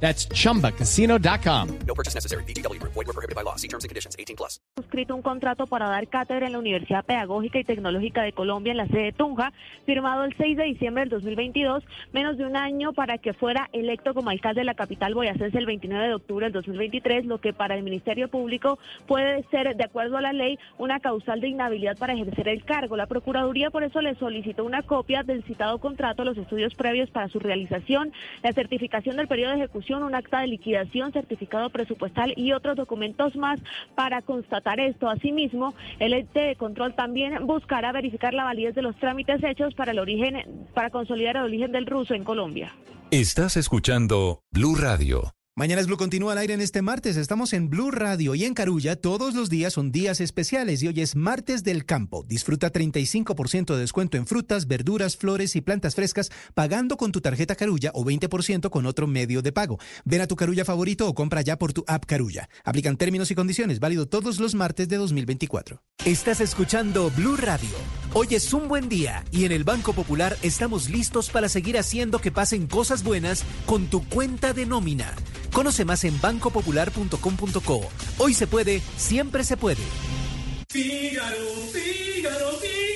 That's chumbacasino.com. No purchase necessary. BGW. Void were prohibited by law. See terms and conditions. 18 plus. suscrito un contrato para dar cátedra en la Universidad Pedagógica y Tecnológica de Colombia en la sede de Tunja, firmado el 6 de diciembre del 2022, menos de un año para que fuera electo como alcalde de la capital boyacense el 29 de octubre del 2023, lo que para el Ministerio Público puede ser, de acuerdo a la ley, una causal de inhabilidad para ejercer el cargo. La Procuraduría por eso le solicitó una copia del citado contrato, los estudios previos para su realización, la certificación del periodo de ejecución, un acta de liquidación, certificado presupuestal y otros documentos más para constatar esto. Asimismo, el ente de control también buscará verificar la validez de los trámites hechos para el origen, para consolidar el origen del ruso en Colombia. Estás escuchando Blue Radio. Mañanas Blue continúa al aire en este martes. Estamos en Blue Radio y en Carulla todos los días son días especiales y hoy es martes del campo. Disfruta 35% de descuento en frutas, verduras, flores y plantas frescas pagando con tu tarjeta Carulla o 20% con otro medio de pago. Ven a tu Carulla favorito o compra ya por tu app Carulla. Aplican términos y condiciones, válido todos los martes de 2024. Estás escuchando Blue Radio. Hoy es un buen día y en el Banco Popular estamos listos para seguir haciendo que pasen cosas buenas con tu cuenta de nómina. Conoce más en bancopopular.com.co. Hoy se puede, siempre se puede. Fígaro, Fígaro, Fígaro.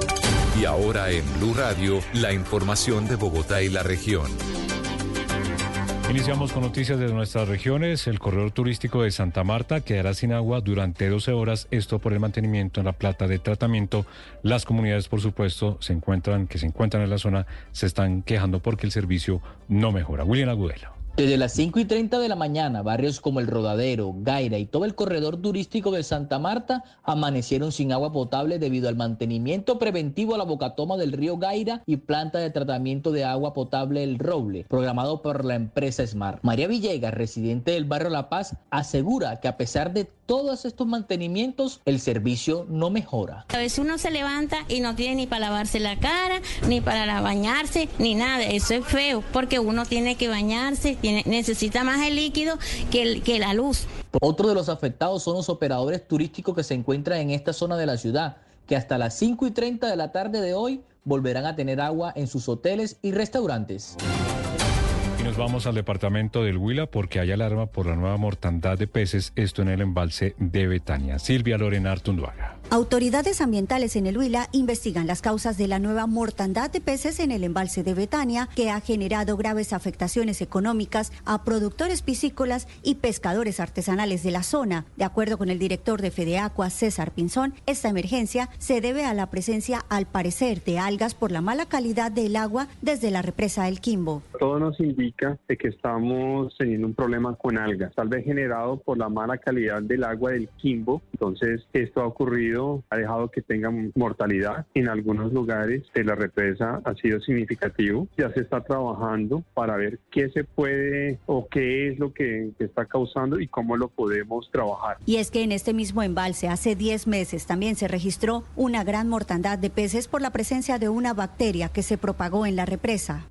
Ahora en Blue Radio, la información de Bogotá y la región. Iniciamos con noticias de nuestras regiones. El corredor turístico de Santa Marta quedará sin agua durante 12 horas, esto por el mantenimiento en la plata de tratamiento. Las comunidades, por supuesto, se encuentran, que se encuentran en la zona, se están quejando porque el servicio no mejora. William Agudelo. Desde las 5 y 30 de la mañana, barrios como El Rodadero, Gaira y todo el corredor turístico de Santa Marta amanecieron sin agua potable debido al mantenimiento preventivo a la bocatoma del río Gaira y planta de tratamiento de agua potable El Roble, programado por la empresa Smart. María Villegas, residente del barrio La Paz, asegura que a pesar de todos estos mantenimientos, el servicio no mejora. A veces uno se levanta y no tiene ni para lavarse la cara, ni para bañarse, ni nada. Eso es feo, porque uno tiene que bañarse, tiene, necesita más el líquido que, el, que la luz. Otro de los afectados son los operadores turísticos que se encuentran en esta zona de la ciudad, que hasta las 5 y 30 de la tarde de hoy volverán a tener agua en sus hoteles y restaurantes. Y nos vamos al departamento del Huila porque hay alarma por la nueva mortandad de peces, esto en el embalse de Betania. Silvia Lorena Artunduaga. Autoridades ambientales en el Huila investigan las causas de la nueva mortandad de peces en el embalse de Betania, que ha generado graves afectaciones económicas a productores piscícolas y pescadores artesanales de la zona. De acuerdo con el director de Fedeacua, César Pinzón, esta emergencia se debe a la presencia, al parecer, de algas por la mala calidad del agua desde la represa del Quimbo. Todo nos indica que estamos teniendo un problema con algas, tal vez generado por la mala calidad del agua del Quimbo. Entonces, esto ha ocurrido ha dejado que tengan mortalidad. En algunos lugares de la represa ha sido significativo. Ya se está trabajando para ver qué se puede o qué es lo que, está causando y cómo lo podemos trabajar. Y es que en este mismo embalse hace 10 meses también se registró una gran mortandad de peces por la presencia de una bacteria que se propagó en la represa.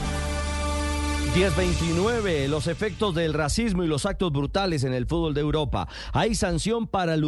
1029, los efectos del racismo y los actos brutales en el fútbol de Europa. Hay sanción para el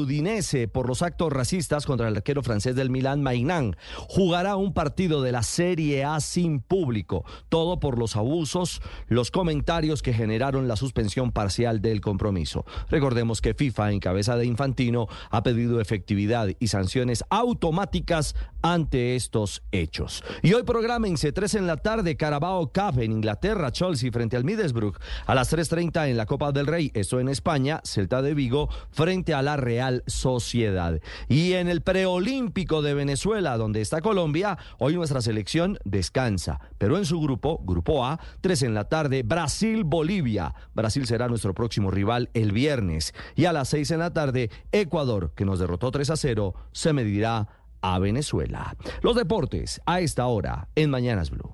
por los actos racistas contra el arquero francés del Milán, Mainán. Jugará un partido de la Serie A sin público. Todo por los abusos, los comentarios que generaron la suspensión parcial del compromiso. Recordemos que FIFA, en cabeza de Infantino, ha pedido efectividad y sanciones automáticas ante estos hechos. Y hoy programense 3 en la tarde, Carabao Cup en Inglaterra, Chelsea frente al Middlesbrough. A las 3.30 en la Copa del Rey, esto en España, Celta de Vigo frente a la Real Sociedad. Y en el preolímpico de Venezuela, donde está Colombia, hoy nuestra selección descansa. Pero en su grupo, Grupo A, 3 en la tarde, Brasil-Bolivia. Brasil será nuestro próximo rival el viernes. Y a las 6 en la tarde, Ecuador, que nos derrotó 3 a 0, se medirá a Venezuela. Los deportes a esta hora en Mañanas Blue.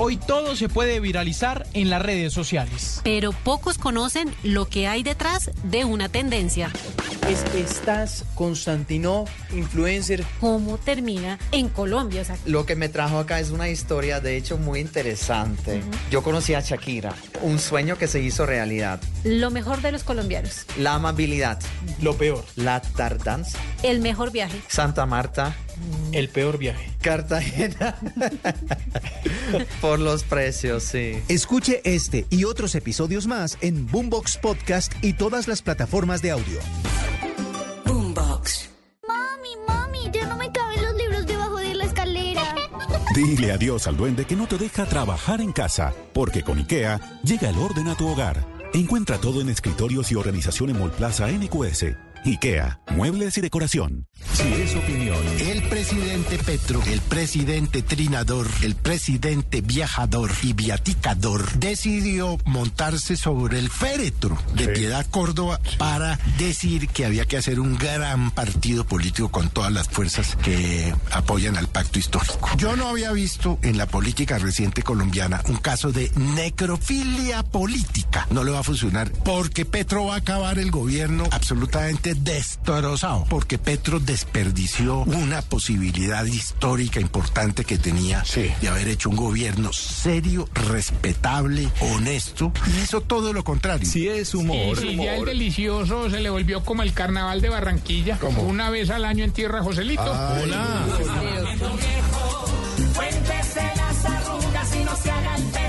Hoy todo se puede viralizar en las redes sociales. Pero pocos conocen lo que hay detrás de una tendencia. Es Estás Constantinov, influencer. ¿Cómo termina en Colombia? O sea, Lo que me trajo acá es una historia, de hecho, muy interesante. Yo conocí a Shakira, un sueño que se hizo realidad. lo mejor de los colombianos. La amabilidad, Lo peor. la tardanza, El mejor viaje. Santa Marta, El peor viaje. Cartagena. Por los precios, sí. Escuche este y otros episodios más en Boombox Podcast y todas las plataformas de audio. Boombox. Mami, mami, ya no me caben los libros debajo de la escalera. Dile adiós al duende que no te deja trabajar en casa, porque con IKEA llega el orden a tu hogar. Encuentra todo en escritorios y organización en Molplaza NQS. IKEA, muebles y decoración. Si es opinión, El presidente Petro, el presidente trinador, el presidente viajador y viaticador decidió montarse sobre el féretro de Sí. Piedad Córdoba para decir que había que hacer un gran partido político con todas las fuerzas que apoyan al pacto histórico. Yo no había visto en la política reciente colombiana un caso de necrofilia política. No le va a funcionar porque Petro va a acabar el gobierno absolutamente destrozado, porque Petro desperdició una posibilidad histórica importante que tenía de haber hecho un gobierno serio, respetable, honesto, y hizo todo lo contrario. Si es Y si ya el delicioso se le volvió como el carnaval de Barranquilla, una vez al año en Tierra Joselito. Hola. Cuéntese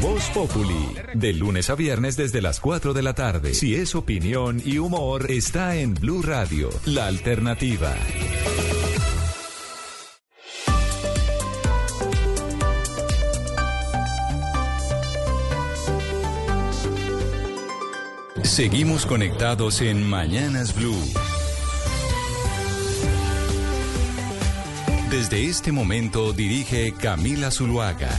Voz Populi, de lunes a viernes desde las 4 de la tarde. Si es opinión y humor, está en Blue Radio, la alternativa. Seguimos conectados en Mañanas Blue. Desde este momento dirige Camila Zuluaga.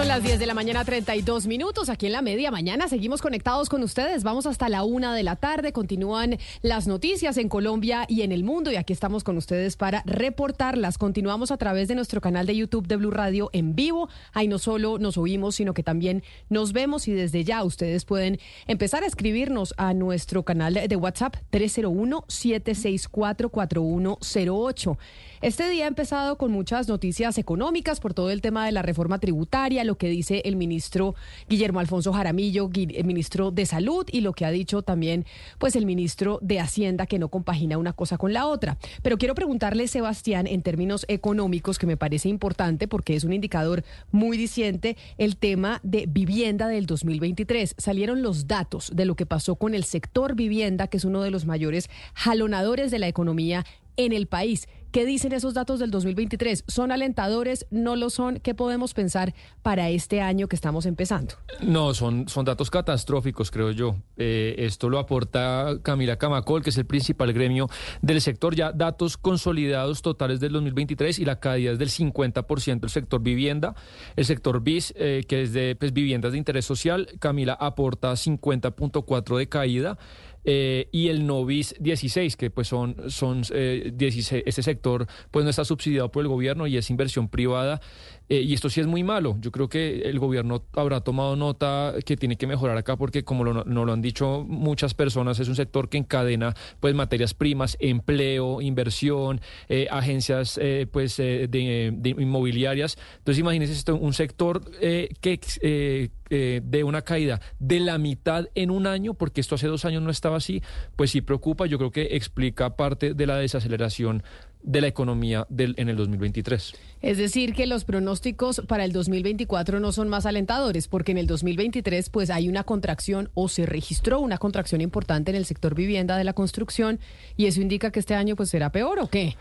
Son las 10 de la mañana, 32 minutos. Aquí en la media mañana seguimos conectados con ustedes. Vamos hasta la una de la tarde. Continúan las noticias en Colombia y en el mundo. Y aquí estamos con ustedes para reportarlas. Continuamos a través de nuestro canal de YouTube de Blue Radio en vivo. Ahí no solo nos oímos, sino que también nos vemos. Y desde ya ustedes pueden empezar a escribirnos a nuestro canal de WhatsApp 301-764-4108. Este día ha empezado con muchas noticias económicas por todo el tema de la reforma tributaria, lo que dice el ministro Guillermo Alfonso Jaramillo, el ministro de Salud, y lo que ha dicho también pues el ministro de Hacienda, que no compagina una cosa con la otra. Pero quiero preguntarle, Sebastián, en términos económicos, que me parece importante porque es un indicador muy diciente, el tema de vivienda del 2023. Salieron los datos de lo que pasó con el sector vivienda, que es uno de los mayores jalonadores de la economía en el país. ¿Qué dicen esos datos del 2023? ¿Son alentadores? ¿No lo son? ¿Qué podemos pensar para este año que estamos empezando? No, son, son datos catastróficos, creo yo. Eh, esto lo aporta Camila Camacol, que es el principal gremio del sector. Ya datos consolidados totales del 2023 y la caída es del 50% del sector vivienda. El sector BIS, eh, que es de pues, viviendas de interés social, Camila aporta 50.4 de caída. Eh, y el Novis 16, que pues son, son eh, 16, este sector pues no está subsidiado por el gobierno y es inversión privada. Eh, y esto sí es muy malo. Yo creo que el gobierno habrá tomado nota que tiene que mejorar acá porque como lo, nos lo han dicho muchas personas, es un sector que encadena pues materias primas, empleo, inversión, eh, agencias eh, pues de, de inmobiliarias. Entonces imagínense esto, un sector que eh, de una caída de la mitad en un año, porque esto hace dos años no estaba así, pues sí preocupa. Yo creo que explica parte de la desaceleración de la economía del, en el 2023. Es decir, que los pronósticos para el 2024 no son más alentadores, porque en el 2023 pues hay una contracción o se registró una contracción importante en el sector vivienda de la construcción y eso indica que este año pues será peor o qué?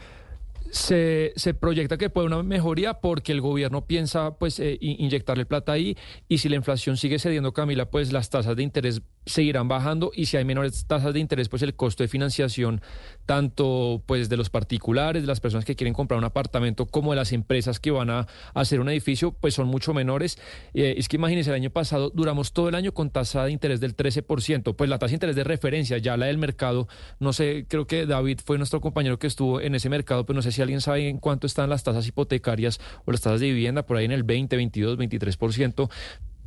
se, se, proyecta que puede una mejoría porque el gobierno piensa pues eh, inyectarle plata ahí y si la inflación sigue cediendo Camila pues las tasas de interés seguirán bajando y si hay menores tasas de interés pues el costo de financiación tanto pues de los particulares de las personas que quieren comprar un apartamento como de las empresas que van a hacer un edificio pues son mucho menores. Eh, es que imagínense el año pasado duramos todo el año con tasa de interés del 13% pues la tasa de interés de referencia ya la del mercado no sé creo que David fue nuestro compañero que estuvo en ese mercado pero no sé si alguien sabe en cuánto están las tasas hipotecarias o las tasas de vivienda, por ahí en el 20, 22, 23%,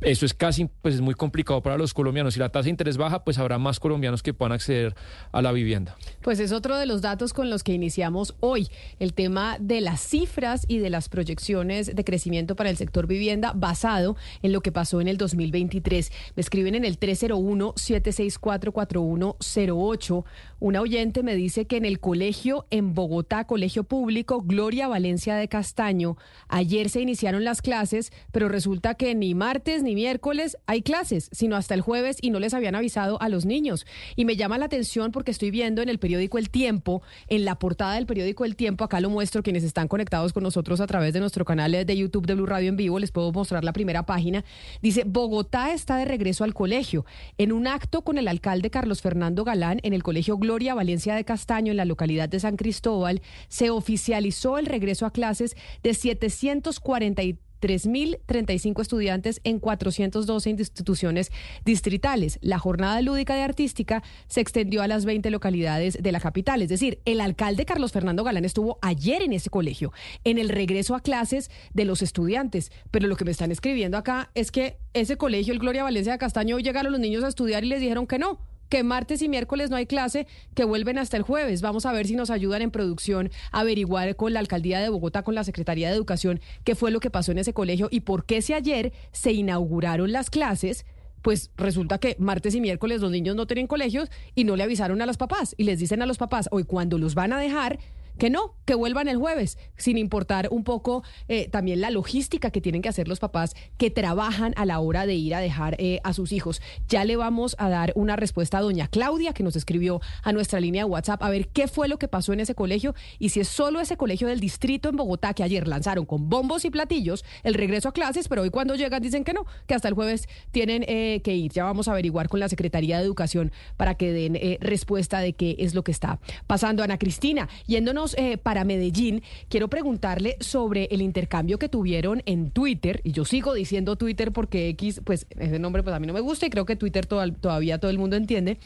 eso es casi, pues es muy complicado para los colombianos. Si la tasa de interés baja, pues habrá más colombianos que puedan acceder a la vivienda. Pues es otro de los datos con los que iniciamos hoy, el tema de las cifras y de las proyecciones de crecimiento para el sector vivienda basado en lo que pasó en el 2023. Me escriben en el 301-764-4108. Una oyente me dice que en el colegio en Bogotá, colegio público, Gloria Valencia de Castaño, ayer se iniciaron las clases, pero resulta que ni martes ni miércoles hay clases, sino hasta el jueves y no les habían avisado a los niños. Y me llama la atención porque estoy viendo en el periódico El Tiempo, en la portada del periódico El Tiempo, acá lo muestro, quienes están conectados con nosotros a través de nuestro canal de YouTube de Blue Radio en vivo, les puedo mostrar la primera página. Dice, Bogotá está de regreso al colegio. En un acto con el alcalde Carlos Fernando Galán en el colegio Gloria Valencia de Castaño, en la localidad de San Cristóbal, se oficializó el regreso a clases de 743 3.035 estudiantes en 412 instituciones distritales. La jornada lúdica de artística se extendió a las 20 localidades de la capital. Es decir, el alcalde Carlos Fernando Galán estuvo ayer en ese colegio, en el regreso a clases de los estudiantes. Pero lo que me están escribiendo acá es que ese colegio, el Gloria Valencia de Castaño, llegaron los niños a estudiar y les dijeron que no que martes y miércoles no hay clase, que vuelven hasta el jueves. Vamos a ver si nos ayudan en producción a averiguar con la alcaldía de Bogotá, con la Secretaría de Educación, qué fue lo que pasó en ese colegio y por qué si ayer se inauguraron las clases pues resulta que martes y miércoles los niños no tienen colegios y no le avisaron a los papás y les dicen a los papás, hoy cuando los van a dejar, que no, que vuelvan el jueves, sin importar un poco eh, también la logística que tienen que hacer los papás que trabajan a la hora de ir a dejar eh, a sus hijos. Ya le vamos a dar una respuesta a doña Claudia, que nos escribió a nuestra línea de WhatsApp, a ver qué fue lo que pasó en ese colegio y si es solo ese colegio del distrito en Bogotá que ayer lanzaron con bombos y platillos el regreso a clases, pero hoy cuando llegan dicen que no, que hasta el jueves tienen eh, que ir. Ya vamos a averiguar con la Secretaría de Educación para que den respuesta de qué es lo que está pasando. Ana Cristina, yéndonos eh, para Medellín, quiero preguntarle sobre el intercambio que tuvieron en Twitter, y yo sigo diciendo Twitter porque X, pues ese nombre pues a mí no me gusta y creo que Twitter todavía todo el mundo entiende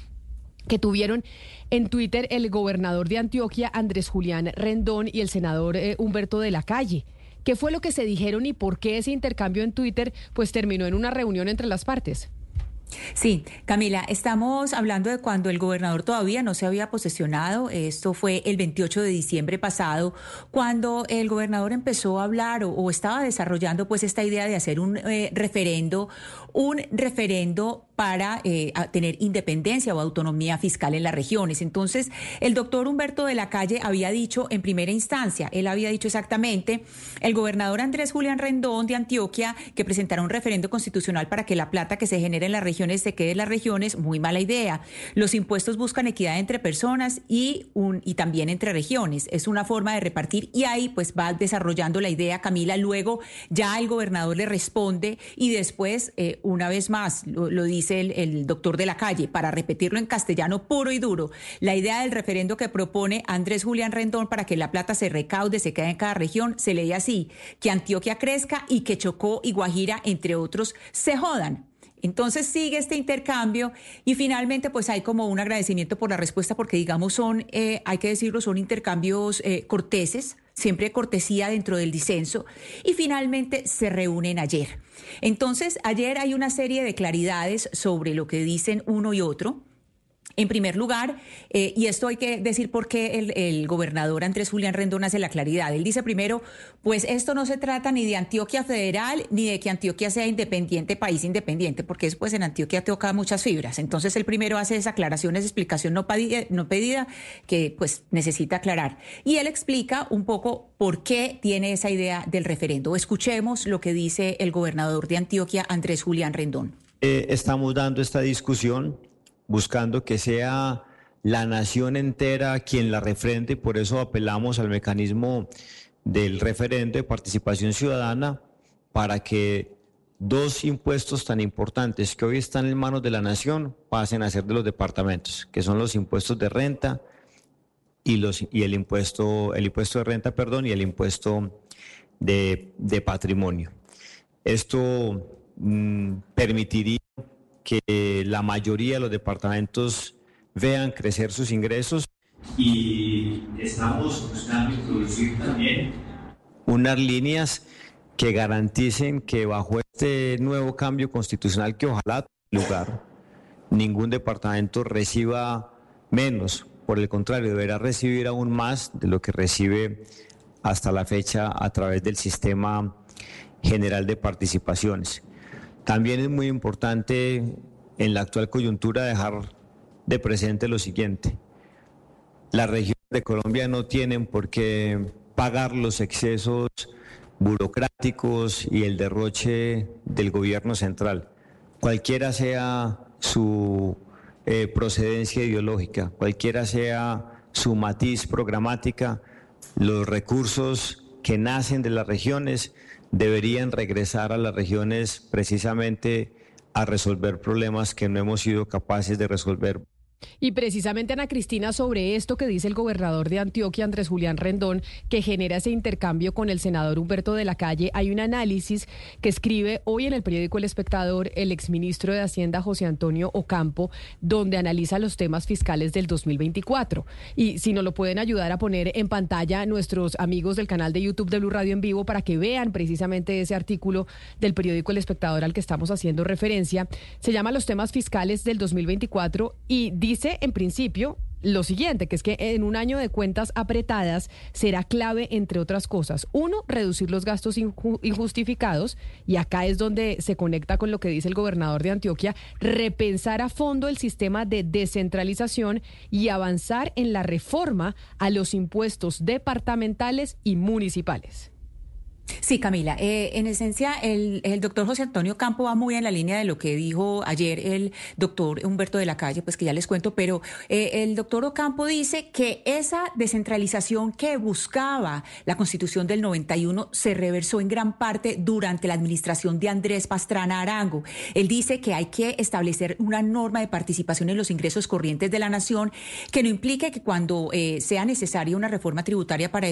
que tuvieron en Twitter el gobernador de Antioquia, Andrés Julián Rendón, y el senador eh, Humberto de la Calle. ¿Qué fue lo que se dijeron y por qué ese intercambio en Twitter pues terminó en una reunión entre las partes? Sí, Camila, estamos hablando de cuando el gobernador todavía no se había posesionado. Esto fue el 28 de diciembre pasado, cuando el gobernador empezó a hablar o, estaba desarrollando pues esta idea de hacer un eh, referendo, un referendo para eh, tener independencia o autonomía fiscal en las regiones. Entonces, el doctor Humberto de la Calle había dicho en primera instancia, él había dicho exactamente, el gobernador Andrés Julián Rendón de Antioquia que presentara un referendo constitucional para que la plata que se genere en las regiones se quede en las regiones, muy mala idea. Los impuestos buscan equidad entre personas y, un, y también entre regiones. Es una forma de repartir y ahí pues va desarrollando la idea Camila. Luego ya el gobernador le responde y después, eh, una vez más, lo dice el, doctor de la calle, para repetirlo en castellano puro y duro, la idea del referendo que propone Andrés Julián Rendón para que la plata se recaude, se quede en cada región, se lee así, que Antioquia crezca y que Chocó y Guajira, entre otros, se jodan. Entonces sigue este intercambio y finalmente pues hay como un agradecimiento por la respuesta porque digamos son, eh, hay que decirlo, son intercambios eh, corteses, siempre cortesía dentro del disenso y finalmente se reúnen ayer. Entonces ayer hay una serie de claridades sobre lo que dicen uno y otro. En primer lugar, eh, y esto hay que decir por qué el, el, gobernador Andrés Julián Rendón hace la claridad. Él dice primero, pues esto no se trata ni de Antioquia federal ni de que Antioquia sea independiente, país independiente, porque después en Antioquia toca muchas fibras. Entonces él primero hace esa aclaración, esa explicación no pedida, no pedida que pues necesita aclarar. Y él explica un poco por qué tiene esa idea del referendo. Escuchemos lo que dice el gobernador de Antioquia, Andrés Julián Rendón. Eh, estamos dando esta discusión buscando que sea la nación entera quien la refrende, por eso apelamos al mecanismo del referendo de participación ciudadana para que dos impuestos tan importantes que hoy están en manos de la nación pasen a ser de los departamentos, que son los impuestos de renta y, los, y el, impuesto, el impuesto de renta, perdón, y el impuesto de, de patrimonio. Esto mmm, permitiría que la mayoría de los departamentos vean crecer sus ingresos y estamos buscando introducir también unas líneas que garanticen que bajo este nuevo cambio constitucional que ojalá tenga lugar, ningún departamento reciba menos, por el contrario, deberá recibir aún más de lo que recibe hasta la fecha a través del sistema general de participaciones. También es muy importante en la actual coyuntura dejar de presente lo siguiente. Las regiones de Colombia no tienen por qué pagar los excesos burocráticos y el derroche del gobierno central, cualquiera sea su eh, procedencia ideológica, cualquiera sea su matiz programática, los recursos que nacen de las regiones deberían regresar a las regiones precisamente a resolver problemas que no hemos sido capaces de resolver y precisamente, Ana Cristina, sobre esto que dice el gobernador de Antioquia, Andrés Julián Rendón, que genera ese intercambio con el senador Humberto de la Calle, hay un análisis que escribe hoy en el periódico El Espectador el exministro de Hacienda, José Antonio Ocampo, donde analiza los temas fiscales del 2024. Y si nos lo pueden ayudar a poner en pantalla nuestros amigos del canal de YouTube de Blue Radio en vivo para que vean precisamente ese artículo del periódico El Espectador al que estamos haciendo referencia, se llama Los temas fiscales del 2024 y dice en principio lo siguiente, que es que en un año de cuentas apretadas será clave, entre otras cosas, uno, reducir los gastos injustificados, y acá es donde se conecta con lo que dice el gobernador de Antioquia, repensar a fondo el sistema de descentralización y avanzar en la reforma a los impuestos departamentales y municipales. Sí, Camila. Eh, en esencia, el, doctor José Antonio Campo va muy en la línea de lo que dijo ayer el doctor Humberto de la Calle, pues que ya les cuento, pero eh, el doctor Ocampo dice que esa descentralización que buscaba la Constitución del 91 se reversó en gran parte durante la administración de Andrés Pastrana Arango. Él dice que hay que establecer una norma de participación en los ingresos corrientes de la nación que no implique que cuando eh, sea necesaria una reforma tributaria para,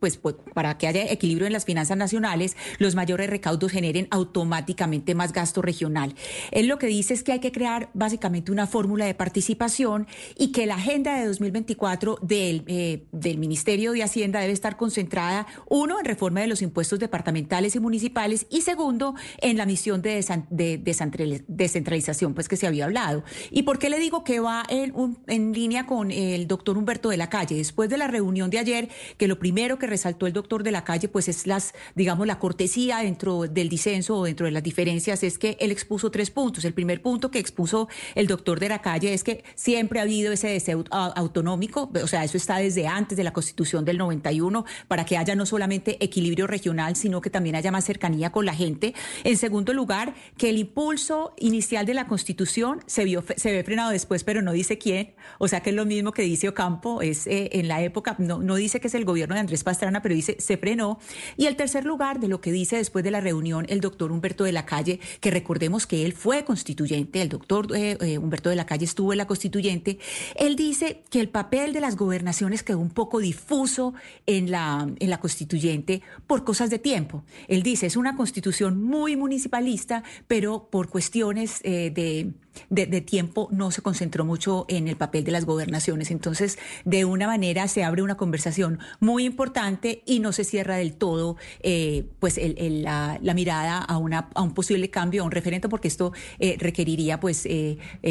pues, para que haya equilibrio en las finanzas nacionales, los mayores recaudos generen automáticamente más gasto regional. Él lo que dice es que hay que crear básicamente una fórmula de participación y que la agenda de 2024 del, eh, del Ministerio de Hacienda debe estar concentrada, uno, en reforma de los impuestos departamentales y municipales y segundo, en la misión de, de, de descentralización, pues que se había hablado. ¿Y por qué le digo que va en, un, en línea con el doctor Humberto de la Calle? Después de la reunión de ayer, que lo primero que resaltó el doctor de la Calle, pues es las digamos, la cortesía dentro del disenso o dentro de las diferencias es que él expuso tres puntos. El primer punto que expuso el doctor de la calle es que siempre ha habido ese deseo autonómico, o sea, eso está desde antes de la constitución del 91, para que haya no solamente equilibrio regional, sino que también haya más cercanía con la gente. En segundo lugar, que el impulso inicial de la constitución se, vio, se ve frenado después, pero no dice quién, o sea que es lo mismo que dice Ocampo, es eh, en la época, no, no dice que es el gobierno de Andrés Pastrana, pero dice se frenó. Y el tercer lugar, de lo que dice después de la reunión el doctor Humberto de la Calle, que recordemos que él fue constituyente, el doctor eh, eh, Humberto de la Calle estuvo en la constituyente, él dice que el papel de las gobernaciones quedó un poco difuso en la, en la constituyente por cosas de tiempo. Él dice, es una constitución muy municipalista, pero por cuestiones eh, de, de, tiempo no se concentró mucho en el papel de las gobernaciones. Entonces, de una manera se abre una conversación muy importante y no se cierra del todo eh, pues la, mirada a, una, a un posible cambio, a un referente, porque esto eh, requeriría pues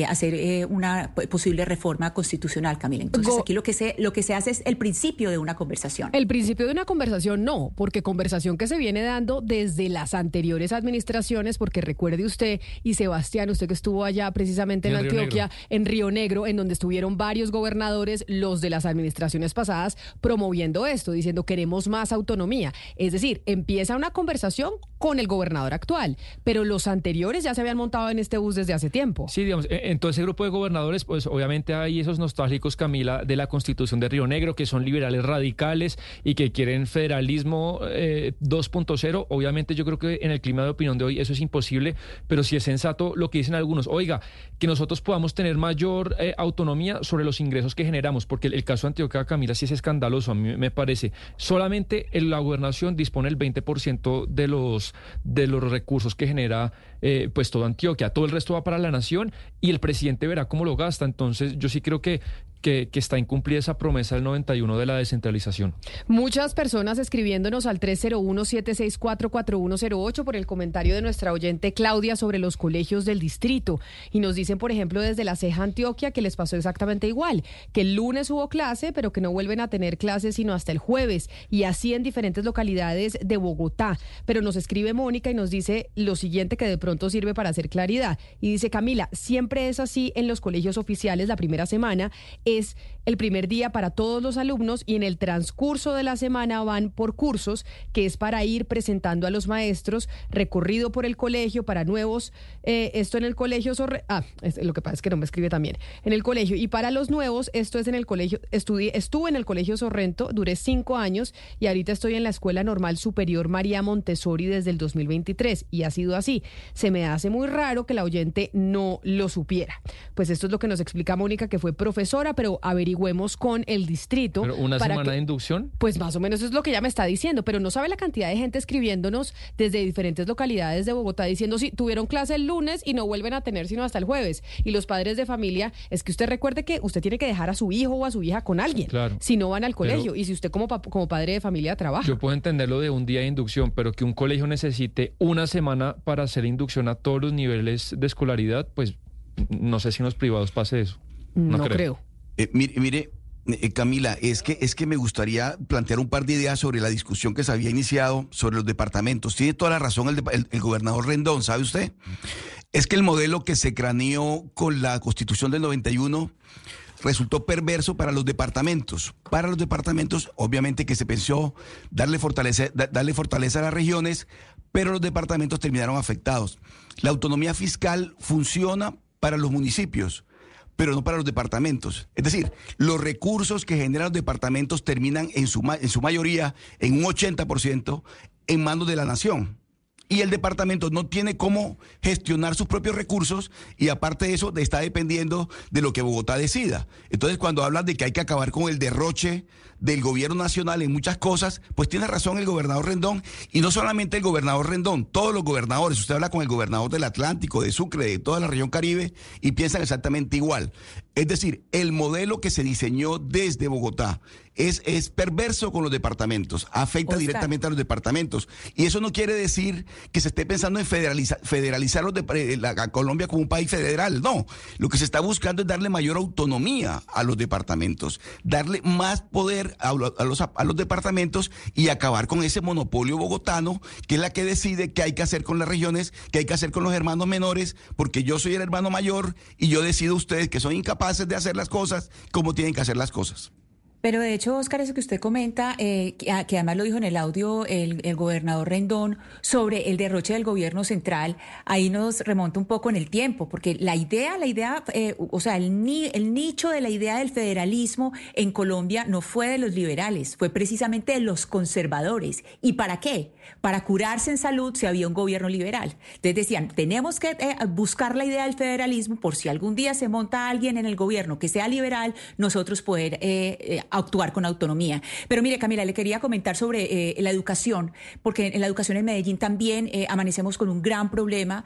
hacer una posible reforma constitucional, Camila. Entonces, aquí lo que, se, lo que se hace es el principio de una conversación. El principio de una conversación no, porque conversación que se viene dando desde las anteriores administraciones, porque recuerde usted y Sebastián, usted que estuvo allá precisamente en, Antioquia, en Río Negro, en donde estuvieron varios gobernadores, los de las administraciones pasadas, promoviendo esto, diciendo queremos más autonomía. Es decir, empieza una conversación con el gobernador actual, pero los anteriores ya se habían montado en este bus desde hace tiempo. Sí, digamos, en todo ese grupo de gobernadores, pues obviamente hay esos nostálgicos, Camila, de la constitución de Río Negro, que son liberales radicales y que quieren federalismo 2.0. Eh, obviamente yo creo que en el clima de opinión de hoy eso es imposible, pero sí es sensato lo que dicen algunos. Oiga, que nosotros podamos tener mayor eh, autonomía sobre los ingresos que generamos, porque el, caso de Antioquia Camila sí es escandaloso, a mí me parece. Solamente en la gobernación dispone el 20% de los, de los recursos que genera eh, pues toda Antioquia. Todo el resto va para la nación y el presidente verá cómo lo gasta. Entonces yo sí creo que que, está incumplida esa promesa del 91 de la descentralización. Muchas personas escribiéndonos al 301-764-4108 por el comentario de nuestra oyente Claudia sobre los colegios del distrito. Y nos dicen, por ejemplo, desde la Ceja Antioquia que les pasó exactamente igual, que el lunes hubo clase, pero que no vuelven a tener clases sino hasta el jueves. Y así en diferentes localidades de Bogotá. Pero nos escribe Mónica y nos dice lo siguiente que de pronto sirve para hacer claridad. Y dice, Camila, siempre es así en los colegios oficiales la primera semana es el primer día para todos los alumnos y en el transcurso de la semana van por cursos, que es para ir presentando a los maestros recorrido por el colegio para nuevos, eh, esto en el colegio, ah, lo que pasa es que no me escribe también, en el colegio, y para los nuevos, esto es en el colegio, estudié, estuve en el colegio Sorrento, duré cinco años y ahorita estoy en la Escuela Normal Superior María Montessori desde el 2023 y ha sido así. Se me hace muy raro que la oyente no lo supiera. Pues esto es lo que nos explica Mónica, que fue profesora, pero averigüemos con el distrito. ¿Pero ¿Una semana de inducción? Pues más o menos es lo que ella me está diciendo, pero no sabe la cantidad de gente escribiéndonos desde diferentes localidades de Bogotá diciendo si tuvieron clase el lunes y no vuelven a tener sino hasta el jueves. Y los padres de familia, es que usted recuerde que usted tiene que dejar a su hijo o a su hija con alguien. Claro. Si no van al colegio y si usted como, como padre de familia trabaja. Yo puedo entenderlo de un día de inducción, pero que un colegio necesite una semana para hacer inducción a todos los niveles de escolaridad, pues no sé si en los privados pase eso. No, creo. Eh, mire, eh, Camila, es que, es que me gustaría plantear un par de ideas sobre la discusión que se había iniciado sobre los departamentos. Tiene toda la razón el, gobernador Rendón, ¿sabe usted? Es que el modelo que se craneó con la constitución del 91 resultó perverso para los departamentos. Para los departamentos, obviamente que se pensó darle fortaleza, darle fortaleza a las regiones, pero los departamentos terminaron afectados. La autonomía fiscal funciona para los municipios pero no para los departamentos. Es decir, los recursos que generan los departamentos terminan en su, en su mayoría, en un 80%, en manos de la nación y el departamento no tiene cómo gestionar sus propios recursos y aparte de eso está dependiendo de lo que Bogotá decida. Entonces cuando hablan de que hay que acabar con el derroche del gobierno nacional en muchas cosas, pues tiene razón el gobernador Rendón y no solamente el gobernador Rendón, todos los gobernadores, usted habla con el gobernador del Atlántico, de Sucre, de toda la región Caribe y piensan exactamente igual. Es decir, el modelo que se diseñó desde Bogotá es, es perverso con los departamentos, afecta directamente a los departamentos. Y eso no quiere decir que se esté pensando en federalizar, federalizar los de, eh, a Colombia como un país federal. No, lo que se está buscando es darle mayor autonomía a los departamentos, darle más poder a, los, a los departamentos y acabar con ese monopolio bogotano, que es la que decide qué hay que hacer con las regiones, qué hay que hacer con los hermanos menores, porque yo soy el hermano mayor y yo decido ustedes que son incapaces de hacer las cosas como tienen que hacer las cosas. Pero de hecho, Oscar, eso que usted comenta, eh, que, que, además lo dijo en el audio el, el, gobernador Rendón sobre el derroche del gobierno central, ahí nos remonta un poco en el tiempo, porque la idea, la idea, eh, o sea, el, ni, el nicho de la idea del federalismo en Colombia no fue de los liberales, fue precisamente de los conservadores. ¿Y para qué? Para curarse en salud si había un gobierno liberal. Entonces decían, tenemos que eh, buscar la idea del federalismo por si algún día se monta alguien en el gobierno que sea liberal, nosotros poder eh, eh, actuar con autonomía. Pero mire, Camila, le quería comentar sobre la educación, porque en la educación en Medellín también amanecemos con un gran problema.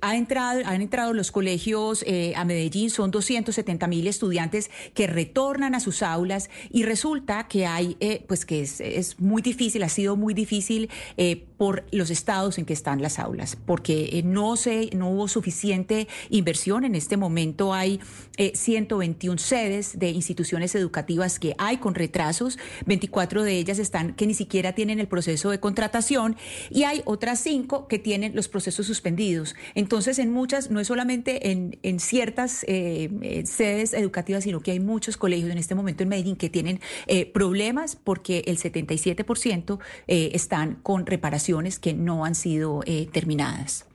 Ha entrado, han entrado los colegios a Medellín, son 270 mil estudiantes que retornan a sus aulas y resulta que hay, pues que es, muy difícil, ha sido muy difícil eh, por los estados en que están las aulas, porque eh, no, se, no hubo suficiente inversión. En este momento hay 121 sedes de instituciones educativas que hay con retrasos, 24 de ellas están que ni siquiera tienen el proceso de contratación y hay otras cinco que tienen los procesos suspendidos. Entonces, en muchas, no es solamente en, en ciertas eh, sedes educativas, sino que hay muchos colegios en este momento en Medellín que tienen eh, problemas porque el 77% eh, están con reparaciones que no han sido eh, terminadas.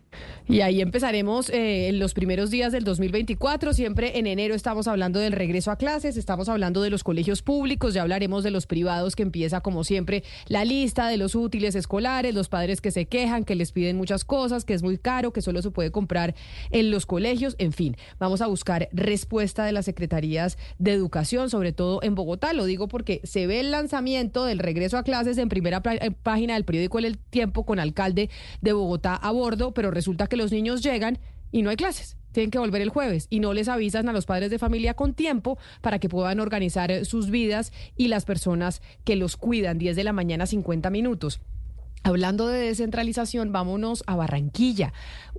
Y ahí empezaremos eh, en los primeros días del 2024. Siempre en enero estamos hablando del regreso a clases, estamos hablando de los colegios públicos, ya hablaremos de los privados que empieza como siempre la lista de los útiles escolares, los padres que se quejan, que les piden muchas cosas, que es muy caro, que solo se puede comprar en los colegios, en fin, vamos a buscar respuesta de las secretarías de educación, sobre todo en Bogotá. Lo digo porque se ve el lanzamiento del regreso a clases en primera página del periódico El Tiempo con alcalde de Bogotá a bordo, pero resulta que los niños llegan y no hay clases. Tienen que volver el jueves y no les avisan a los padres de familia con tiempo para que puedan organizar sus vidas y las personas que los cuidan. 10 de la mañana, 50 minutos. Hablando de descentralización, vámonos a Barranquilla.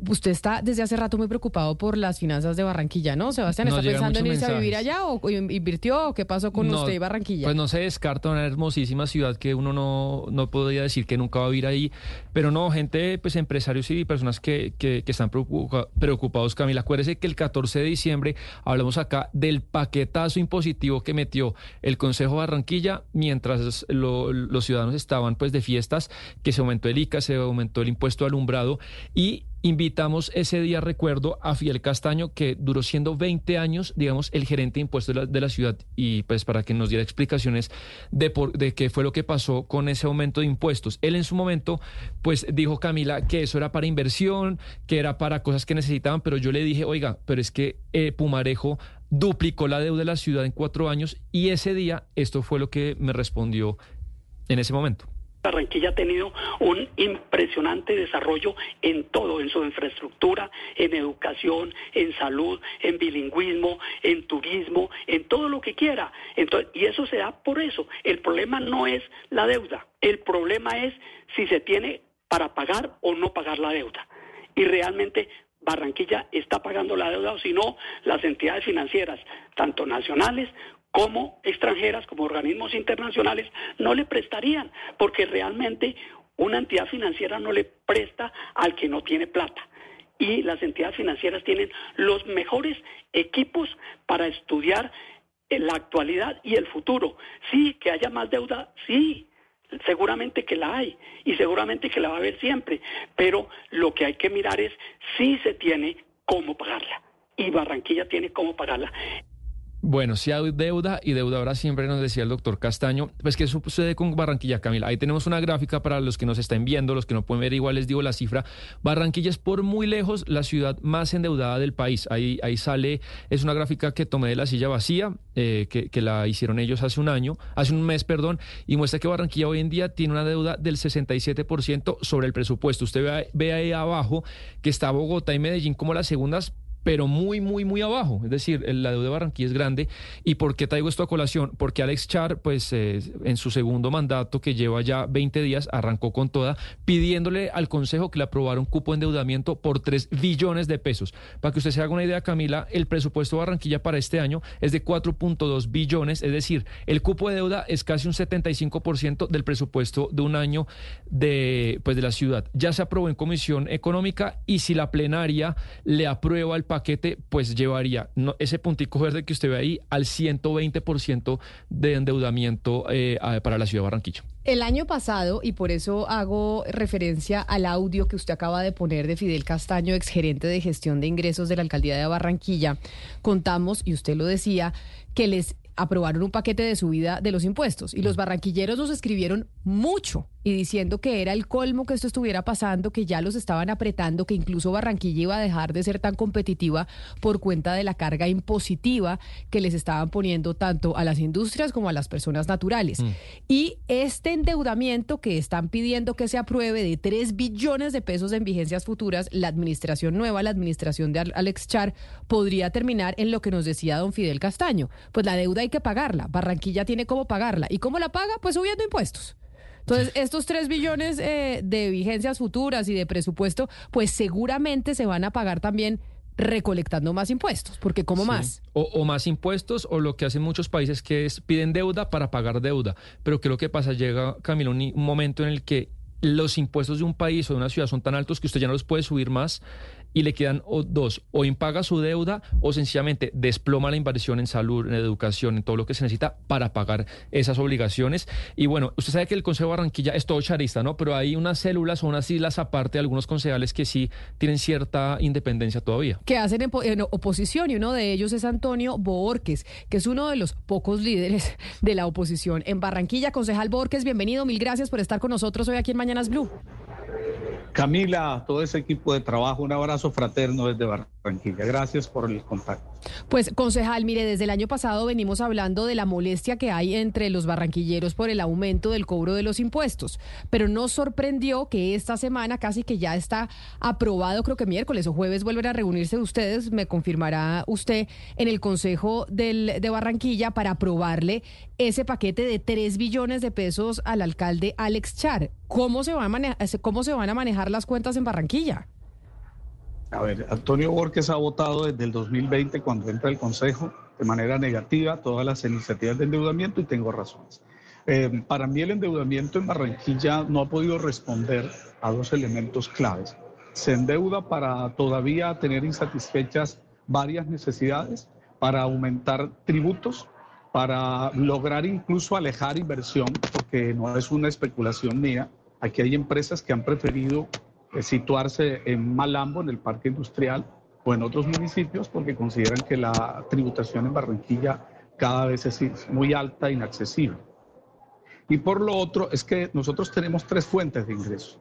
Usted está desde hace rato muy preocupado por las finanzas de Barranquilla, ¿no? Sebastián, ¿está pensando en irse mensajes. a vivir allá o invirtió? ¿O qué pasó con no, usted y Barranquilla? Pues no se descarta una hermosísima ciudad que uno no, no podría decir que nunca va a vivir ahí. Pero no, gente, pues empresarios y personas que, que, que están preocupa, preocupados, Camila. Acuérdese que el 14 de diciembre hablamos acá del paquetazo impositivo que metió el Consejo Barranquilla mientras lo, los ciudadanos estaban pues de fiestas que se aumentó el ICA, se aumentó el impuesto alumbrado y invitamos ese día, recuerdo, a Fidel Castaño, que duró siendo 20 años, digamos, el gerente de impuestos de la, ciudad, y pues para que nos diera explicaciones de, por, de qué fue lo que pasó con ese aumento de impuestos. Él en su momento, pues dijo Camila que eso era para inversión, que era para cosas que necesitaban, pero yo le dije, oiga, pero es que eh, Pumarejo duplicó la deuda de la ciudad en cuatro años, y ese día esto fue lo que me respondió en ese momento. Barranquilla ha tenido un impresionante desarrollo en todo, en su infraestructura, en educación, en salud, en bilingüismo, en turismo, en todo lo que quiera. Entonces, y eso se da por eso. El problema no es la deuda, el problema es si se tiene para pagar o no pagar la deuda. Y realmente Barranquilla está pagando la deuda o si no, las entidades financieras, tanto nacionales como extranjeras, como organismos internacionales, no le prestarían, porque realmente una entidad financiera no le presta al que no tiene plata. Y las entidades financieras tienen los mejores equipos para estudiar la actualidad y el futuro. Sí, que haya más deuda, sí, seguramente que la hay y seguramente que la va a haber siempre, pero lo que hay que mirar es si se tiene cómo pagarla. Y Barranquilla tiene cómo pagarla. Bueno, si hay deuda y deudadora siempre nos decía el doctor Castaño, pues que sucede con Barranquilla, Camila. Ahí tenemos una gráfica para los que nos están viendo, los que no pueden ver, igual les digo la cifra. Barranquilla es por muy lejos la ciudad más endeudada del país. Ahí, ahí sale, es una gráfica que tomé de la silla vacía, eh, que, que, la hicieron ellos hace un año, hace un mes, perdón, y muestra que Barranquilla hoy en día tiene una deuda del 67% sobre el presupuesto. Usted ve, ve ahí abajo que está Bogotá y Medellín como las segundas pero muy, muy, muy abajo. Es decir, la deuda de Barranquilla es grande. ¿Y por qué traigo esto a colación? Porque Alex Char, pues eh, en su segundo mandato, que lleva ya 20 días, arrancó con toda, pidiéndole al Consejo que le aprobara un cupo de endeudamiento por 3 billones de pesos. Para que usted se haga una idea, Camila, el presupuesto de Barranquilla para este año es de 4.2 billones, es decir, el cupo de deuda es casi un 75% del presupuesto de un año de, pues, de la ciudad. Ya se aprobó en Comisión Económica y si la plenaria le aprueba el paquete pues llevaría ese puntico verde que usted ve ahí al 120% de endeudamiento eh, para la ciudad de Barranquilla. El año pasado, y por eso hago referencia al audio que usted acaba de poner de Fidel Castaño, exgerente de gestión de ingresos de la alcaldía de Barranquilla, contamos, y usted lo decía, que les aprobaron un paquete de subida de los impuestos. Y los barranquilleros nos escribieron mucho y diciendo que era el colmo que esto estuviera pasando, que ya los estaban apretando, que incluso Barranquilla iba a dejar de ser tan competitiva por cuenta de la carga impositiva que les estaban poniendo tanto a las industrias como a las personas naturales. Y este endeudamiento que están pidiendo que se apruebe de 3 billones de pesos en vigencias futuras, la administración nueva, la administración de Al- Alex Char, podría terminar en lo que nos decía don Fidel Castaño. Pues la deuda hay que pagarla. Barranquilla tiene cómo pagarla. ¿Y cómo la paga? Pues subiendo impuestos. Entonces, estos 3 billones eh, de vigencias futuras y de presupuesto, pues seguramente se van a pagar también recolectando más impuestos, porque ¿cómo Sí. más? O, o más impuestos, o lo que hacen muchos países que es piden deuda para pagar deuda. Pero ¿qué es lo que pasa? Llega, Camilo, un, un momento en el que los impuestos de un país o de una ciudad son tan altos que usted ya no los puede subir más y le quedan dos, o impaga su deuda o sencillamente desploma la inversión en salud, en educación, en todo lo que se necesita para pagar esas obligaciones. Y bueno, usted sabe que el Consejo de Barranquilla es todo charista, ¿no? Pero hay unas células o unas islas aparte de algunos concejales que sí tienen cierta independencia todavía. que hacen en, en oposición y uno de ellos es Antonio Borges, que es uno de los pocos líderes de la oposición en Barranquilla. Concejal Borges, bienvenido, mil gracias por estar con nosotros hoy aquí en Mañanas Blue. Camila, todo ese equipo de trabajo, un abrazo fraterno desde Barranquilla. Gracias por el contacto. Pues, concejal, mire, desde el año pasado venimos hablando de la molestia que hay entre los barranquilleros por el aumento del cobro de los impuestos, pero nos sorprendió que esta semana casi que ya está aprobado, creo que miércoles o jueves vuelven a reunirse ustedes, me confirmará usted, en el Consejo del, de Barranquilla para aprobarle ese paquete de 3 billones de pesos al alcalde Alex Char. ¿Cómo se, va a ¿Cómo se van a manejar las cuentas en Barranquilla? A ver, Antonio Borges ha votado desde el 2020 cuando entra al Consejo de manera negativa todas las iniciativas de endeudamiento y tengo razones. Eh, para mí el endeudamiento en Barranquilla no ha podido responder a dos elementos claves. Se endeuda para todavía tener insatisfechas varias necesidades, para aumentar tributos, para lograr incluso alejar inversión, porque no es una especulación mía. Aquí hay empresas que han preferido situarse en Malambo, en el parque industrial, o en otros municipios, porque consideran que la tributación en Barranquilla cada vez es muy alta e inaccesible. Y por lo otro, es que nosotros tenemos tres fuentes de ingresos.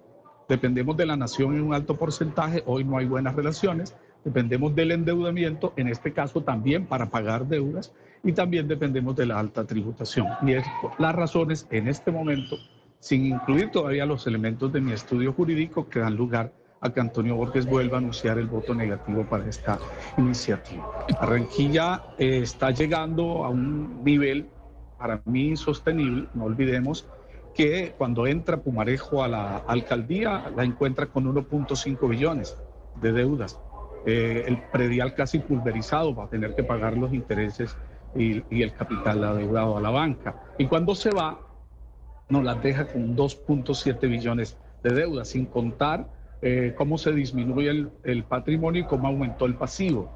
Dependemos de la nación en un alto porcentaje, hoy no hay buenas relaciones, dependemos del endeudamiento, en este caso también para pagar deudas, y también dependemos de la alta tributación. Y es por las razones en este momento, sin incluir todavía los elementos de mi estudio jurídico que dan lugar a que Antonio Borges vuelva a anunciar el voto negativo para esta iniciativa. Barranquilla eh, está llegando a un nivel para mí insostenible, no olvidemos que cuando entra Pumarejo a la alcaldía la encuentra con 1.5 billones de deudas. Eh, el predial casi pulverizado va a tener que pagar los intereses y, y el capital adeudado a la banca. Y cuando se va, nos las deja con 2.7 billones de deuda, sin contar eh, cómo se disminuye el, el patrimonio y cómo aumentó el pasivo.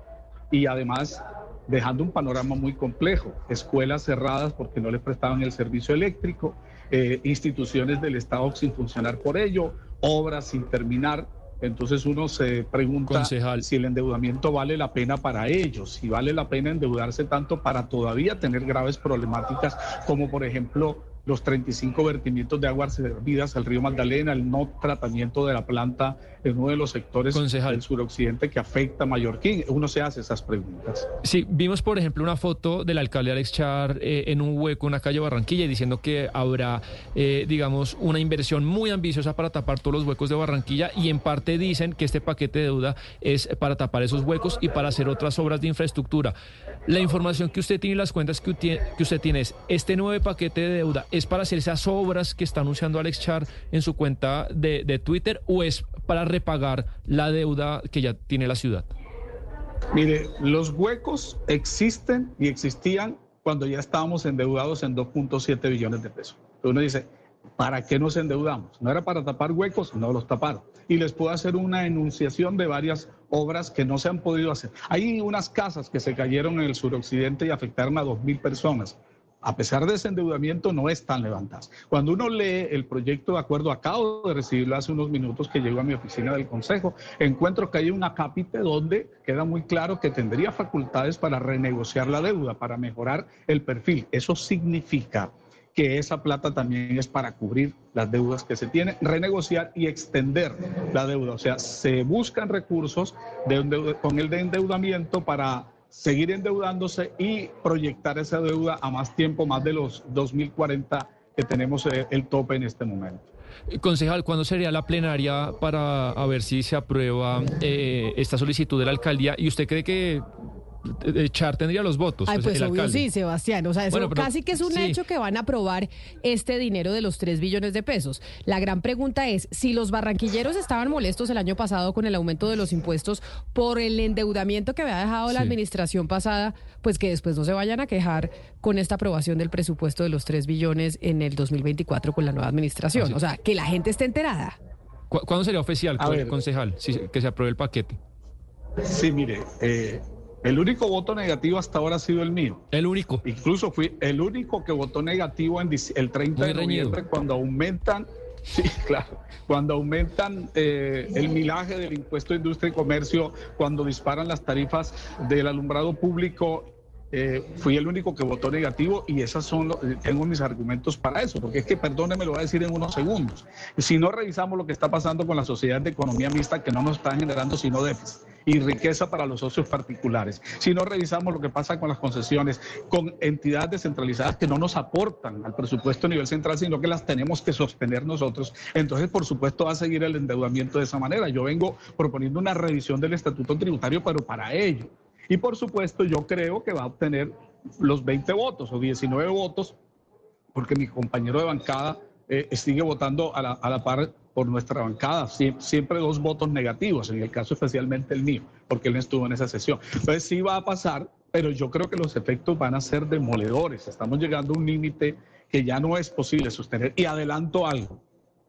Y además dejando un panorama muy complejo, escuelas cerradas porque no le prestaban el servicio eléctrico, eh, instituciones del Estado sin funcionar por ello, obras sin terminar. Entonces uno se pregunta si el endeudamiento vale la pena para ellos, si vale la pena endeudarse tanto para todavía tener graves problemáticas como por ejemplo los 35 vertimientos de aguas servidas al río Magdalena, el no tratamiento de la planta en uno de los sectores del suroccidente que afecta a Mallorquín. Uno se hace esas preguntas. Sí, vimos por ejemplo una foto del alcalde Alex Char eh, en un hueco en la calle Barranquilla y diciendo que habrá, eh, digamos, una inversión muy ambiciosa para tapar todos los huecos de Barranquilla y en parte dicen que este paquete de deuda es para tapar esos huecos y para hacer otras obras de infraestructura. La información que usted tiene y las cuentas que usted, que usted tiene es, este nuevo paquete de deuda es para hacer esas obras que está anunciando Alex Char en su cuenta de, de Twitter o es para repagar la deuda que ya tiene la ciudad? Mire, los huecos existen y existían cuando ya estábamos endeudados en 2.7 billones de pesos. Uno dice, ¿para qué nos endeudamos? ¿No era para tapar huecos? No los taparon. Y les puedo hacer una enunciación de varias obras que no se han podido hacer. Hay unas casas que se cayeron en el suroccidente y afectaron a 2.000 personas. A pesar de ese endeudamiento, no están levantadas. Cuando uno lee el proyecto de acuerdo, acabo de recibirlo hace unos minutos que llegó a mi oficina del Consejo, encuentro que hay una cápite donde queda muy claro que tendría facultades para renegociar la deuda, para mejorar el perfil. Eso significa que esa plata también es para cubrir las deudas que se tienen, renegociar y extender la deuda. O sea, se buscan recursos con el de endeudamiento para seguir endeudándose y proyectar esa deuda a más tiempo, más de los 2040 que tenemos eh, el tope en este momento. Concejal, ¿cuándo sería la plenaria para ver si se aprueba eh, esta solicitud de la alcaldía? ¿Y usted cree que Char tendría los votos. Ay, pues, obvio sí, Sebastián. O sea, eso casi que es un hecho que van a aprobar este dinero de los 3 billones de pesos. La gran pregunta es, si los barranquilleros estaban molestos el año pasado con el aumento de los impuestos por el endeudamiento que había dejado la administración pasada, pues que después no se vayan a quejar con esta aprobación del presupuesto de los 3 billones en el 2024 con la nueva administración. O sea, que la gente esté enterada. ¿Cuándo sería oficial, concejal, que se apruebe el paquete? Sí, mire, eh, el único voto negativo hasta ahora ha sido el mío. El único. Incluso fui el único que votó negativo en el 30 de noviembre cuando aumentan, sí, claro, cuando aumentan eh, el milaje del impuesto de industria y comercio, cuando disparan las tarifas del alumbrado público eh, fui el único que votó negativo y esas son tengo mis argumentos para eso, porque es que perdóneme, lo voy a decir en unos segundos. Si no revisamos lo que está pasando con la sociedad de economía mixta que no nos está generando sino déficit y riqueza para los socios particulares, si no revisamos lo que pasa con las concesiones, con entidades descentralizadas que no nos aportan al presupuesto a nivel central, sino que las tenemos que sostener nosotros, entonces por supuesto va a seguir el endeudamiento de esa manera. Yo vengo proponiendo una revisión del estatuto tributario, pero para ello y por supuesto, yo creo que va a obtener los 20 votos o 19 votos, porque mi compañero de bancada eh, sigue votando a la, par por nuestra bancada, siempre, dos votos negativos, en el caso especialmente el mío, porque él estuvo en esa sesión. Entonces sí va a pasar, pero yo creo que los efectos van a ser demoledores. Estamos llegando a un límite que ya no es posible sostener. Y adelanto algo.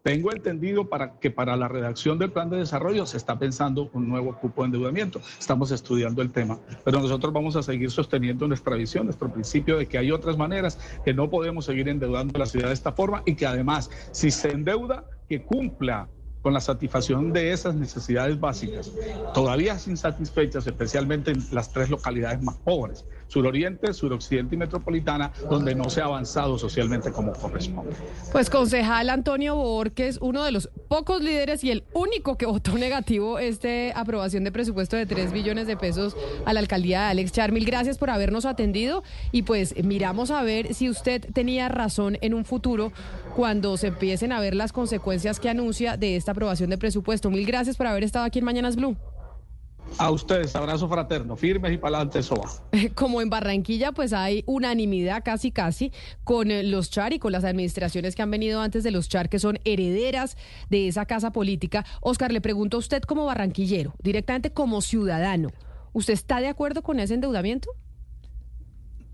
Tengo entendido para que para la redacción del plan de desarrollo se está pensando un nuevo cupo de endeudamiento. Estamos estudiando el tema, pero nosotros vamos a seguir sosteniendo nuestra visión, nuestro principio de que hay otras maneras que no podemos seguir endeudando la ciudad de esta forma y que además, si se endeuda, que cumpla con la satisfacción de esas necesidades básicas, todavía insatisfechas, especialmente en las tres localidades más pobres suroriente, suroccidente y metropolitana, donde no se ha avanzado socialmente como corresponde. Pues concejal Antonio Borges, uno de los pocos líderes y el único que votó negativo esta aprobación de presupuesto de 3 billones de pesos a la alcaldía de Alex Charmil. Gracias por habernos atendido y pues miramos a ver si usted tenía razón en un futuro cuando se empiecen a ver las consecuencias que anuncia de esta aprobación de presupuesto. Mil gracias por haber estado aquí en Mañanas Blue. A ustedes, abrazo fraterno, firmes y para adelante, va. Como en Barranquilla, pues hay unanimidad casi casi con los Char y con las administraciones que han venido antes de los Char, que son herederas de esa casa política. Oscar, le pregunto a usted como barranquillero, directamente como ciudadano, ¿usted está de acuerdo con ese endeudamiento?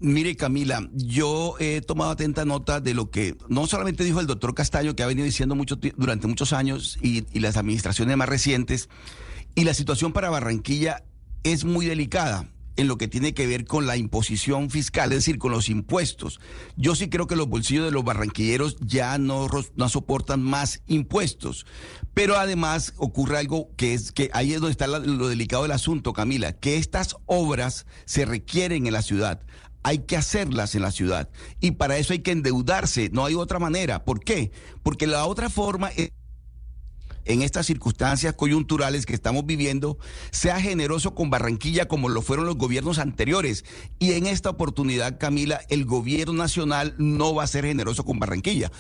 Mire, Camila, yo he tomado atenta nota de lo que no solamente dijo el doctor Castaño, que ha venido diciendo mucho durante muchos años, y, las administraciones más recientes, y la situación para Barranquilla es muy delicada en lo que tiene que ver con la imposición fiscal, es decir, con los impuestos. Yo sí creo que los bolsillos de los barranquilleros ya no, no soportan más impuestos. Pero además ocurre algo que es que ahí es donde está lo delicado del asunto, Camila, que estas obras se requieren en la ciudad hay que hacerlas en la ciudad. Y para eso hay que endeudarse, no hay otra manera. ¿Por qué? Porque la otra forma es en estas circunstancias coyunturales que estamos viviendo, sea generoso con Barranquilla como lo fueron los gobiernos anteriores. Y en esta oportunidad, Camila, el gobierno nacional no va a ser generoso con Barranquilla.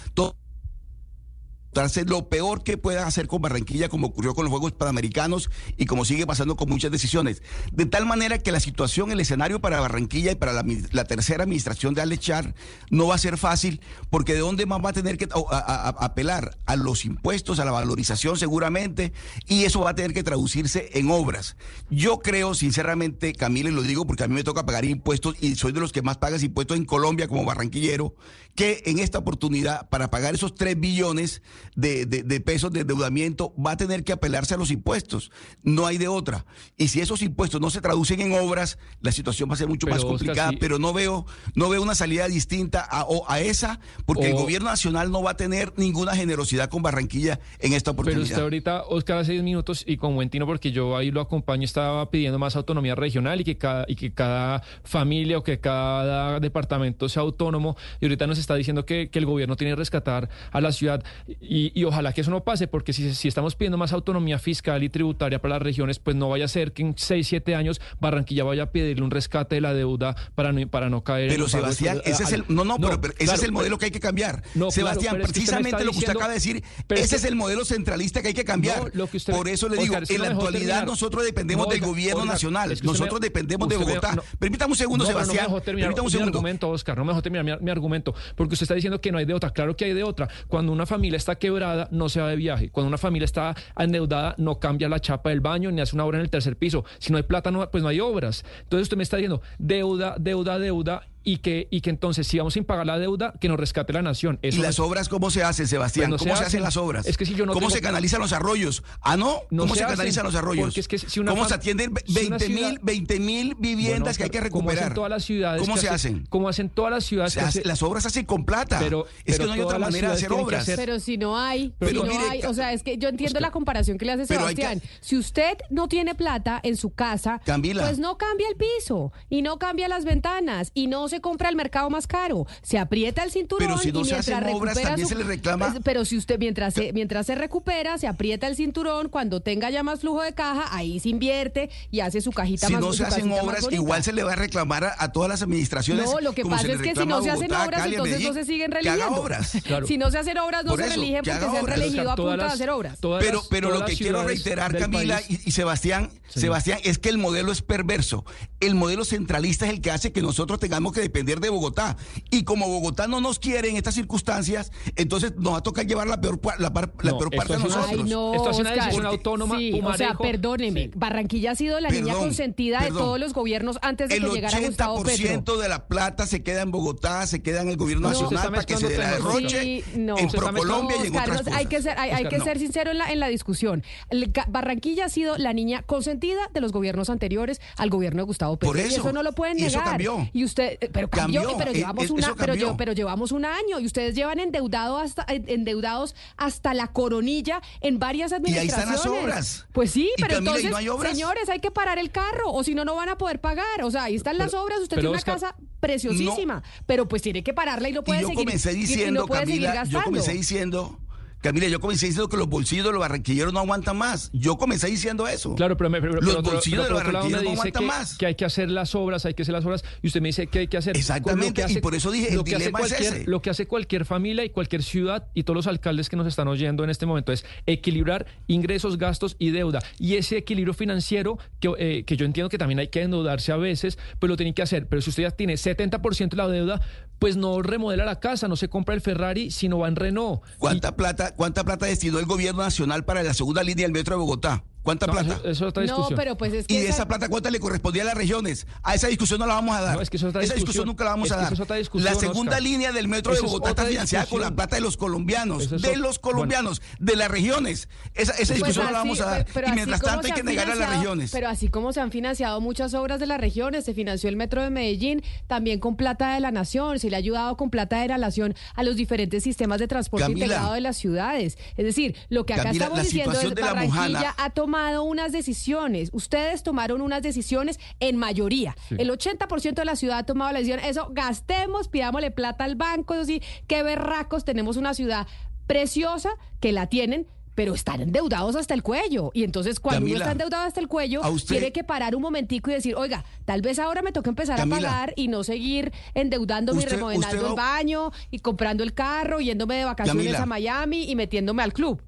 Lo peor que pueda hacer con Barranquilla, como ocurrió con los Juegos Panamericanos y como sigue pasando con muchas decisiones. De tal manera que la situación, el escenario para Barranquilla y para la, tercera administración de Alechar no va a ser fácil, porque ¿de dónde más va a tener que apelar? a los impuestos, a la valorización seguramente, y eso va a tener que traducirse en obras. Yo creo, sinceramente, Camila, y lo digo porque a mí me toca pagar impuestos y soy de los que más pagas impuestos en Colombia como barranquillero, que en esta oportunidad, para pagar esos 3 billones de, de- de pesos de endeudamiento, va a tener que apelarse a los impuestos. No hay de otra. Y si esos impuestos no se traducen en obras, la situación va a ser mucho Pero, más Oscar, complicada, sí. pero no veo, no veo una salida distinta a, o- a esa, porque el gobierno nacional no va a tener ninguna generosidad con Barranquilla en esta Pero oportunidad. usted ahorita, Oscar, hace 10 minutos, y con buen tino, porque yo ahí lo acompaño, estaba pidiendo más autonomía regional y que cada, y que cada familia o que cada departamento sea autónomo. Y ahorita nos está diciendo que, que el gobierno tiene que rescatar a la ciudad. Y, y ojalá que eso no pase, porque si, si estamos pidiendo más autonomía fiscal y tributaria para las regiones, pues no vaya a ser que en 6, 7 años Barranquilla vaya a pedirle un rescate de la deuda para no, para no caer Pero pagos. Sebastián, ese es el no no, pero, pero ese claro, es el modelo que hay que cambiar. No, claro, Sebastián, pero es que usted me precisamente lo que usted diciendo- acaba de decir, es ese que- es el modelo centralista que hay que cambiar. No, lo que usted- Por eso le digo, Oscar, en la actualidad terminar. nosotros dependemos del oiga, gobierno oiga, nacional, es nosotros me- dependemos de Bogotá. Permítame un segundo, Sebastián. No me dejó terminar Permítame un mi segundo. argumento, Oscar. No me dejó terminar mi, mi argumento. Porque usted está diciendo que no hay de otra. Claro que hay de otra. Cuando una familia está quebrada, no se va de viaje. Cuando una familia está endeudada, no cambia la chapa del baño ni hace una obra en el tercer piso. Si no hay plata, no, pues no hay obras. Entonces usted me está diciendo deuda, deuda, deuda. Y que, y que entonces, si vamos sin pagar la deuda, que nos rescate la nación. ¿Y las no- obras cómo se hacen, Sebastián? Pues no ¿Cómo se se, hacen hacen. las obras? Es que si yo no ¿Cómo tengo- se canalizan los arroyos? ¿Ah, no? No ¿Cómo se se, hacen, canalizan los arroyos? porque es que si una ¿Cómo se atienden si una 20 mil ciudad- 20 mil viviendas que hay que recuperar? hacen todas las ciudades. ¿Cómo se hacen? Como hacen todas las ciudades. Hace- las obras se hacen con plata. Pero- es pero que no hay otra manera de hacer obras. hacer- Pero si no hay, Pero si no mire, hay, o sea, es que yo entiendo la comparación que le hace Sebastián. Si usted no tiene plata en su casa, pues no cambia el piso y no cambia las ventanas y no se compra el mercado más caro. Se aprieta el cinturón Pero si no y se mientras hacen obras, recupera también su- se le reclama- Pues, Pero si usted mientras se, mientras se recupera, se aprieta el cinturón, cuando tenga ya más flujo de caja, ahí se invierte y hace su cajita Si más no se hacen obras, igual se le va a reclamar a, a todas las administraciones. No, lo que pasa se es que si no se hacen Bogotá, obras, Cali, entonces no se siguen que haga religiendo. obras. Si no se hacen obras, no Por se eso, religen que porque se han obras. religido a punta de hacer obras. todas Pero, pero todas lo que quiero reiterar, Camila y Sebastián, Sebastián, es que el modelo es perverso. El modelo centralista es el que hace que nosotros tengamos que depender de Bogotá. Y como Bogotá no nos quiere en estas circunstancias, entonces nos va a tocar llevar la peor, la, par- la No, peor parte de es una- nosotros. Ay, no, Esto hace una Oscar. decisión autónoma, Sí, o sea, perdóneme. Barranquilla ha sido la niña Perdón, consentida de todos los gobiernos antes de El que llegara Gustavo Petro. 80% de la plata se queda en Bogotá, se queda en el gobierno No, nacional para que se mezclando la derroche Sí, no. en ProColombia y en otras no, hay cosas. que ser, hay, que no. ser sincero en la, en la discusión. El Barranquilla ha sido la niña consentida de los gobiernos anteriores al gobierno de Gustavo Petro. Por y eso. eso no lo pueden Y negar. eso cambió. Y usted, eh, pero cambió, Cambió. pero Eh, llevamos eh, una, pero, yo- pero llevamos un año y ustedes llevan endeudado hasta, eh, endeudados hasta la coronilla en varias ahí están administraciones. las obras. Pues sí, Y pero Camila, ¿y entonces, no hay obras? señores, hay que parar el carro o si no, no van a poder pagar. O sea, ahí están las Pero- obras, usted tiene una Oscar, casa preciosísima, pero pues tiene que pararla y no puede Y yo seguir. comencé y- y diciendo, no puede seguir Camila, yo gastando. comencé diciendo, Camila, yo comencé diciendo que los bolsillos de los barranquilleros no aguantan más. Yo comencé diciendo eso. Claro, pero, me- pero- los pero bolsillos pero de los barranquilleros no aguantan que, más. que hay que hacer las obras, hay que hacer las obras, y usted me dice que hay que hacer. Exactamente, que y por eso dije, el lo que hace dilema es cualquier, ese. Lo que hace cualquier familia y cualquier ciudad y todos los alcaldes que nos están oyendo en este momento es equilibrar ingresos, gastos y deuda. Y ese equilibrio financiero, que, eh, que yo entiendo que también hay que endeudarse a veces, pues lo tienen que hacer. Pero si usted ya tiene 70% de la deuda, pues no remodela la casa, no se compra el Ferrari, sino va en Renault. ¿Cuánta plata, cuánta plata destinó el gobierno nacional para la segunda línea del metro de Bogotá? ¿Cuánta No, plata? eso- eso es otra No, pero pues es que y esa- esa plata, ¿cuánta le correspondía a las regiones? A esa discusión no la vamos a dar. No, es que eso es otra esa discusión discusión. nunca la vamos Es a dar. es la segunda Oscar. línea del metro Eso de es Bogotá está financiada con la plata de los colombianos, de los colombianos, de las regiones. Esa, esa Pues discusión no la vamos a dar. pe- pero y mientras tanto hay que negar a las regiones. Pero así como se han financiado muchas obras de las regiones, se financió el metro de Medellín, también con plata de la nación, se le ha ayudado con plata de la nación a los diferentes sistemas de transporte Camila. integrado de las ciudades. Es decir, lo que acá Camila, estamos diciendo es Barranquilla ha tomado unas decisiones. Ustedes tomaron unas decisiones en mayoría. Sí. El 80% de la ciudad ha tomado la decisión. Eso, gastemos, pidámosle plata al banco, eso sí, qué berracos, tenemos una ciudad preciosa que la tienen. Pero están endeudados hasta el cuello. Y entonces, cuando uno Camila, está endeudado hasta el cuello, usted- tiene que parar un momentico y decir, oiga, tal vez ahora me toca empezar Camila, a pagar y no seguir endeudándome y usted- remodelando usted el baño y comprando el carro, yéndome de vacaciones Camila. a Miami y metiéndome al club.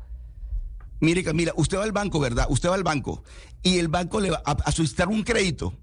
Mire, Camila, usted va al banco, ¿verdad? Usted va al banco y el banco le va a, a solicitar un crédito.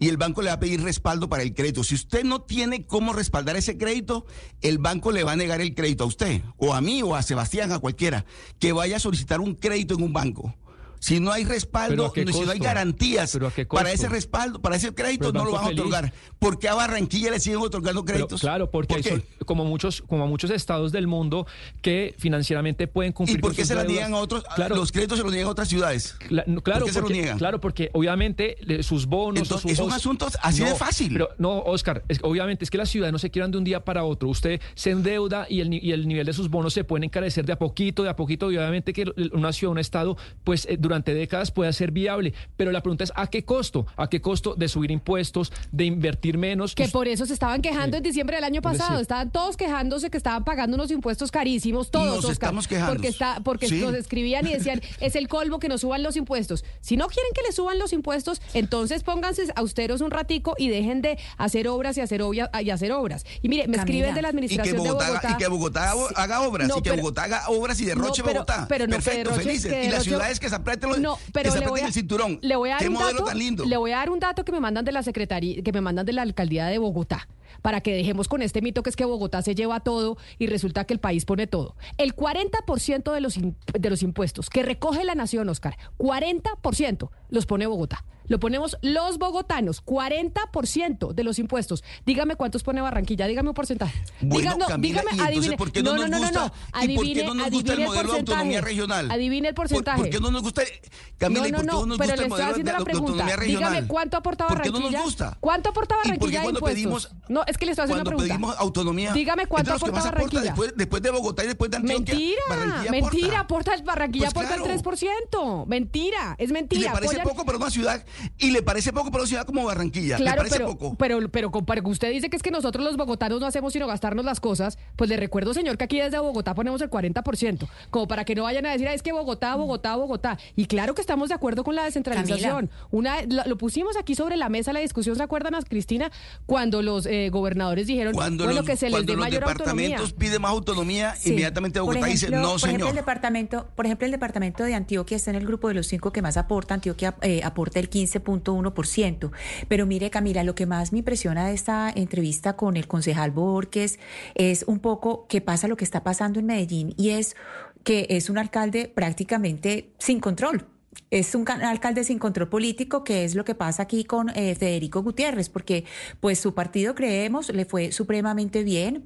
y el banco le va a pedir respaldo para el crédito. Si usted no tiene cómo respaldar ese crédito, el banco le va a negar el crédito a usted, o a mí, o a Sebastián, a cualquiera, que vaya a solicitar un crédito en un banco. Si no hay respaldo, ¿Pero a qué si no hay garantías ¿Pero a qué para ese respaldo, para ese crédito, no lo van a otorgar. ¿Por qué a Barranquilla le siguen otorgando Pero, créditos? claro, porque ¿Por hay como muchos, como muchos estados del mundo que financieramente pueden cumplir ¿Y por qué sus se la deudas. niegan a otros? Claro. Los créditos se los niegan a otras ciudades. Cla- no, claro, ¿Por qué se lo porque, niegan? claro, porque obviamente sus bonos. Entonces, o su- es un asunto así de fácil. Pero no, Oscar, es, obviamente es que las ciudades no se quieran de un día para otro. Usted se endeuda y el, y el nivel de sus bonos se pueden encarecer de a poquito, de a poquito. Y obviamente que una ciudad, un estado, pues eh, durante décadas puede ser viable. Pero la pregunta es: ¿a qué costo? ¿A qué costo de subir impuestos, de invertir menos? Que por eso se estaban quejando en diciembre del año pasado. estaban todos quejándose que estaban pagando unos impuestos carísimos, todos, Nos Oscar, estamos quejando. Porque, está, porque Sí. nos escribían y decían, es el colmo que nos suban los impuestos. Si no quieren que les suban los impuestos, entonces pónganse austeros un ratico y dejen de hacer obras y hacer, obvia- y hacer obras. Y mire, me Camila. escriben de la Y que administración Bogotá, de Bogotá. haga- y que Bogotá haga- obras, No, y que pero- Bogotá haga obras y derroche No, pero- Bogotá. pero no, que Perfecto, derroche- felices. que y las ciudades que se los- No, pero que le voy a- el cinturón. Le voy a dar Qué un modelo dato, tan lindo. Le voy a dar un dato que me mandan de la secretaría, que me mandan de la alcaldía de Bogotá, para que dejemos con este mito que es que Bogotá se lleva todo y resulta que el país pone todo. El 40% de los, de los impuestos que recoge la nación, Oscar, 40% los pone Bogotá. Lo ponemos los bogotanos, 40% de los impuestos. Dígame cuántos pone Barranquilla, dígame un porcentaje. Bueno, Dígame- Camila, dígame, ¿y adivine. por qué no, nos gusta? ¿Y por Adivine, no nos el adivine modelo de autonomía porcentaje. regional? Adivine el ¿Por- porcentaje. ¿Por, qué no nos gusta? Camila, ¿y no, por no, qué no no, nos pero gusta le el estoy modelo de, haciendo la pregunta. Dígame cuánto aporta ¿Por qué Barranquilla. no nos gusta? ¿Cuánto aporta ¿Y por Barranquilla de impuestos? pedimos- no, es que le estoy haciendo una pregunta. pedimos autonomía, Dígame cuánto aporta Barranquilla. después, después de Bogotá y después de Antioquia. Mentira, Barranquilla mentira, aporta. el- Barranquilla Pues aporta el 3%. Mentira, es Y mentira. le parece poco para una ciudad, y le parece poco para una ciudad como Barranquilla. le Claro, parece pero, poco. pero, pero, compare- usted dice que es que nosotros los bogotanos no hacemos sino gastarnos las cosas. Pues le recuerdo, señor, que aquí desde Bogotá ponemos el 40%, como para que no vayan a decir, "Ah, es que Bogotá, Bogotá, Bogotá. Y claro que estamos de acuerdo con la descentralización. Una, lo, lo pusimos aquí sobre la mesa la discusión, ¿se acuerdan, Cristina? Cuando los eh, gobernadores dijeron, Cuando bueno, los, que se les cuando dé los mayor autonomía. departamentos piden más autonomía, Sí. inmediatamente Bogotá dice, ejemplo- no, por ejemplo, señor. el departamento, por ejemplo, el departamento de Antioquia está en el grupo de los cinco que más aporta. Antioquia eh, aporta el 15.1%. Pero mire, Camila, lo que más me impresiona de esta entrevista con el concejal Borges es un poco qué pasa lo que está pasando en Medellín y es que es un alcalde prácticamente sin control. Es un ca- alcalde sin control político, que es lo que pasa aquí con eh, Federico Gutiérrez, porque pues su partido, creemos, le fue supremamente bien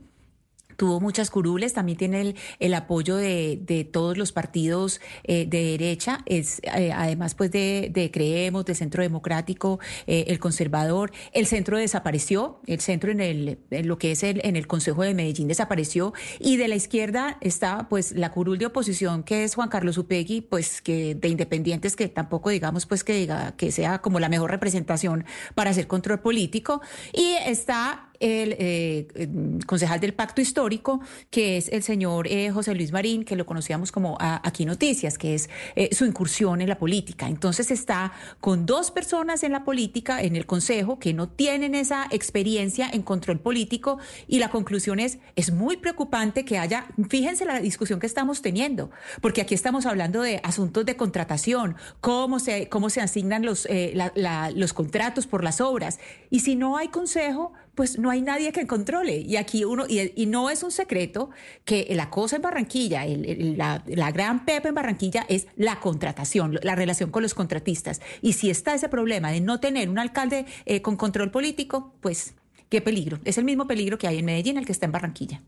tuvo muchas curules, también tiene el, el apoyo de, de todos los partidos eh, de derecha, es eh, además pues de, de Creemos, de Centro Democrático, eh, el Conservador, el centro desapareció, el centro en, el, en lo que es el, en el Consejo de Medellín desapareció, y de la izquierda está pues la curul de oposición que es Juan Carlos Upegui, pues que de independientes que tampoco digamos pues que diga que sea como la mejor representación para hacer control político, y está el eh, eh, concejal del Pacto Histórico, que es el señor eh, José Luis Marín, que lo conocíamos como Aquí Noticias, que es eh, su incursión en la política. Entonces está con dos personas en la política, en el Consejo, que no tienen esa experiencia en control político y la conclusión es, es muy preocupante que haya, fíjense la discusión que estamos teniendo, porque aquí estamos hablando de asuntos de contratación, cómo se, cómo se asignan los, la- los contratos por las obras. Y si no hay consejo, pues no hay nadie que controle. Y aquí uno, y, no es un secreto que la cosa en Barranquilla, el- la gran pepa en Barranquilla es la contratación, la relación con los contratistas. Y si está ese problema de no tener un alcalde eh, con control político, pues qué peligro. Es el mismo peligro que hay en Medellín, el que está en Barranquilla.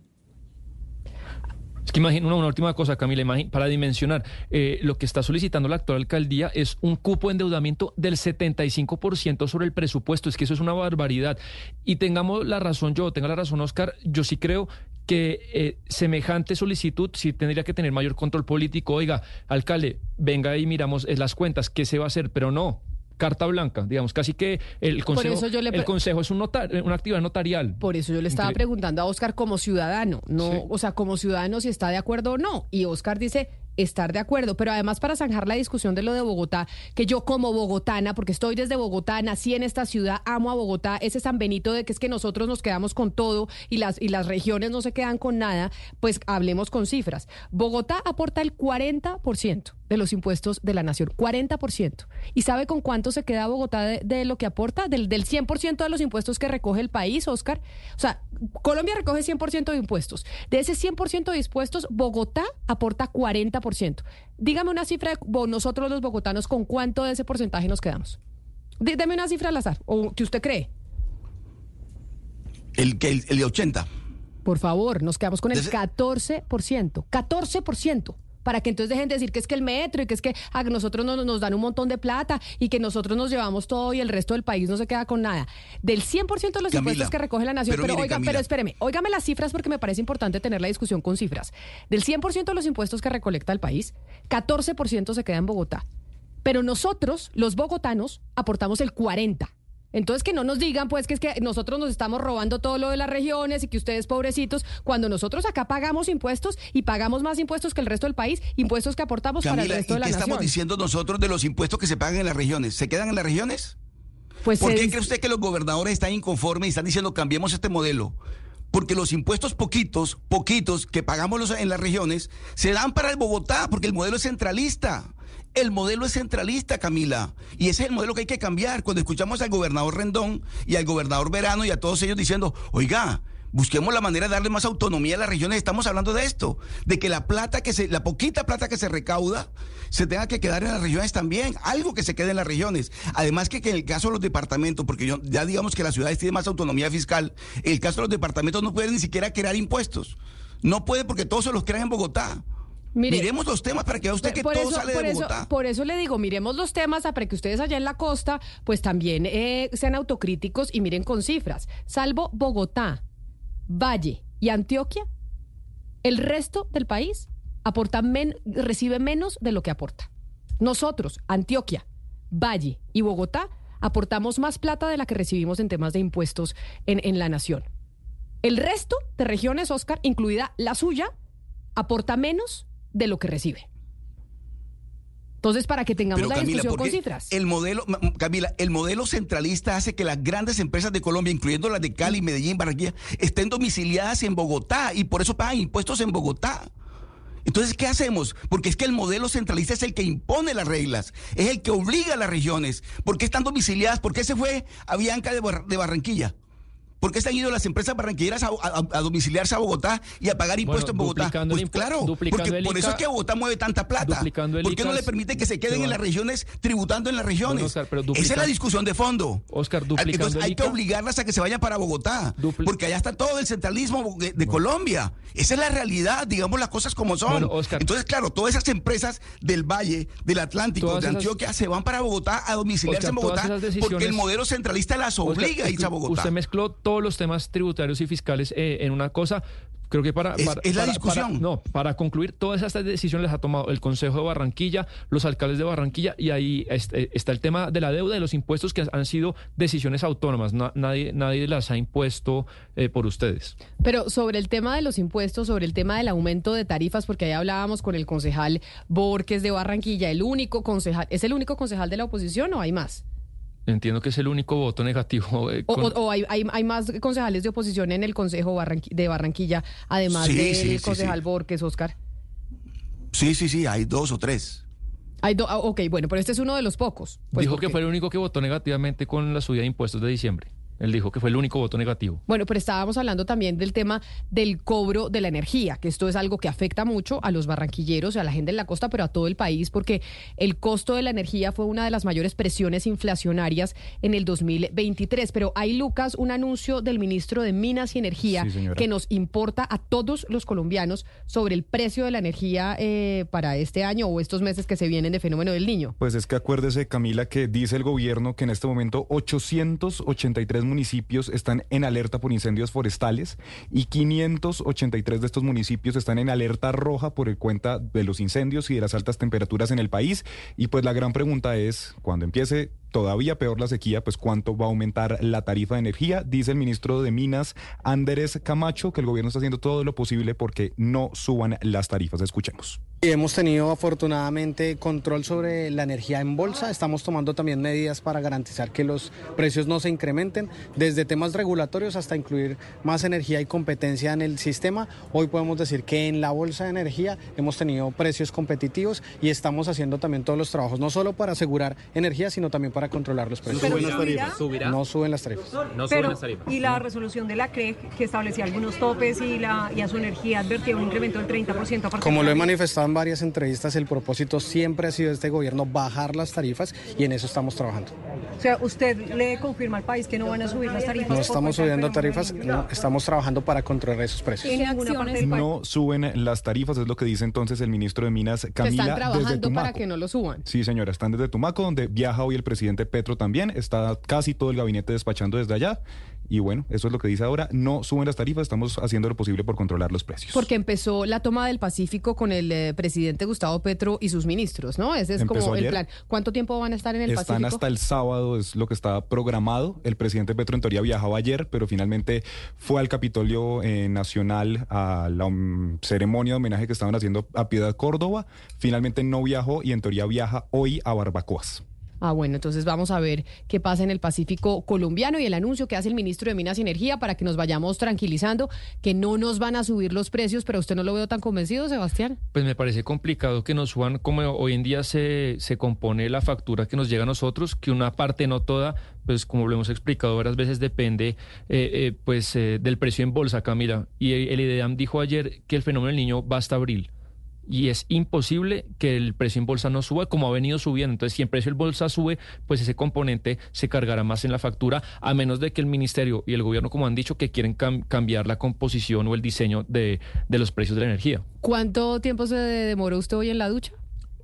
Es que imagina una, última cosa, Camila, para dimensionar, eh, lo que está solicitando la actual alcaldía es un cupo de endeudamiento del 75% sobre el presupuesto. Es que eso es una barbaridad. Y tengamos la razón yo, tenga la razón Oscar, yo sí creo que eh, semejante solicitud sí tendría que tener mayor control político. Oiga, alcalde, venga y miramos eh, las cuentas, ¿qué se va a hacer? Pero no. Carta blanca, digamos, casi que el consejo, eso yo le el consejo es un notar, una actividad notarial. Por eso yo le estaba Increíble. preguntando a Oscar como ciudadano, no, Sí. o sea, como ciudadano si está de acuerdo o no. Y Oscar dice estar de acuerdo, pero además para zanjar la discusión de lo de Bogotá, que yo como bogotana, porque estoy desde Bogotá, nací en esta ciudad, amo a Bogotá, ese San Benito de que es que nosotros nos quedamos con todo y las, y las regiones no se quedan con nada, pues hablemos con cifras. Bogotá aporta el 40% de los impuestos de la nación, 40%. ¿Y sabe con cuánto se queda Bogotá de, de lo que aporta? Del, del 100% de los impuestos que recoge el país, Oscar. O sea, Colombia recoge 100% de impuestos. De ese 100% de impuestos, Bogotá aporta 40%. Dígame una cifra de nosotros los bogotanos, ¿con cuánto de ese porcentaje nos quedamos? Dé- Deme una cifra al azar, o que usted cree. El, el, el de 80. Por favor, nos quedamos con el Desde- 14%. 14%. Para que entonces dejen de decir que es que el metro y que es que a nosotros no- nos dan un montón de plata y que nosotros nos llevamos todo y el resto del país no se queda con nada. Del 100% de los Camila, impuestos que recoge la nación, pero pero, mire, oiga, Camila. pero espéreme, óigame las cifras porque me parece importante tener la discusión con cifras. Del 100% de los impuestos que recolecta el país, 14% se queda en Bogotá. Pero nosotros, los bogotanos, aportamos el 40%. Entonces que no nos digan pues que es que nosotros nos estamos robando todo lo de las regiones y que ustedes pobrecitos, cuando nosotros acá pagamos impuestos y pagamos más impuestos que el resto del país, impuestos que aportamos para el Camila, ¿y resto de la qué estamos diciendo nosotros de los impuestos que se pagan en las regiones? ¿Se quedan en las regiones? Pues ¿Por qué dice- cree usted que los gobernadores están inconformes y están diciendo cambiemos este modelo? Porque los impuestos poquitos, poquitos que pagamos en las regiones, se dan para el Bogotá, porque el modelo es centralista. El modelo es centralista, Camila. Y ese es el modelo que hay que cambiar. Cuando escuchamos al gobernador Rendón y al gobernador Verano y a todos ellos diciendo, oiga, busquemos la manera de darle más autonomía a las regiones, estamos hablando de esto, de que la plata que se, la poquita plata que se recauda, se tenga que quedar en las regiones también, algo que se quede en las regiones. Además que, en el caso de los departamentos, porque yo, ya digamos que las ciudades tienen más autonomía fiscal, en el caso de los departamentos no pueden ni siquiera crear impuestos. No pueden porque todos se los crean en Bogotá. Mire, Miremos los temas para que vea usted que por todo eso, sale por de eso- Bogotá. por eso le digo, miremos los temas para que ustedes allá en la costa, pues también eh, sean autocríticos y miren con cifras. Salvo Bogotá, Valle y Antioquia, el resto del país aporta men- recibe menos de lo que aporta. Nosotros, Antioquia, Valle y Bogotá, aportamos más plata de la que recibimos en temas de impuestos en, en la nación. El resto de regiones, Oscar, incluida la suya, aporta menos de lo que recibe. Entonces, para que tengamos Pero la Camila, discusión ¿por con cifras. El modelo, Camila, el modelo centralista hace que las grandes empresas de Colombia, incluyendo las de Cali, Medellín, Barranquilla, estén domiciliadas en Bogotá y por eso pagan impuestos en Bogotá. Entonces, ¿qué hacemos? Porque es que el modelo centralista es el que impone las reglas, es el que obliga a las regiones. ¿Por qué están domiciliadas? ¿Por qué se fue a Bianca de, Bar- de Barranquilla? ¿Por qué se han ido las empresas barranquilleras a, a- a domiciliarse a Bogotá y a pagar impuestos en Bogotá? Pues impu- claro, porque por eso es que Bogotá mueve tanta plata. ¿Por qué no le permite que se queden en las regiones tributando en las regiones? Bueno, Oscar, pero Esa es la discusión de fondo. Oscar, Ah, duplicando Entonces hay que obligarlas a que se vayan para Bogotá, porque allá está todo el centralismo de, de Colombia. Esa es la realidad, digamos las cosas como son. Oscar. Entonces, claro, todas esas empresas del Valle, del Atlántico, de esas- Antioquia, se van para Bogotá a domiciliarse Oscar, en Bogotá porque el modelo centralista las obliga a irse a Bogotá. Usted mezcló todos los temas tributarios y fiscales eh, en una cosa. Creo que para, Es- para- es la para- discusión. para- no, para concluir, todas estas decisiones las ha tomado el Consejo de Barranquilla, los alcaldes de Barranquilla, y ahí este- está el tema de la deuda, de los impuestos que han sido decisiones autónomas. Na- nadie, nadie las ha impuesto eh, por ustedes. Pero sobre el tema de los impuestos, sobre el tema del aumento de tarifas, porque ahí hablábamos con el concejal Borges de Barranquilla, el único concejal, ¿es el único concejal de la oposición o hay más? Entiendo que es el único voto negativo. eh, O, con- o- o hay, hay- hay más concejales de oposición en el Consejo Barranqui- de Barranquilla, además Sí, del sí, sí, concejal sí. Borges, Oscar. Sí, sí, sí, hay dos o tres. Hay do- ah, ok, bueno, pero este es uno de los pocos. Pues dijo porque- que fue el único que votó negativamente con la subida de impuestos de diciembre. Él dijo que fue el único voto negativo. Bueno, pero estábamos hablando también del tema del cobro de la energía, que esto es algo que afecta mucho a los barranquilleros, a la gente en la costa, pero a todo el país, porque el costo de la energía fue una de las mayores presiones inflacionarias en el 2023. Pero hay, Lucas, un anuncio del ministro de Minas y Energía Sí, que nos importa a todos los colombianos sobre el precio de la energía eh, para este año o estos meses que se vienen de fenómeno del niño. Pues es que acuérdese, Camila, que dice el gobierno que en este momento 883 municipios están en alerta por incendios forestales y 583 de estos municipios están en alerta roja por cuenta de los incendios y de las altas temperaturas en el país. Y pues la gran pregunta es, cuando empiece todavía peor la sequía, pues cuánto va a aumentar la tarifa de energía. Dice el ministro de Minas, Andrés Camacho, que el gobierno está haciendo todo lo posible porque no suban las tarifas. Escuchemos. Hemos tenido afortunadamente control sobre la energía en bolsa. Estamos tomando también medidas para garantizar que los precios no se incrementen, desde temas regulatorios hasta incluir más energía y competencia en el sistema. Hoy podemos decir que en la bolsa de energía hemos tenido precios competitivos y estamos haciendo también todos los trabajos, no solo para asegurar energía, sino también para controlar los precios. ¿Suben las tarifas? ¿Subirá? No suben las tarifas. No Pero, suben las tarifas. Y la resolución de la CRE que establecía algunos topes y, la, y a su energía advertía un incremento del 30% a partir Como lo he manifestado en varias entrevistas, el propósito siempre ha sido de este gobierno bajar las tarifas y en eso estamos trabajando. O sea, usted le confirma al país que no van a subir las tarifas. No estamos subiendo tarifas, no, estamos trabajando para controlar esos precios. No suben las tarifas, es lo que dice entonces el ministro de Minas, Que Camila, están desde trabajando Tumaco. para que no lo suban. Sí, señora, están desde Tumaco, donde viaja hoy el presidente Petro también. Está casi todo el gabinete despachando desde allá. Y bueno, eso es lo que dice ahora. No suben las tarifas, estamos haciendo lo posible por controlar los precios. Porque empezó la toma del Pacífico con el eh, presidente Gustavo Petro y sus ministros, ¿no? Ese es Empezó como el plan. ¿Cuánto tiempo van a estar en el Están Pacífico? hasta el sábado, es lo que está programado. El presidente Petro en teoría viajaba ayer, pero finalmente fue al Capitolio eh, Nacional a la um, ceremonia de homenaje que estaban haciendo a Piedad Córdoba. Finalmente no viajó y en teoría viaja hoy a Barbacoas. Ah, bueno, entonces vamos a ver qué pasa en el Pacífico colombiano y el anuncio que hace el ministro de Minas y Energía para que nos vayamos tranquilizando, que no nos van a subir los precios, pero usted no lo veo tan convencido, Sebastián. Pues me parece complicado que nos suban como hoy en día se, se compone la factura que nos llega a nosotros, que una parte, no toda, pues como lo hemos explicado varias veces, depende eh, eh, pues eh, del precio en bolsa, Camila. Y el IDEAM dijo ayer que el fenómeno del niño va hasta abril. Y es imposible que el precio en bolsa no suba como ha venido subiendo. Entonces, si el precio en bolsa sube, pues ese componente se cargará más en la factura, a menos de que el ministerio y el gobierno, como han dicho, que quieren cam- cambiar la composición o el diseño de, de los precios de la energía. ¿Cuánto tiempo se demoró usted hoy en la ducha?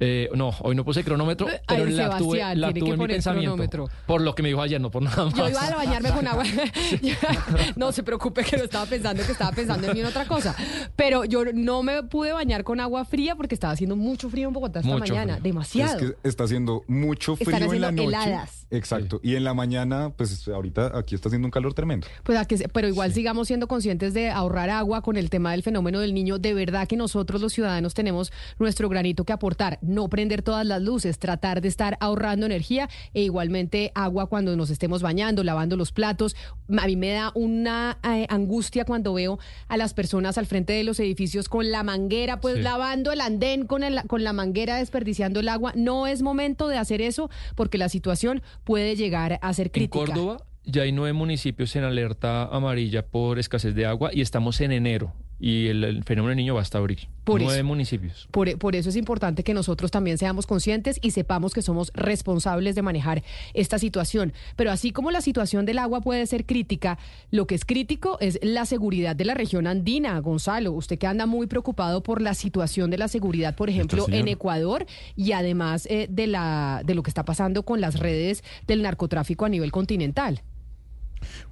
Eh, no, hoy no puse cronómetro, Ay, pero la tuve, la en mi pensamiento. cronómetro. Por lo que me dijo ayer, no por nada más. Yo iba a bañarme con agua. no se preocupe que no estaba pensando que estaba pensando en mí en otra cosa. Pero yo no me pude bañar con agua fría porque estaba haciendo mucho frío en Bogotá esta Mucho mañana. frío. Demasiado. Es que está haciendo mucho Están frío en la noche. heladas. Exacto. Y en la mañana, pues ahorita aquí está haciendo un calor tremendo. Pues a que pero igual sigamos siendo conscientes de ahorrar agua con el tema del fenómeno del niño. De verdad que nosotros los ciudadanos tenemos nuestro granito que aportar. No prender todas las luces, tratar de estar ahorrando energía e igualmente agua cuando nos estemos bañando, lavando los platos. A mí me da una eh, angustia cuando veo a las personas al frente de los edificios con la manguera, pues Sí. lavando el andén con, el- con la manguera, desperdiciando el agua. No es momento de hacer eso porque la situación puede llegar a ser En crítica. Córdoba ya hay nueve municipios en alerta amarilla por escasez de agua y estamos en enero y el, el fenómeno del niño va hasta abril. Por nueve eso. municipios. Por, por eso es importante que nosotros también seamos conscientes y sepamos que somos responsables de manejar esta situación. Pero así como la situación del agua puede ser crítica, lo que es crítico es la seguridad de la región andina. Gonzalo, usted que anda muy preocupado por la situación de la seguridad, por ejemplo, en Ecuador y además eh, de, la, de lo que está pasando con las redes del narcotráfico a nivel continental.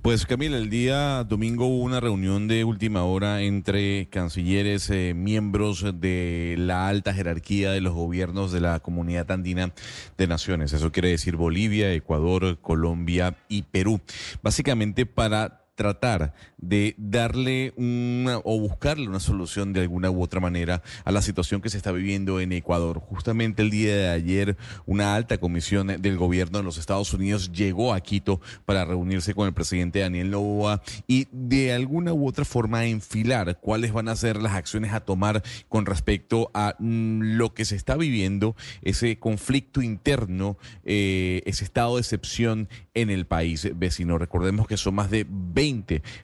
Pues Camila, el día domingo hubo una reunión de última hora entre cancilleres, eh, miembros de la alta jerarquía de los gobiernos de la comunidad andina de naciones. Eso quiere decir Bolivia, Ecuador, Colombia y Perú. Básicamente para tratar de darle una o buscarle una solución de alguna u otra manera a la situación que se está viviendo en Ecuador. Justamente el día de ayer, una alta comisión del gobierno de los Estados Unidos llegó a Quito para reunirse con el presidente Daniel Noboa y de alguna u otra forma enfilar cuáles van a ser las acciones a tomar con respecto a mm, lo que se está viviendo, ese conflicto interno, eh, ese estado de excepción en el país vecino. Recordemos que son más de 20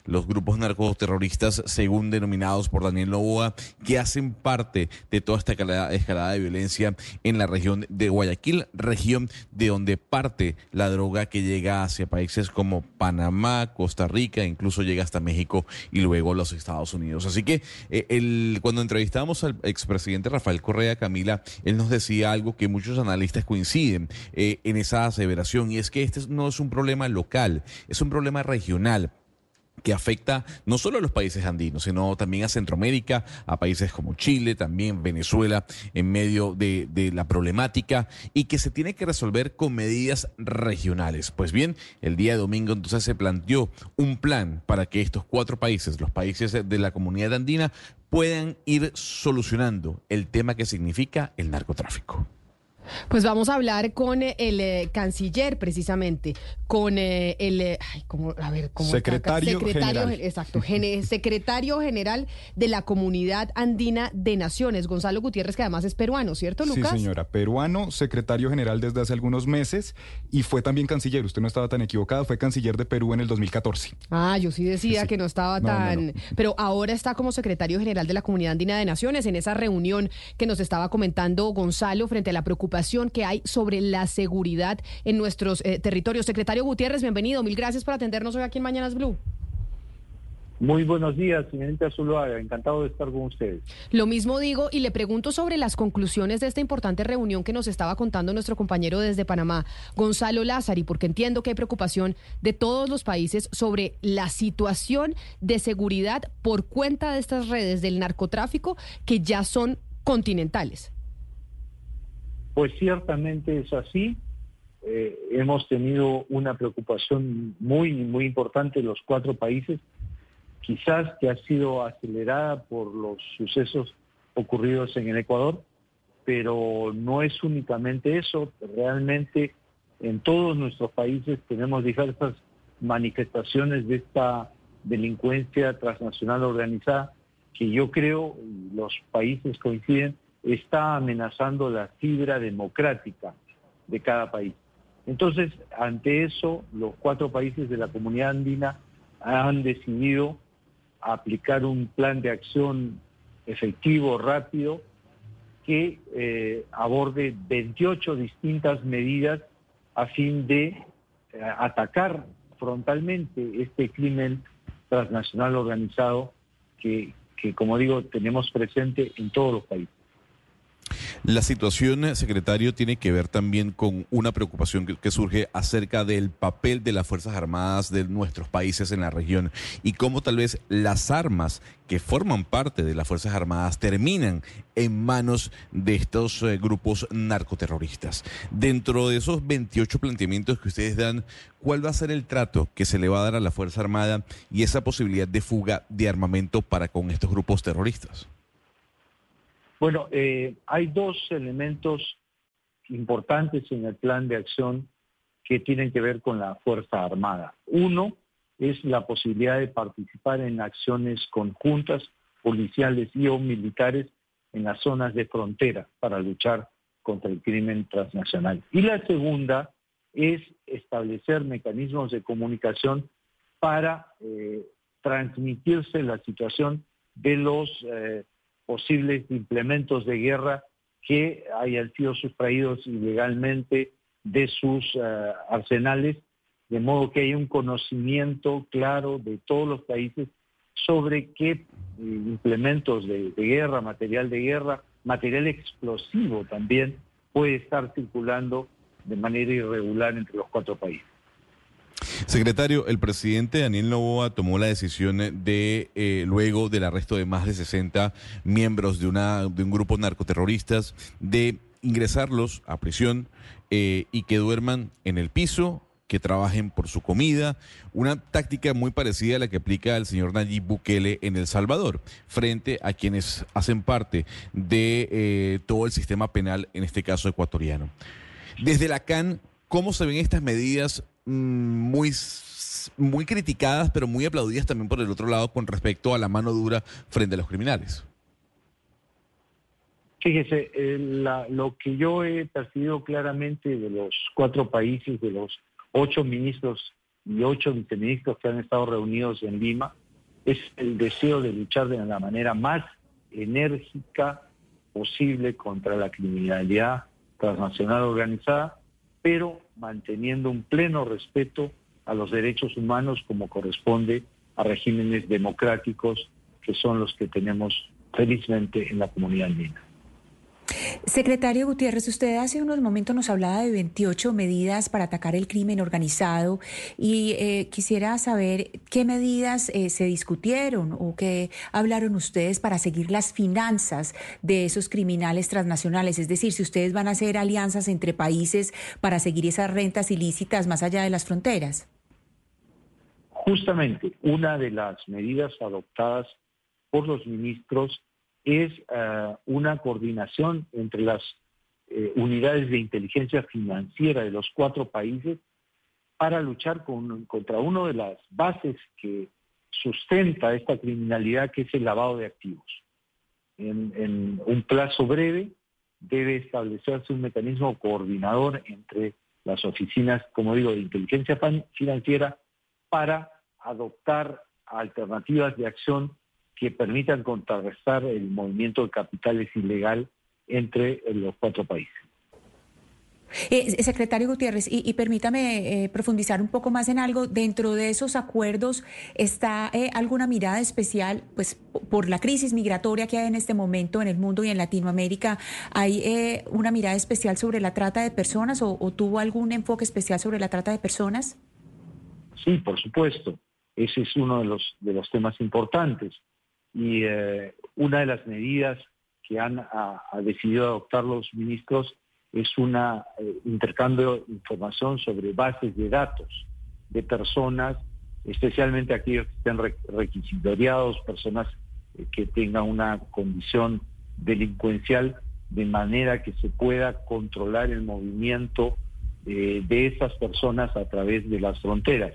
los grupos narcoterroristas, según denominados por Daniel Novoa, que hacen parte de toda esta escalada, de violencia en la región de Guayaquil, región de donde parte la droga que llega hacia países como Panamá, Costa Rica, incluso llega hasta México y luego los Estados Unidos. Así que eh, cuando entrevistamos al expresidente Rafael Correa Camila, él nos decía algo que muchos analistas coinciden eh, en esa aseveración, y es que este no es un problema local, es un problema regional que afecta no solo a los países andinos, sino también a Centroamérica, a países como Chile, también Venezuela, en medio de, la problemática y que se tiene que resolver con medidas regionales. Pues bien, el día de domingo entonces se planteó un plan para que estos cuatro países, los países de la comunidad andina, puedan ir solucionando el tema que significa el narcotráfico. Pues vamos a hablar con eh, el eh, canciller precisamente, con eh, el ay, ¿cómo, a ver, ¿cómo secretario, secretario general. exacto, secretario general de la Comunidad Andina de Naciones, Gonzalo Gutiérrez, que además es peruano, ¿cierto, Lucas? Sí, señora, peruano, secretario general desde hace algunos meses y fue también canciller. Usted no estaba tan equivocada, fue canciller de Perú en el 2014. Ah, yo sí decía sí. que no estaba no, tan, no, pero ahora está como secretario general de la Comunidad Andina de Naciones en esa reunión que nos estaba comentando Gonzalo frente a la preocupación que hay sobre la seguridad en nuestros eh, territorios. Secretario Gutiérrez, bienvenido. Mil gracias por atendernos hoy aquí en Mañanas Blue. Muy buenos días, señorita Zuluaga. Encantado de estar con ustedes. Lo mismo digo y le pregunto sobre las conclusiones de esta importante reunión que nos estaba contando nuestro compañero desde Panamá, Gonzalo Lázari, porque entiendo que hay preocupación de todos los países sobre la situación de seguridad por cuenta de estas redes del narcotráfico que ya son continentales. Pues ciertamente es así. Eh, hemos tenido una preocupación muy, muy importante en los cuatro países, quizás que ha sido acelerada por los sucesos ocurridos en el Ecuador, pero no es únicamente eso. Realmente en todos nuestros países tenemos diversas manifestaciones de esta delincuencia transnacional organizada que yo creo los países coinciden está amenazando la fibra democrática de cada país. Entonces, ante eso, los cuatro países de la comunidad andina han decidido aplicar un plan de acción efectivo, rápido, que eh, aborde 28 distintas medidas a fin de eh, atacar frontalmente este crimen transnacional organizado que, que, como digo, tenemos presente en todos los países. La situación, eh, secretario, tiene que ver también con una preocupación que, surge acerca del papel de las Fuerzas Armadas de nuestros países en la región y cómo tal vez las armas que forman parte de las Fuerzas Armadas terminan en manos de estos eh, grupos narcoterroristas. Dentro de esos 28 planteamientos que ustedes dan, ¿cuál va a ser el trato que se le va a dar a la Fuerza Armada y esa posibilidad de fuga de armamento para con estos grupos terroristas? Bueno, eh, hay dos elementos importantes en el plan de acción que tienen que ver con la Fuerza Armada. Uno es la posibilidad de participar en acciones conjuntas, policiales y o militares en las zonas de frontera para luchar contra el crimen transnacional. Y la segunda es establecer mecanismos de comunicación para eh, transmitirse la situación de los eh, posibles implementos de guerra que hayan sido sustraídos ilegalmente de sus uh, arsenales, de modo que haya un conocimiento claro de todos los países sobre qué eh, implementos de guerra, material de guerra, material explosivo también puede estar circulando de manera irregular entre los cuatro países. Secretario, el presidente Daniel Novoa tomó la decisión de, eh, luego del arresto de más de 60 miembros de, una, de un grupo narcoterroristas, de ingresarlos a prisión eh, y que duerman en el piso, que trabajen por su comida, una táctica muy parecida a la que aplica el señor Nayib Bukele en El Salvador, frente a quienes hacen parte de eh, todo el sistema penal, en este caso ecuatoriano. Desde la CAN, ¿cómo se ven estas medidas muy, muy criticadas, pero muy aplaudidas también por el otro lado con respecto a la mano dura frente a los criminales. Fíjese, eh, lo que yo he percibido claramente de los cuatro países, de los ocho ministros y ocho viceministros que han estado reunidos en Lima, es el deseo de luchar de la manera más enérgica posible contra la criminalidad transnacional organizada, pero manteniendo un pleno respeto a los derechos humanos como corresponde a regímenes democráticos que son los que tenemos felizmente en la comunidad andina. Secretario Gutiérrez, usted hace unos momentos nos hablaba de 28 medidas para atacar el crimen organizado y eh, quisiera saber qué medidas eh, se discutieron o qué hablaron ustedes para seguir las finanzas de esos criminales transnacionales, es decir, si ustedes van a hacer alianzas entre países para seguir esas rentas ilícitas más allá de las fronteras. Justamente, una de las medidas adoptadas por los ministros es eh, una coordinación entre las eh, unidades de inteligencia financiera de los cuatro países para luchar contra una de las bases que sustenta esta criminalidad, que es el lavado de activos. En, en un plazo breve debe establecerse un mecanismo coordinador entre las oficinas, como digo, de inteligencia financiera para adoptar alternativas de acción que permitan contrarrestar el movimiento de capitales ilegal entre los cuatro países. Eh, secretario Gutiérrez, y, permítame eh, profundizar un poco más en algo. Dentro de esos acuerdos está eh, alguna mirada especial, pues por la crisis migratoria que hay en este momento en el mundo y en Latinoamérica, ¿hay una mirada especial sobre la trata de personas o, o, tuvo algún enfoque especial sobre la trata de personas? Sí, por supuesto. Ese es uno de los de los temas importantes y eh, una de las medidas que han decidido adoptar los ministros es un eh, intercambio de información sobre bases de datos de personas, especialmente aquellos que estén requisitoriados, personas eh, que tengan una condición delincuencial, de manera que se pueda controlar el movimiento de esas personas a través de las fronteras.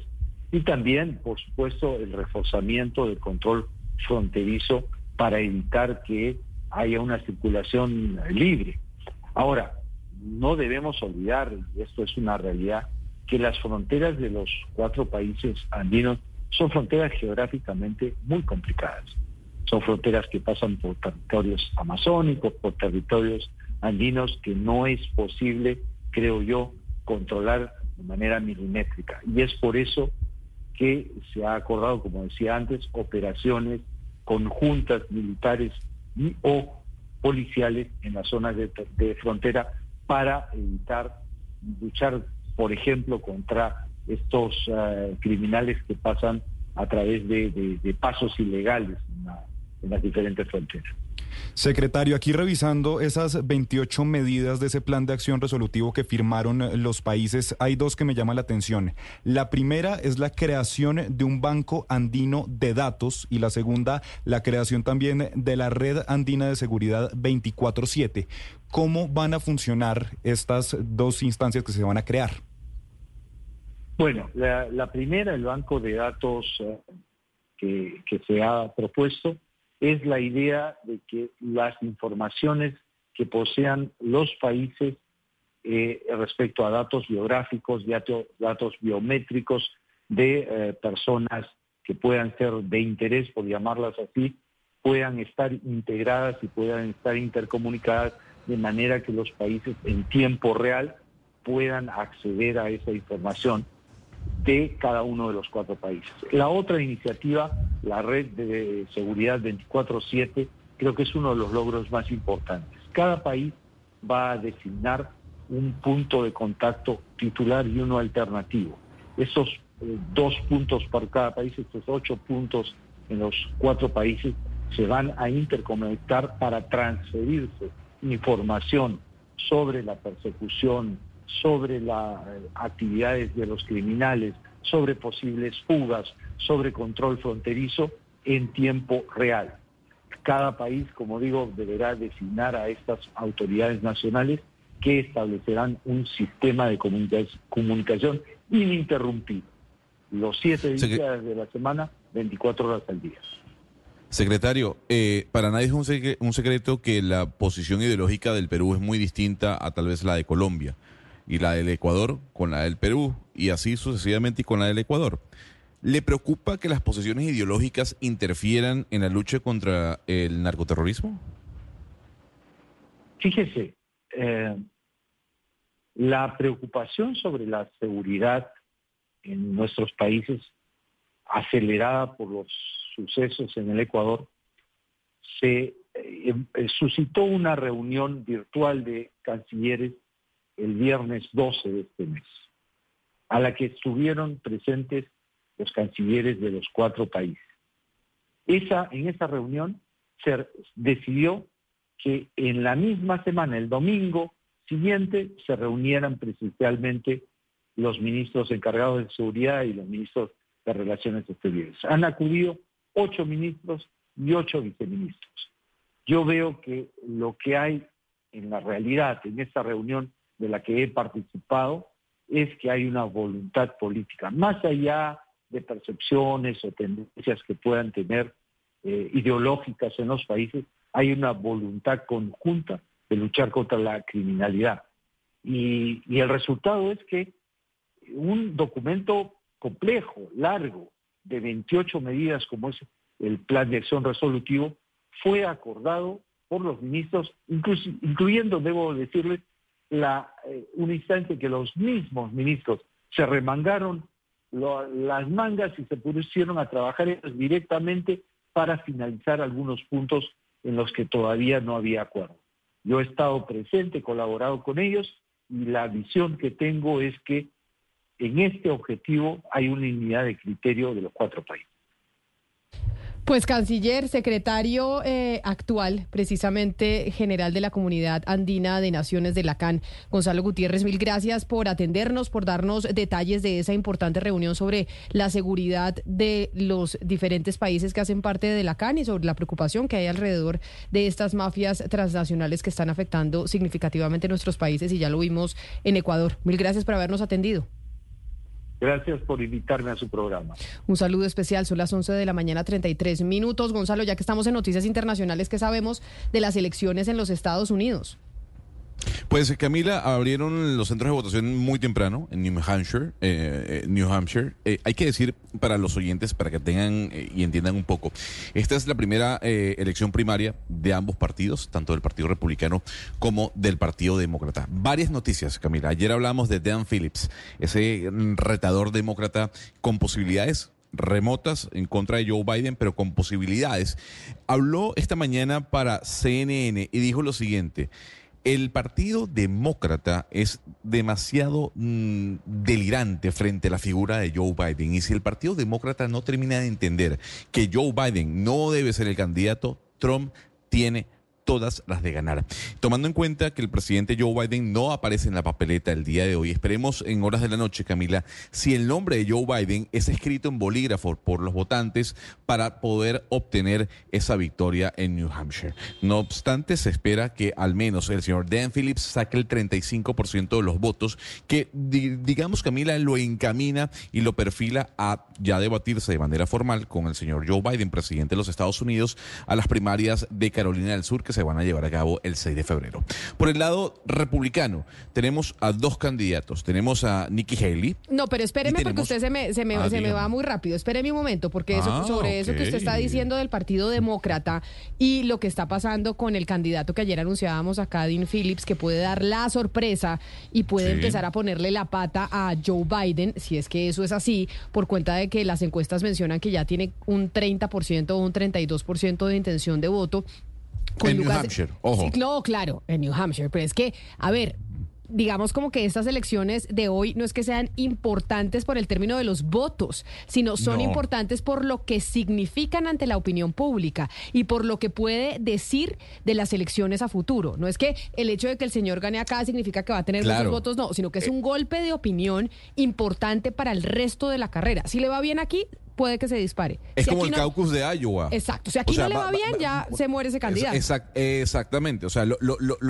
Y también, por supuesto, el reforzamiento del control fronterizo para evitar que haya una circulación libre. Ahora, no debemos olvidar, y esto es una realidad, que las fronteras de los cuatro países andinos son fronteras geográficamente muy complicadas. Son fronteras que pasan por territorios amazónicos, por territorios andinos que no es posible, creo yo, controlar de manera milimétrica. Y es por eso que se ha acordado, como decía antes, operaciones conjuntas militares y o policiales en las zonas de, frontera para evitar luchar, por ejemplo, contra estos eh, criminales que pasan a través de, pasos ilegales en las diferentes fronteras. Secretario, aquí revisando esas 28 medidas de ese plan de acción resolutivo que firmaron los países, hay dos que me llaman la atención. La primera es la creación de un banco andino de datos y la segunda, la creación también de la red andina de seguridad 24/7. ¿Cómo van a funcionar estas dos instancias que se van a crear? Bueno, la, primera, el banco de datos eh, que, que se ha propuesto, es la idea de que las informaciones que posean los países eh, respecto a datos biográficos, datos, biométricos de eh, personas que puedan ser de interés, por llamarlas así, puedan estar integradas y puedan estar intercomunicadas de manera que los países en tiempo real puedan acceder a esa información de cada uno de los cuatro países. La otra iniciativa, la red de seguridad 24/7, creo que es uno de los logros más importantes. Cada país va a designar un punto de contacto titular y uno alternativo. Esos eh, dos puntos para cada país, estos ocho puntos en los cuatro países, se van a interconectar para transferirse información sobre la persecución, sobre las eh, actividades de los criminales, sobre posibles fugas, sobre control fronterizo en tiempo real. Cada país, como digo, deberá designar a estas autoridades nacionales que establecerán un sistema de comunicación ininterrumpido. Los siete días de la semana, 24 horas al día. Secretario, eh, para nadie es un secreto que la posición ideológica del Perú es muy distinta a tal vez la de Colombia y la del Ecuador con la del Perú y así sucesivamente y con la del Ecuador. ¿Le preocupa que las posiciones ideológicas interfieran en la lucha contra el narcoterrorismo? Fíjese, eh, la preocupación sobre la seguridad en nuestros países, acelerada por los sucesos en el Ecuador, se eh, eh, suscitó una reunión virtual de cancilleres el viernes 12 de este mes, a la que estuvieron presentes los cancilleres de los cuatro países. Esa, en esa reunión se decidió que en la misma semana, el domingo siguiente, se reunieran presencialmente los ministros encargados de seguridad y los ministros de Relaciones Exteriores. Han acudido ocho ministros y ocho viceministros. Yo veo que lo que hay en la realidad, en esta reunión de la que he participado, es que hay una voluntad política, más allá de percepciones o tendencias que puedan tener eh, ideológicas en los países, hay una voluntad conjunta de luchar contra la criminalidad. Y, y el resultado es que un documento complejo, largo, de 28 medidas como es el plan de acción resolutivo, fue acordado por los ministros, incluyendo, debo decirles, la, eh, un instante que los mismos ministros se remangaron las mangas y se pusieron a trabajar directamente para finalizar algunos puntos en los que todavía no había acuerdo. Yo he estado presente, colaborado con ellos y la visión que tengo es que en este objetivo hay una unidad de criterio de los cuatro países. Pues canciller, secretario eh, actual, precisamente general de la Comunidad Andina de Naciones de la CAN, Gonzalo Gutiérrez, mil gracias por atendernos, por darnos detalles de esa importante reunión sobre la seguridad de los diferentes países que hacen parte de la CAN y sobre la preocupación que hay alrededor de estas mafias transnacionales que están afectando significativamente nuestros países y ya lo vimos en Ecuador. Mil gracias por habernos atendido. Gracias por invitarme a su programa. Un saludo especial, son las 11 de la mañana 33 minutos. Gonzalo, ya que estamos en noticias internacionales, ¿qué sabemos de las elecciones en los Estados Unidos? Pues Camila, abrieron los centros de votación muy temprano en New Hampshire. Eh, eh, New Hampshire. Eh, hay que decir para los oyentes, para que tengan y entiendan un poco, esta es la primera elección primaria de ambos partidos, tanto del Partido Republicano como del Partido Demócrata. Varias noticias, Camila. Ayer hablamos de Dan Phillips, ese retador demócrata con posibilidades remotas en contra de Joe Biden, pero con posibilidades. Habló esta mañana para CNN y dijo lo siguiente el Partido Demócrata es demasiado mm, delirante frente a la figura de Joe Biden. Y si el Partido Demócrata no termina de entender que Joe Biden no debe ser el candidato, Trump tiene todas las de ganar. Tomando en cuenta que el presidente Joe Biden no aparece en la papeleta el día de hoy, esperemos en horas de la noche, Camila, si el nombre de Joe Biden es escrito en bolígrafo por los votantes para poder obtener esa victoria en New Hampshire. No obstante, se espera que al menos el señor Dan Phillips saque el 35% de los votos, que digamos, Camila, lo encamina y lo perfila a ya debatirse de manera formal con el señor Joe Biden, presidente de los Estados Unidos, a las primarias de Carolina del Sur que se van a llevar a cabo el 6 de febrero. Por el lado republicano, tenemos a dos candidatos. Tenemos a Nikki Haley. No, pero espéreme porque usted se me, se me, ah, se me va muy rápido. Espéreme un momento, porque eso, ah, sobre eso que usted está diciendo del Partido Demócrata y lo que está pasando con el candidato que ayer anunciábamos acá, Dean Phillips, que puede dar la sorpresa y puede empezar a ponerle la pata a Joe Biden, si es que eso es así, por cuenta de que las encuestas mencionan que ya tiene un 30% o un 32% de intención de voto en New Hampshire, ojo. Sí, no, claro, en New Hampshire. Pero es que, a ver, digamos como que estas elecciones de hoy no es que sean importantes por el término de los votos, sino son importantes por lo que significan ante la opinión pública y por lo que puede decir de las elecciones a futuro. No es que el hecho de que el señor gane acá significa que va a tener muchos votos, no, sino que es eh. un golpe de opinión importante para el resto de la carrera. Si le va bien aquí, puede que se dispare. Es como el caucus de Iowa. Exacto. Si aquí no le va, bien, ya se muere ese candidato. exactamente. O sea, lo,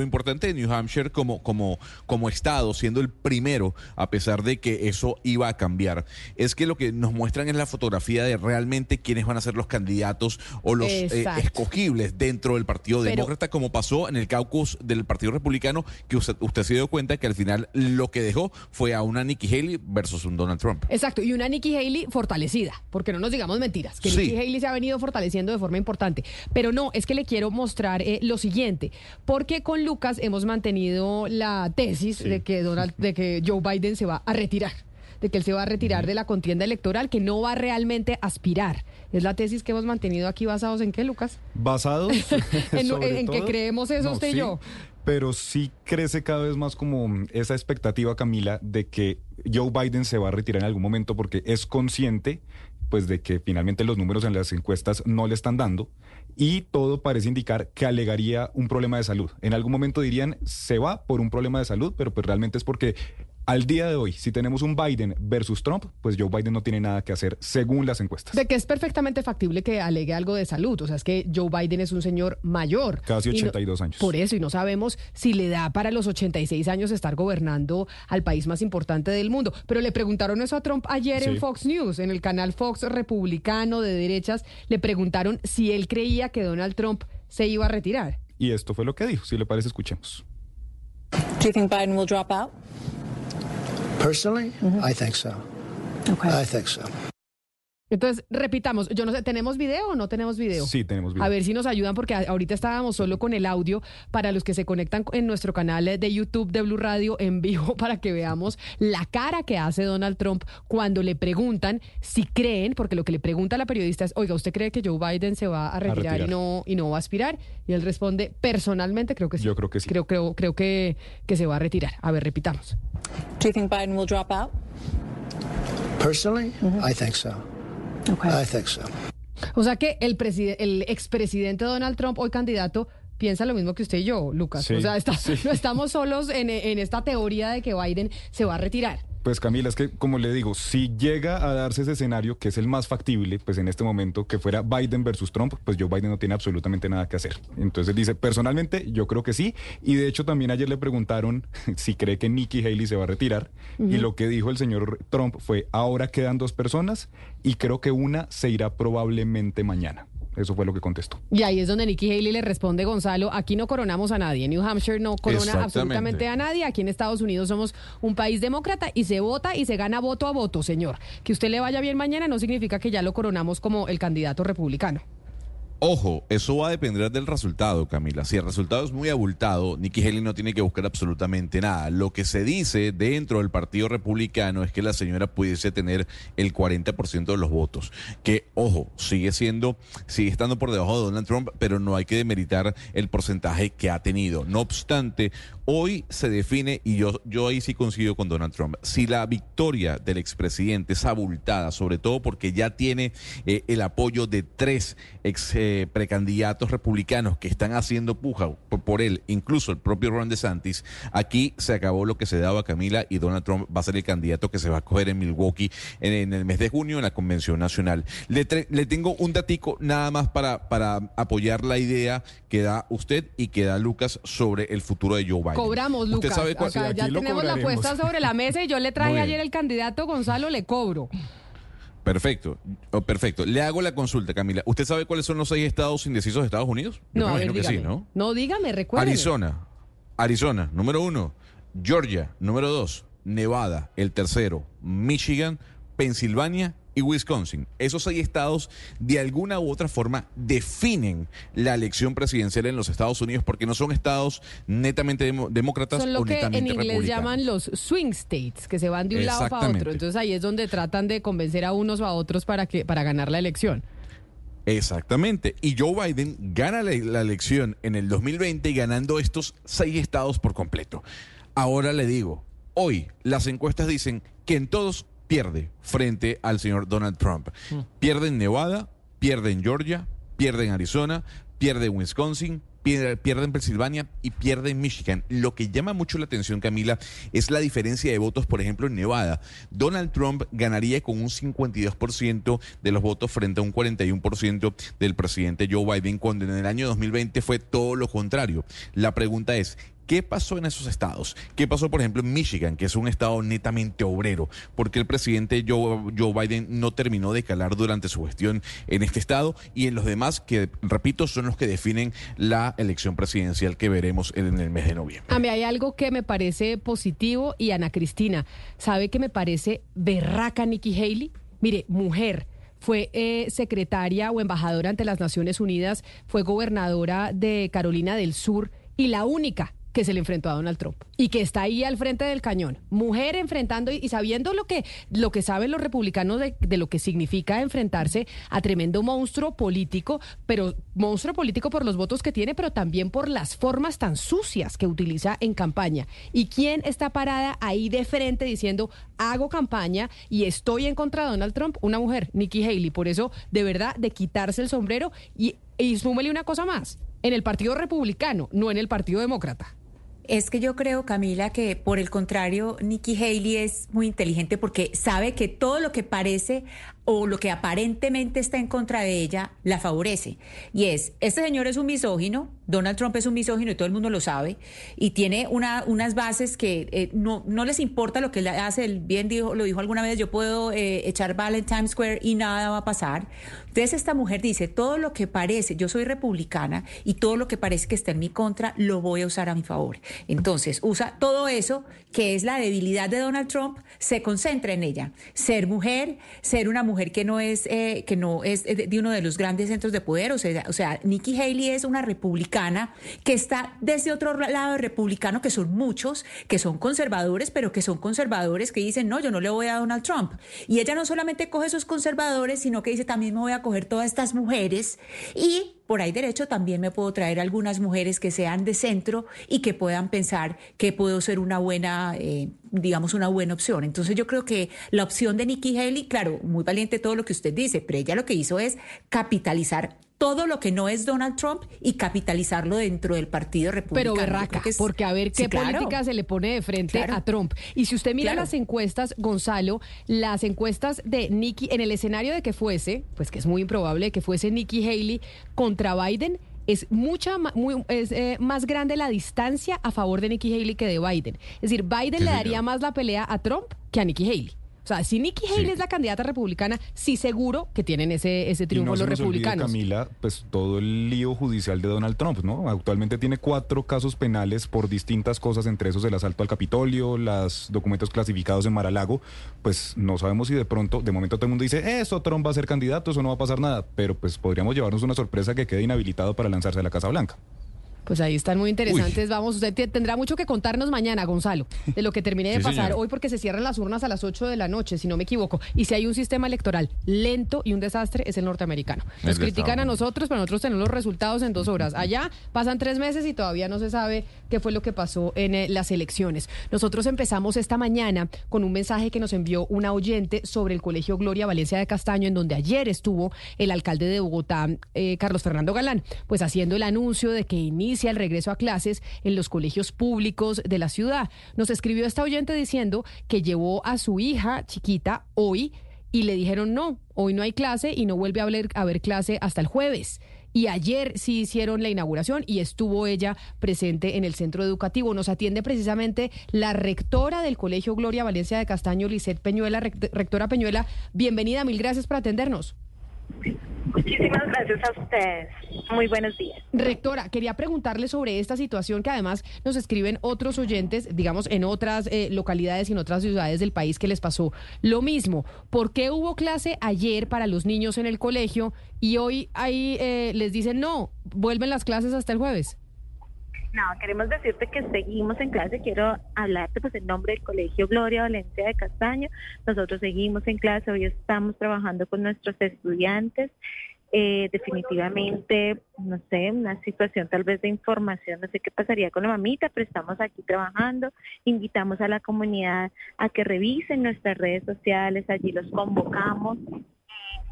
importante de New Hampshire como, como, como estado, siendo el primero, a pesar de que eso iba a cambiar, es que lo que nos muestran es la fotografía de realmente quiénes van a ser los candidatos o los eh, escogibles dentro del Partido Demócrata, como pasó en el caucus del Partido Republicano, que usted, usted se dio cuenta que al final lo que dejó fue a una Nikki Haley versus un Donald Trump. Exacto. Y una Nikki Haley fortalecida porque no nos digamos mentiras, que Nikki Haley se ha venido fortaleciendo de forma importante. Pero no, es que le quiero mostrar eh, lo siguiente, porque con Lucas hemos mantenido la tesis de que Donald, de que Joe Biden se va a retirar de que él se va a retirar de la contienda electoral, que no va realmente a aspirar. Es la tesis que hemos mantenido aquí basados en qué, Lucas? Basados en, sobre en que creemos eso No, usted y sí, yo. Pero sí crece cada vez más como esa expectativa, Camila, de que Joe Biden se va a retirar en algún momento porque es consciente pues de que finalmente los números en las encuestas no le están dando y todo parece indicar que alegaría un problema de salud. En algún momento dirían se va por un problema de salud, pero pues realmente es porque al día de hoy, si tenemos un Biden versus Trump, pues Joe Biden no tiene nada que hacer según las encuestas. De que es perfectamente factible que alegue algo de salud. O sea, es que Joe Biden es un señor mayor. Casi Y no- 82 años. Por eso, y no sabemos si le da para los 86 años estar gobernando al país más importante del mundo. Pero le preguntaron eso a Trump ayer en. Fox News, en el canal Fox republicano de derechas. Le preguntaron si él creía que Donald Trump se iba a retirar. Y esto fue lo que dijo. Si le parece, escuchemos. Do you think Biden will drop out? Personally, mm-hmm. I think so. I think so. Entonces, repitamos, yo no sé, ¿tenemos video o no tenemos video? Sí, tenemos video. A ver si nos ayudan porque ahorita estábamos solo con el audio para los que se conectan en nuestro canal de YouTube de Blue Radio en vivo para que veamos la cara que hace Donald Trump cuando le preguntan si creen, porque lo que le pregunta a la periodista es, oiga, ¿usted cree que Joe Biden se va a retirar, retirar. y no y no va a aspirar? Y él responde, personalmente creo que sí. Yo creo que sí. Creo, creo, creo que, que se va a retirar. A ver, repitamos. Do you think Biden will drop out? Personally, I think so. I think so. O sea que el, el expresidente Donald Trump, hoy candidato, piensa lo mismo que usted y yo, Lucas. Sí, o sea, está- sí. no estamos solos en, en esta teoría de que Biden se va a retirar. Pues Camila, es que como le digo, si llega a darse ese escenario, que es el más factible, pues en este momento, que fuera Biden versus Trump, pues Joe Biden no tiene absolutamente nada que hacer. Entonces dice, personalmente yo creo que sí, y de hecho también ayer le preguntaron si cree que Nikki Haley se va a retirar, y lo que dijo el señor Trump fue, ahora quedan dos personas, y creo que una se irá probablemente mañana. Eso fue lo que contestó. Y ahí es donde Nikki Haley le responde, Gonzalo, aquí no coronamos a nadie. New Hampshire no corona absolutamente a nadie. Aquí en Estados Unidos somos un país demócrata y se vota y se gana voto a voto, señor. Que usted le vaya bien mañana no significa que ya lo coronamos como el candidato republicano. Ojo, eso va a depender del resultado, Camila. Si el resultado es muy abultado, Nikki Haley no tiene que buscar absolutamente nada. Lo que se dice dentro del Partido Republicano es que la señora pudiese tener el 40% de los votos. Que, ojo, sigue siendo, sigue estando por debajo de Donald Trump, pero no hay que demeritar el porcentaje que ha tenido. No obstante, hoy se define, y yo, yo ahí sí coincido con Donald Trump, si la victoria del expresidente es abultada, sobre todo porque ya tiene eh, el apoyo de tres ex eh, precandidatos republicanos que están haciendo puja por, él, incluso el propio Ron DeSantis, aquí se acabó lo que se daba Camila y Donald Trump va a ser el candidato que se va a coger en Milwaukee en, el mes de junio en la convención nacional. Le, le tengo un datico nada más para, para apoyar la idea que da usted y que da Lucas sobre el futuro de Joe Biden. Cobramos, ¿Usted Lucas. sabe cuál- Acá Sí, ya tenemos la apuesta sobre la mesa y yo le traje ayer el candidato Gonzalo, le cobro. Perfecto, Oh, perfecto. Le hago la consulta, Camila. ¿Usted sabe cuáles son los seis estados indecisos de Estados Unidos? Yo No, me ver, imagino que sí, dígame. ¿no? No, dígame, recuerde. Arizona, Arizona, número uno. Georgia, número dos. Nevada, el tercero. Michigan, Pensilvania y Wisconsin. Esos seis estados de alguna u otra forma definen la elección presidencial en los Estados Unidos porque no son estados netamente demócratas Son lo o que en inglés llaman los swing states, que se van de un lado para otro. Entonces ahí es donde tratan de convencer a unos o a otros para que para ganar la elección. Exactamente. Y Joe Biden gana la, la elección en el 2020 ganando estos seis estados por completo. Ahora le digo, hoy las encuestas dicen que en todos pierde frente al señor Donald Trump. Pierde en Nevada, pierde en Georgia, pierde en Arizona, pierde en Wisconsin, pierde, pierde en Pensilvania y pierde en Michigan. Lo que llama mucho la atención, Camila, es la diferencia de votos, por ejemplo, en Nevada. Donald Trump ganaría con un 52% de los votos frente a un 41% del presidente Joe Biden, cuando en el año 2020 fue todo lo contrario. La pregunta es, ¿Qué pasó en esos estados? ¿Qué pasó, por ejemplo, en Michigan, que es un estado netamente obrero? Porque el presidente Joe, Joe Biden no terminó de calar durante su gestión en este estado y en los demás, que, repito, son los que definen la elección presidencial que veremos en el mes de noviembre. A mí hay algo que me parece positivo y Ana Cristina, ¿sabe que me parece berraca Nikki Haley? Mire, mujer. Fue eh, secretaria o embajadora ante las Naciones Unidas, fue gobernadora de Carolina del Sur y la única que se le enfrentó a Donald Trump y que está ahí al frente del cañón. Mujer enfrentando y, sabiendo lo que, lo que saben los republicanos de, lo que significa enfrentarse a tremendo monstruo político, pero monstruo político por los votos que tiene, pero también por las formas tan sucias que utiliza en campaña. ¿Y quién está parada ahí de frente diciendo, hago campaña y estoy en contra de Donald Trump? Una mujer, Nikki Haley. Por eso, de verdad, de quitarse el sombrero y, y una cosa más, en el Partido Republicano, no en el Partido Demócrata. Es que yo creo, Camila, que por el contrario, Nikki Haley es muy inteligente porque sabe que todo lo que parece o lo que aparentemente está en contra de ella la favorece. Y es, este señor es un misógino, Donald Trump es un misógino y todo el mundo lo sabe, y tiene una, unas bases que eh, no, no les importa lo que él hace, él bien dijo, lo dijo alguna vez, yo puedo eh, echar bala en Times Square y nada va a pasar. Entonces esta mujer dice, todo lo que parece, yo soy republicana y todo lo que parece que está en mi contra, lo voy a usar a mi favor. Entonces usa todo eso, que es la debilidad de Donald Trump, se concentra en ella. Ser mujer, ser una mujer que no es, eh, que no es de uno de los grandes centros de poder, o sea, o sea, Nikki Haley es una republicana que está desde otro lado republicano, que son muchos, que son conservadores, pero que son conservadores que dicen, no, yo no le voy a Donald Trump. Y ella no solamente coge esos conservadores, sino que dice, también me voy a coger todas estas mujeres y por ahí derecho también me puedo traer algunas mujeres que sean de centro y que puedan pensar que puedo ser una buena, eh, digamos, una buena opción. Entonces yo creo que la opción de Nikki Haley, claro, muy valiente todo lo que usted dice, pero ella lo que hizo es capitalizar todo lo que no es Donald Trump y capitalizarlo dentro del Partido Republicano. Pero berraca, es, porque a ver qué sí, claro. política se le pone de frente Claro. a Trump. Y si usted mira Claro. las encuestas, Gonzalo, las encuestas de Nikki, en el escenario de que fuese, pues que es muy improbable que fuese Nikki Haley contra Biden, es mucha muy, es, eh, más grande la distancia a favor de Nikki Haley que de Biden. Es decir, Biden Sí, le señor. daría más la pelea a Trump que a Nikki Haley. O sea, si Nikki Haley Sí. es la candidata republicana, sí seguro que tienen ese, ese Y triunfo se los olvide, republicanos. Camila, pues todo el lío judicial de Donald Trump, ¿no? Actualmente tiene cuatro casos penales por distintas cosas, entre esos el asalto al Capitolio, los documentos clasificados en Maralago. Pues no sabemos si de pronto, de momento todo el mundo dice, eso Trump va a ser candidato, eso no va a pasar nada, pero pues podríamos llevarnos una sorpresa que quede inhabilitado para lanzarse a la Casa Blanca. Pues ahí están muy interesantes. Vamos, usted te- tendrá mucho que contarnos mañana, Gonzalo, de lo que termine de Sí, pasar señora. hoy, porque se cierran las urnas a las 8 de la noche, si no me equivoco. Y si hay un sistema electoral lento y un desastre, es el norteamericano. Nos El critican a nosotros, pero nosotros tenemos los resultados en dos horas. Allá pasan tres meses y todavía no se sabe qué fue lo que pasó en eh, las elecciones. Nosotros empezamos esta mañana con un mensaje que nos envió una oyente sobre el Colegio Gloria Valencia de Castaño, en donde ayer estuvo el alcalde de Bogotá, eh, Carlos Fernando Galán, pues haciendo el anuncio de que inicia el regreso a clases en los colegios públicos de la ciudad. Nos escribió esta oyente diciendo que llevó a su hija chiquita hoy y le dijeron no, hoy no hay clase y no vuelve a haber, a clase hasta el jueves. Y ayer sí hicieron la inauguración y estuvo ella presente en el centro educativo. Nos atiende precisamente la rectora del Colegio Gloria Valencia de Castaño, Lisette Peñuela. Rect- Rectora Peñuela, bienvenida, mil gracias por atendernos. Muchísimas gracias a ustedes. Muy buenos días. Rectora, quería preguntarle sobre esta situación que además nos escriben otros oyentes, digamos, en otras eh, localidades y en otras ciudades del país que les pasó lo mismo. ¿Por qué hubo clase ayer para los niños en el colegio y hoy ahí eh, les dicen no, vuelven las clases hasta el jueves? No, queremos decirte que seguimos en clase. Quiero hablarte pues en nombre del Colegio Gloria Valencia de Castaño. Nosotros seguimos en clase. Hoy estamos trabajando con nuestros estudiantes. Eh, definitivamente, no sé, una situación tal vez de información, no sé qué pasaría con la mamita, pero estamos aquí trabajando. Invitamos a la comunidad a que revisen nuestras redes sociales, allí los convocamos.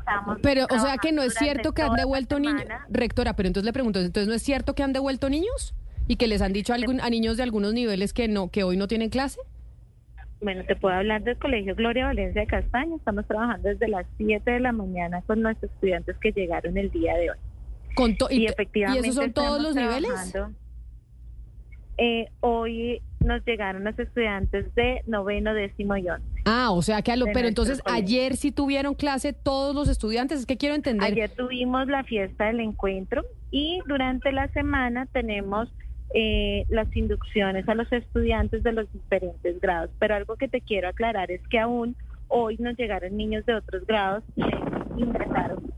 Estamos Pero, o sea que no es cierto que han devuelto niños. Rectora, pero entonces le pregunto, entonces no es cierto que han devuelto niños y que les han dicho a, algún- a niños de algunos niveles que no, que hoy no tienen clase. Bueno, te puedo hablar del Colegio Gloria Valencia de Castaño. Estamos trabajando desde las 7 de la mañana con nuestros estudiantes que llegaron el día de hoy. Con to- y, y, efectivamente ¿Y esos son todos los niveles? Eh, hoy nos llegaron los estudiantes de noveno, décimo y once. Ah, o sea que a lo, pero entonces colegio. ayer sí tuvieron clase todos los estudiantes, es que quiero entender. Ayer tuvimos la fiesta del encuentro y durante la semana tenemos eh, las inducciones a los estudiantes de los diferentes grados. Pero algo que te quiero aclarar es que aún hoy nos llegaron niños de otros grados que ingresaron.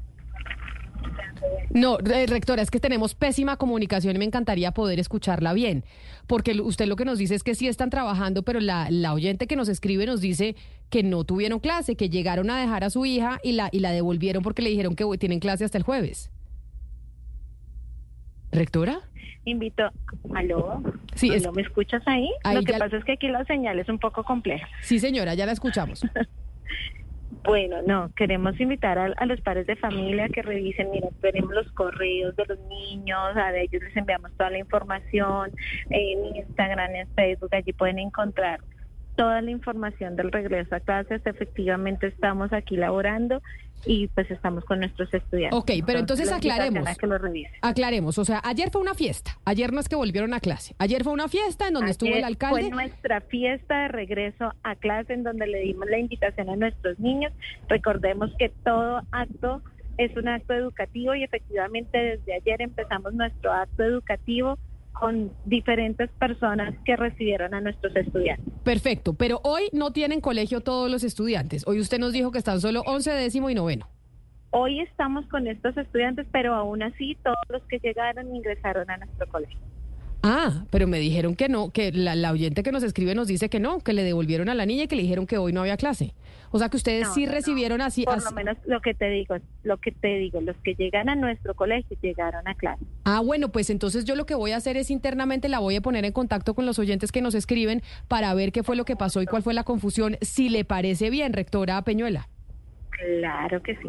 No, rectora, es que tenemos pésima comunicación y me encantaría poder escucharla bien, porque usted lo que nos dice es que sí están trabajando, pero la, la oyente que nos escribe nos dice que no tuvieron clase, que llegaron a dejar a su hija y la, y la devolvieron porque le dijeron que tienen clase hasta el jueves. ¿Rectora? Invito, aló, Sí, es- ¿Aló, ¿me escuchas ahí? Ahí Lo que ya- pasa es que aquí la señal es un poco compleja. Sí, señora, ya la escuchamos. Bueno, no, queremos invitar a, a los padres de familia que revisen, mira, tenemos los correos de los niños, a ellos les enviamos toda la información en Instagram, en Facebook, allí pueden encontrar toda la información del regreso a clases, efectivamente estamos aquí laborando y pues estamos con nuestros estudiantes. Ok, pero entonces invitación aclaremos. que lo. Aclaremos, o sea, ayer fue una fiesta, ayer no es que volvieron a clase, ayer fue una fiesta en donde estuvo el alcalde. Fue nuestra fiesta de regreso a clase en donde le dimos la invitación a nuestros niños. Recordemos que todo acto es un acto educativo y efectivamente desde ayer empezamos nuestro acto educativo con diferentes personas que recibieron a nuestros estudiantes. Perfecto, pero hoy no tienen colegio todos los estudiantes. Hoy usted nos dijo que están solo 11, décimo y noveno. Hoy estamos con estos estudiantes, pero aún así todos los que llegaron ingresaron a nuestro colegio. Ah, pero me dijeron que no, que la, la oyente que nos escribe nos dice que no, que le devolvieron a la niña y que le dijeron que hoy no había clase. O sea que ustedes No, sí no, no. recibieron así. Por así- lo menos lo que te digo, lo que te digo, los que llegan a nuestro colegio llegaron a clase. Ah, bueno, pues entonces yo lo que voy a hacer es internamente la voy a poner en contacto con los oyentes que nos escriben para ver qué fue lo que pasó y cuál fue la confusión, si le parece bien, rectora Peñuela. Claro que sí.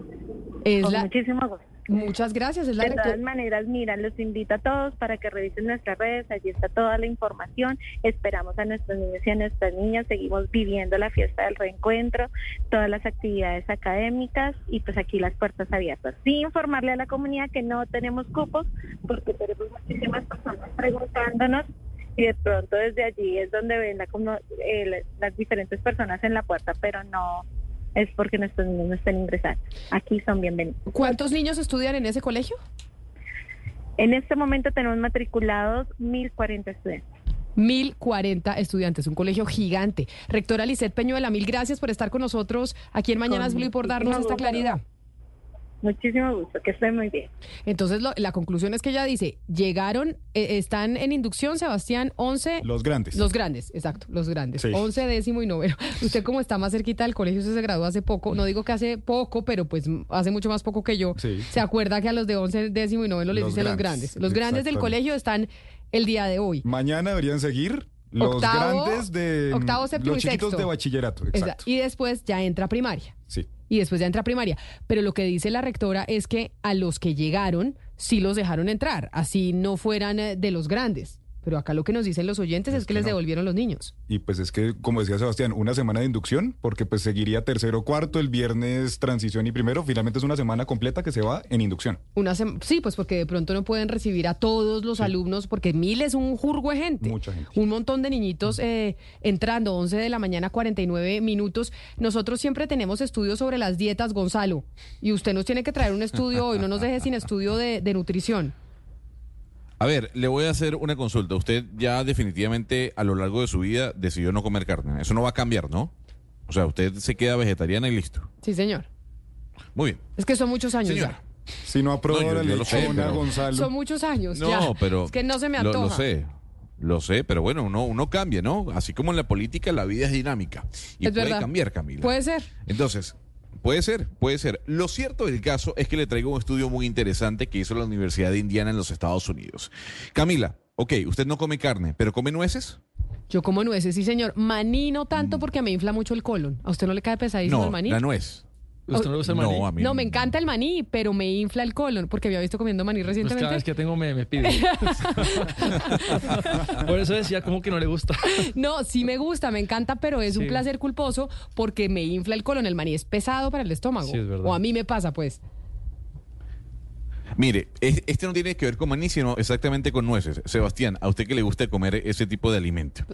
Es Con la- muchísimo gusto. Muchas gracias, es la De todas maneras, mira, los invito a todos para que revisen nuestras redes, allí está toda la información. Esperamos a nuestros niños y a nuestras niñas, seguimos viviendo la fiesta del reencuentro, todas las actividades académicas y pues aquí las puertas abiertas. Sí, informarle a la comunidad que no tenemos cupos porque tenemos muchísimas personas preguntándonos y de pronto desde allí es donde ven la, como- eh, la- las diferentes personas en la puerta, pero no es porque nuestros niños no estén ingresando. Aquí son bienvenidos. ¿Cuántos niños estudian en ese colegio? En este momento tenemos matriculados 1.040 estudiantes. 1040 estudiantes, un colegio gigante. Rectora Lisset Peñuela, mil gracias por estar con nosotros aquí en Mañanas Blue y por darnos esta claridad. Muchísimo gusto, que estén muy bien. Entonces, lo- la conclusión es que ella dice, llegaron, eh, están en inducción, Sebastián, 11... Los grandes. Los grandes, exacto, los grandes. Sí. 11, décimo y noveno. Usted como está más cerquita del colegio, usted se graduó hace poco, no digo que hace poco, pero pues hace mucho más poco que yo. Sí. Se acuerda que a los de 11, décimo y noveno les dicen los grandes. Los grandes del colegio están el día de hoy. Mañana deberían seguir los Octavo- grandes de octavo, séptimo los y chiquitos sexto. de bachillerato. Exacto. Y después ya entra primaria. Sí. Y después ya entra a primaria. Pero lo que dice la rectora es que a los que llegaron sí los dejaron entrar, así no fueran eh, de los grandes. Pero acá lo que nos dicen los oyentes es, que, les devolvieron los niños. Y pues es que, como decía Sebastián, una semana de inducción, porque pues seguiría tercero, cuarto, el viernes transición y primero, finalmente es una semana completa que se va en inducción. Una sem- sí, pues porque de pronto no pueden recibir a todos los alumnos, porque mil es un jurgo de gente. Mucha gente. Un montón de niñitos eh, entrando, 11 de la mañana, 49 minutos. Nosotros siempre tenemos estudios sobre las dietas, Gonzalo. Y usted nos tiene que traer un estudio hoy, no nos deje sin estudio de, de nutrición. A ver, le voy a hacer una consulta. Usted ya definitivamente a lo largo de su vida decidió no comer carne. Eso no va a cambiar, ¿no? O sea, usted se queda vegetariana y listo. Sí, señor. Muy bien. Es que son muchos años Señora. ya. Si no aprueba No, yo- la lo lechona, pero- Gonzalo. Son muchos años No, ya. pero... Es que no se me lo- antoja. Lo, sé, lo sé, pero bueno, uno, uno cambia, ¿no? Así como en la política la vida es dinámica. Y Es puede verdad. cambiar, Camila. Puede ser. Entonces, puede ser, puede ser. Lo cierto del caso es que le traigo un estudio muy interesante que hizo la Universidad de Indiana en los Estados Unidos. Camila, ok, usted no come carne, pero come nueces. Yo como nueces, sí, señor. Maní no tanto porque me infla mucho el colon. ¿A usted no le cae pesadísimo. No, el maní? la nuez. ¿Usted no le gusta el maní? No, a mí No, me encanta el maní, pero me infla el colon porque había visto comiendo maní Pues recientemente. cada vez que tengo me, me pide. Por eso decía como que no le gusta. No, sí me gusta, me encanta, pero es un placer culposo porque me infla el colon. El maní es pesado para el estómago. Sí, es verdad. O a mí me pasa, pues. Mire, es- este no tiene que ver con maní, sino exactamente con nueces. Sebastián, a usted que le gusta comer ese tipo de alimento.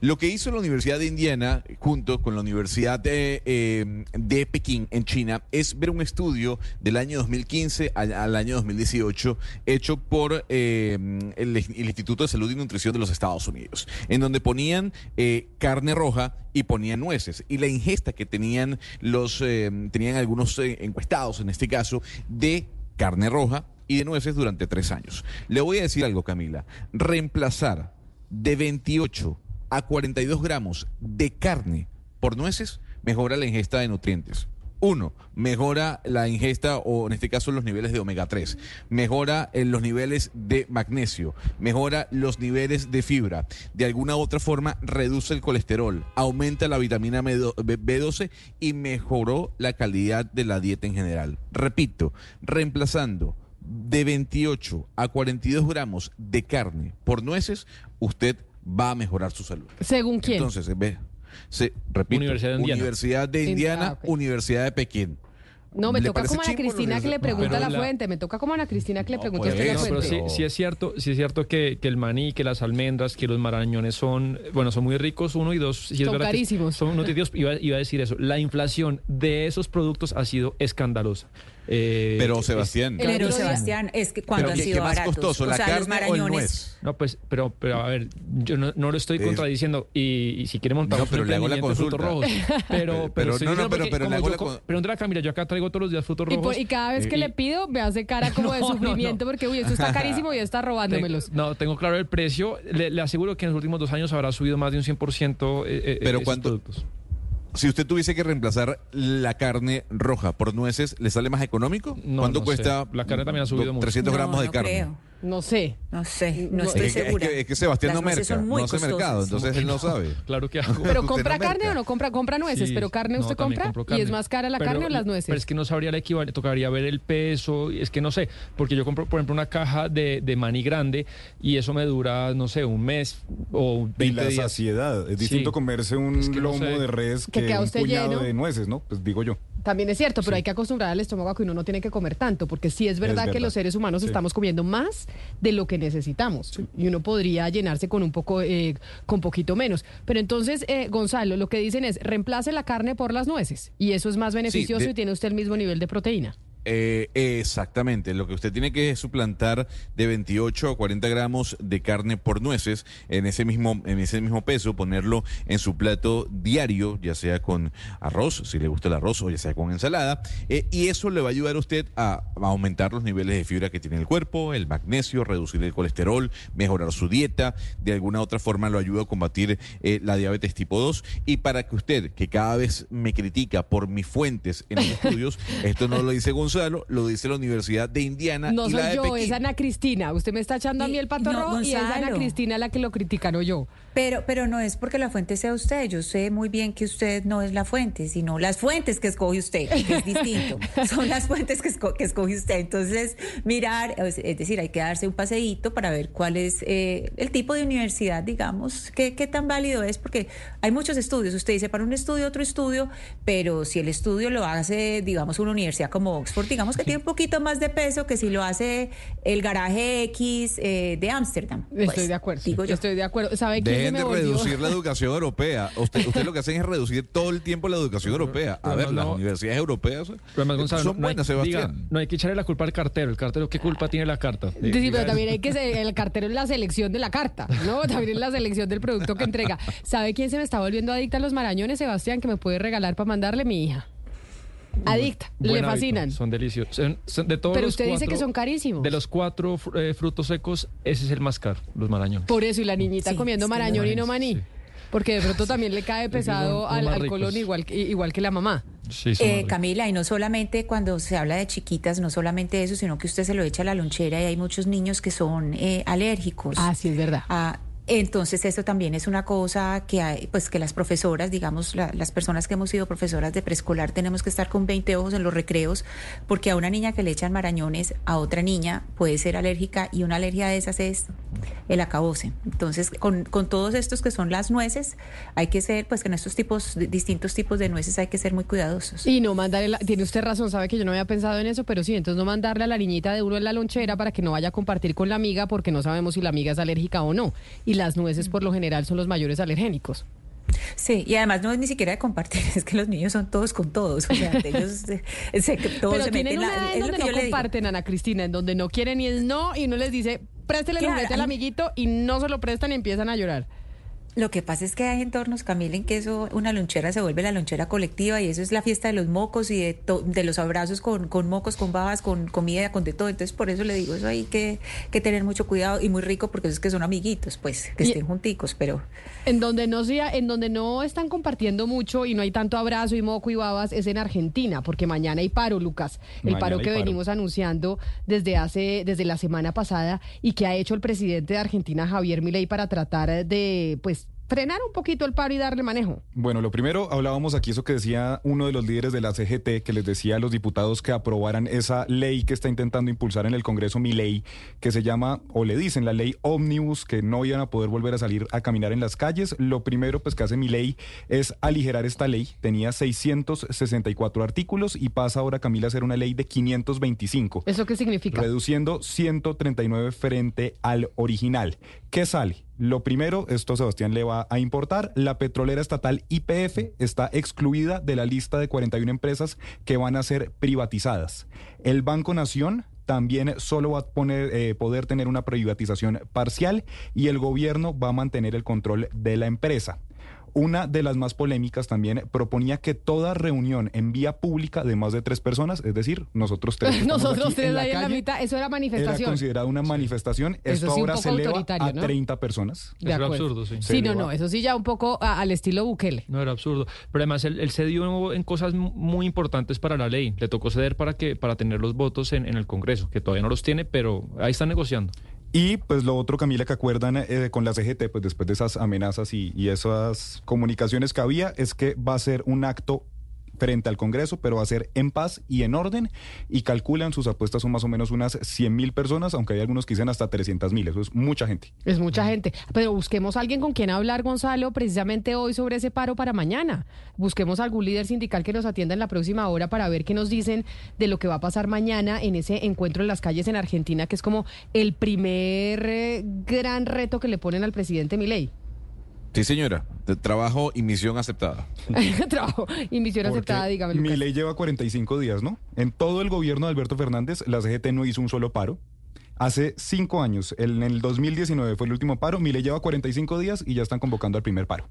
Lo que hizo la Universidad de Indiana, junto con la Universidad de, eh, Pekín, en China, es ver un estudio del año 2015 al, al año 2018, hecho por eh, el, Instituto de Salud y Nutrición de los Estados Unidos, en donde ponían eh, carne roja y ponían nueces. Y la ingesta que tenían los, tenían algunos encuestados, en este caso, de carne roja y de nueces durante tres años. Le voy a decir algo, Camila. Reemplazar de 28 a 42 gramos de carne por nueces mejora la ingesta de nutrientes. Uno, mejora la ingesta o en este caso los niveles de omega 3, mejora eh, los niveles de magnesio, mejora los niveles de fibra, de alguna u otra forma reduce el colesterol, aumenta la vitamina B12 y mejoró la calidad de la dieta en general. Repito, reemplazando de 28 a 42 gramos de carne por nueces, usted va a mejorar su salud. ¿Según quién? Entonces, ve, se, repito, Universidad de Indiana. Universidad de Indiana, Ah. Universidad de Pekín. No, me ¿Le toca como Ana o no Cristina le- que le No, pregunta a la la- fuente. Me toca como Ana Cristina que le pregunta pues, a usted la No, pero fuente. sí, sí es cierto, sí es cierto que, que el maní, que las almendras, que los marañones son, bueno, son muy ricos, uno y dos. sí es Son verdad que carísimos. Son nutritivos. Iba, iba a decir eso. La inflación de esos productos ha sido escandalosa. Eh, Pero, es- Sebastián, Pero Sebastián, es que cuando Pero han ¿qué- sido qué más baratos. costoso, o la sea, los carne o el marañones. nuez? No, pues, pero, pero a ver, yo no, no lo estoy Es- contradiciendo y, y si quiere montar No, un pero le hago la de frutos consulta. rojos. Pero, Pero- estoy no, no, pero- porque pero le hago yo la co- con- Pregúntale acá, mira, yo acá traigo todos los días frutos Y, rojos. por- y cada vez que eh, le y- pido me hace cara como de No, no, no. sufrimiento porque, uy, esto está carísimo y está robándomelos. Ten- no, tengo claro el precio. Le, le aseguro que en los últimos dos años habrá subido más de un 100% eh, eh, Pero ¿cuánto- productos. Si usted tuviese que reemplazar la carne roja por nueces, ¿le sale más económico? No, ¿Cuánto no cuesta? sé. La carne también ha subido do- mucho. 300 No, gramos de no carne. creo. No sé. No sé, no No. estoy es, que, es segura. que- es que Sebastián Las no merca, son muy no hace costosas. mercado, entonces él no sabe. Claro que hago. Pero compra no merca. carne o no compra, compra nueces, Sí. pero carne No, usted compra y es más cara la Pero- carne o las nueces. Pero es que no sabría la equivalencia, tocaría ver el peso, y es que no sé, porque yo compro, por ejemplo, una caja de, de maní grande y eso me dura, no sé, un mes o Y 20 la días. saciedad. Es distinto Sí. comerse un Es que no lomo sé. de res Que que, queda un usted puñado lleno. de nueces, ¿no? Pues digo yo. También es cierto, pero hay que acostumbrar al estómago a que uno no tiene que comer tanto, porque sí es verdad, que verdad. los seres humanos Sí. estamos comiendo más de lo que necesitamos y uno podría llenarse con un poco, eh, con poquito menos. Pero entonces, eh, Gonzalo, lo que dicen es reemplace la carne por las nueces y eso es más beneficioso de- y tiene usted el mismo nivel de proteína. Eh, exactamente, lo que usted tiene que es suplantar de 28 a 40 gramos de carne por nueces en ese mismo en ese mismo peso, ponerlo en su plato diario, ya sea con arroz, si le gusta el arroz, o ya sea con ensalada, eh, y eso le va a ayudar a usted a, aumentar los niveles de fibra que tiene el cuerpo, el magnesio, reducir el colesterol, mejorar su dieta, de alguna otra forma lo ayuda a combatir eh, la diabetes tipo 2 y para que usted, que cada vez me critica por mis fuentes en los estudios, esto no lo dice Gonzalo, lo dice la Universidad de Indiana No y la soy de yo, Pekín. es Ana Cristina. Usted me está echando a mí el pato no, rojo y es Ana. Cristina la que lo critica, no yo. Pero, pero no es porque la fuente sea usted. Yo sé muy bien que usted no es la fuente, sino las fuentes que escoge usted, que es distinto. Son las fuentes que, esco- que escoge usted. Entonces, mirar, es es decir, hay que darse un paseíto para ver cuál es eh, el tipo de universidad, digamos, qué, qué tan válido es, porque hay muchos estudios. Usted dice para un estudio, otro estudio, pero si el estudio lo hace, digamos, una universidad como Oxford, digamos que tiene un poquito más de peso que si lo hace el garaje X eh, de Ámsterdam. Estoy Pues, de acuerdo. Digo yo. Estoy de acuerdo. ¿Sabe Dejen me de volvió? reducir la educación europea. Usted, usted lo que hacen es reducir todo el tiempo la educación europea. A ver, no, las no. universidades europeas Pero además, Gonzalo, son no hay- buenas, diga, Sebastián. no hay que echarle la culpa al cartero. El cartero, ¿qué culpa tiene la carta? Sí, sí, pero también hay que ser el cartero en la selección de la carta, ¿no? También en la selección del producto que entrega. ¿Sabe quién se me está volviendo adicta a los marañones, Sebastián, que me puede regalar para mandarle mi hija? Adicta, le hábito, fascinan. Son deliciosos. Son- son de todos Pero los usted dice que son carísimos. De los cuatro eh, frutos secos, ese es el más caro, los marañones. Por eso, y la niñita Sí, comiendo que marañón y no maní. Porque de pronto también le cae pesado al, al colon igual, que- igual que la mamá. Sí, Eh. Camila, y no solamente cuando se habla de chiquitas, no solamente eso, sino que usted se lo echa a la lonchera y hay muchos niños que son eh, alérgicos. Ah, sí, es verdad. Ah, entonces eso también es una cosa que hay, pues que las profesoras, digamos, la- las personas que hemos sido profesoras de preescolar tenemos que estar con 20 ojos en los recreos, porque a una niña que le echan marañones, a otra niña puede ser alérgica y una alergia de esas es el acabose. Entonces, con, con todos estos que son las nueces, hay que ser, pues que en estos tipos, distintos tipos de nueces hay que ser muy cuidadosos. Y no mandarle, la- tiene usted razón, sabe que yo no había pensado en eso, pero sí, entonces no mandarle a la niñita de uno en la lonchera para que no vaya a compartir con la amiga porque no sabemos si la amiga es alérgica o no. Y las nueces por lo general son los mayores alergénicos. Sí, y además no es ni siquiera de compartir, es que los niños son todos con todos, o sea, ellos eh, se, todos pero se tienen meten una la- edad en es lo donde que no comparten, Ana Cristina, en donde no quieren y es no, y uno les dice, préstele el Claro, juguete al amiguito y no se lo prestan y empiezan a llorar. Lo que pasa es que hay entornos, Camila, en que eso, una lonchera se vuelve la lonchera colectiva y eso es la fiesta de los mocos y de, to- de los abrazos con, con mocos, con babas, con comida, con de todo. Entonces, por eso le digo, eso hay que, que tener mucho cuidado y muy rico porque es que son amiguitos, pues, que Y- estén junticos, pero... En donde no sea, en donde no están compartiendo mucho y no hay tanto abrazo y moco y babas es en Argentina, porque mañana hay paro, Lucas. El Mañana paro que paro. venimos anunciando desde hace, desde la semana pasada y que ha hecho el presidente de Argentina, Javier Milei, para tratar de, pues, frenar un poquito el paro y darle manejo. Bueno, lo primero, hablábamos aquí eso que decía uno de los líderes de la CGT, que les decía a los diputados que aprobaran esa ley que está intentando impulsar en el Congreso mi ley, que se llama, o le dicen, la ley Omnibus, que no iban a poder volver a salir a caminar en las calles. Lo primero, pues, que hace mi ley es aligerar esta ley. Tenía 664 artículos y pasa ahora, Camila, a ser una ley de 525 ¿Eso qué significa? reduciendo 139 frente al original. ¿Qué sale? Lo primero, esto Sebastián le va a importar, la petrolera estatal IPF está excluida de la lista de 41 empresas que van a ser privatizadas. El Banco Nación también solo va a poner, eh, poder tener una privatización parcial y el gobierno va a mantener el control de la empresa. Una de las más polémicas también proponía que toda reunión en vía pública de más de tres personas, es decir, nosotros tres, Nosotros tres la ahí en la mitad, eso era era manifestación. considerada una manifestación. Esto sí, un ahora se eleva a ¿no? 30 personas. De Eso era absurdo, sí. Se Sí, no, eleva. no, eso sí ya un poco a- al estilo Bukele. No era absurdo. Pero además él, él cedió en cosas mu- muy importantes para la ley. Le tocó ceder para que para tener los votos en, en el Congreso, que todavía no los tiene, pero ahí están negociando. Y pues lo otro, Camila, que acuerdan eh, con la CGT, pues después de esas amenazas y, y esas comunicaciones que había, es que va a ser un acto frente al Congreso, pero va a ser en paz y en orden, y calculan sus apuestas son más o menos unas 100 mil personas, aunque hay algunos que dicen hasta 300 mil, eso es mucha gente. Es mucha gente. Pero busquemos a alguien con quien hablar, Gonzalo, precisamente hoy sobre ese paro para mañana. Busquemos algún líder sindical que nos atienda en la próxima hora para ver qué nos dicen de lo que va a pasar mañana en ese encuentro en las calles en Argentina, que es como el primer eh, gran reto que le ponen al presidente Milei. Sí, señora. De trabajo y misión aceptada. Trabajo y misión aceptada, dígame. Mi ley lleva 45 días, ¿no? En todo el gobierno de Alberto Fernández, la CGT no hizo un solo paro. Hace cinco años, en el 2019 fue el último paro, mi ley lleva 45 días y ya están convocando al primer paro.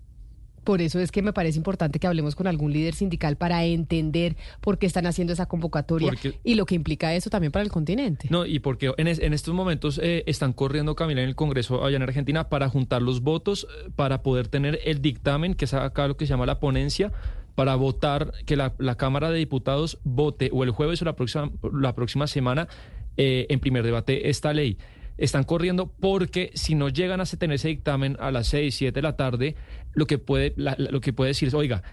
Por eso es que me parece importante que hablemos con algún líder sindical para entender por qué están haciendo esa convocatoria Porque- y lo que implica eso también para el continente. No, y porque en, es- en estos momentos eh, están corriendo Camila en el Congreso allá en Argentina para juntar los votos eh, para poder tener el dictamen, que es acá lo que se llama la ponencia, para votar, que la, la Cámara de Diputados vote o el jueves o la próxima, la próxima semana eh, en primer debate esta ley. Están corriendo porque si no llegan a tener ese dictamen a las 6, 7 de la tarde, lo que puede, la- lo que puede decir es, oiga,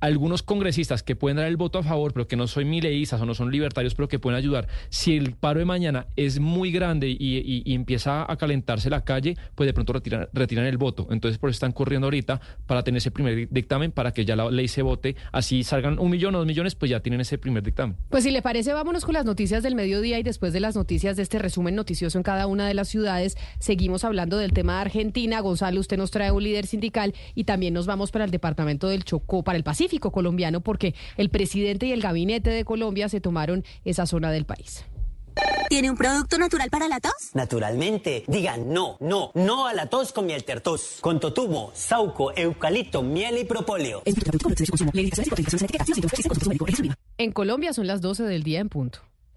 algunos congresistas que pueden dar el voto a favor, pero que no son mileístas o no son libertarios, pero que pueden ayudar. Si el paro de mañana es muy grande y, empieza a calentarse la calle, pues de pronto retiran, retiran el voto. Entonces, por eso están corriendo ahorita para tener ese primer dictamen, para que ya la ley se vote. Así salgan un millón o dos millones, pues ya tienen ese primer dictamen. Pues si le parece, vámonos con las noticias del mediodía y después de las noticias de este resumen noticioso en cada una de las ciudades, seguimos hablando del tema de Argentina. Gonzalo, usted nos trae un líder sindical y también nos vamos para el departamento del Chocó, para el Pacífico colombiano, porque el presidente y el gabinete de Colombia se tomaron esa zona del país. ¿Tiene un producto natural para la tos? Naturalmente, digan no, no, no a la tos con miel tertos. Con totumo, sauco, eucalipto, miel y propóleo. En Colombia son las 12 del día en punto.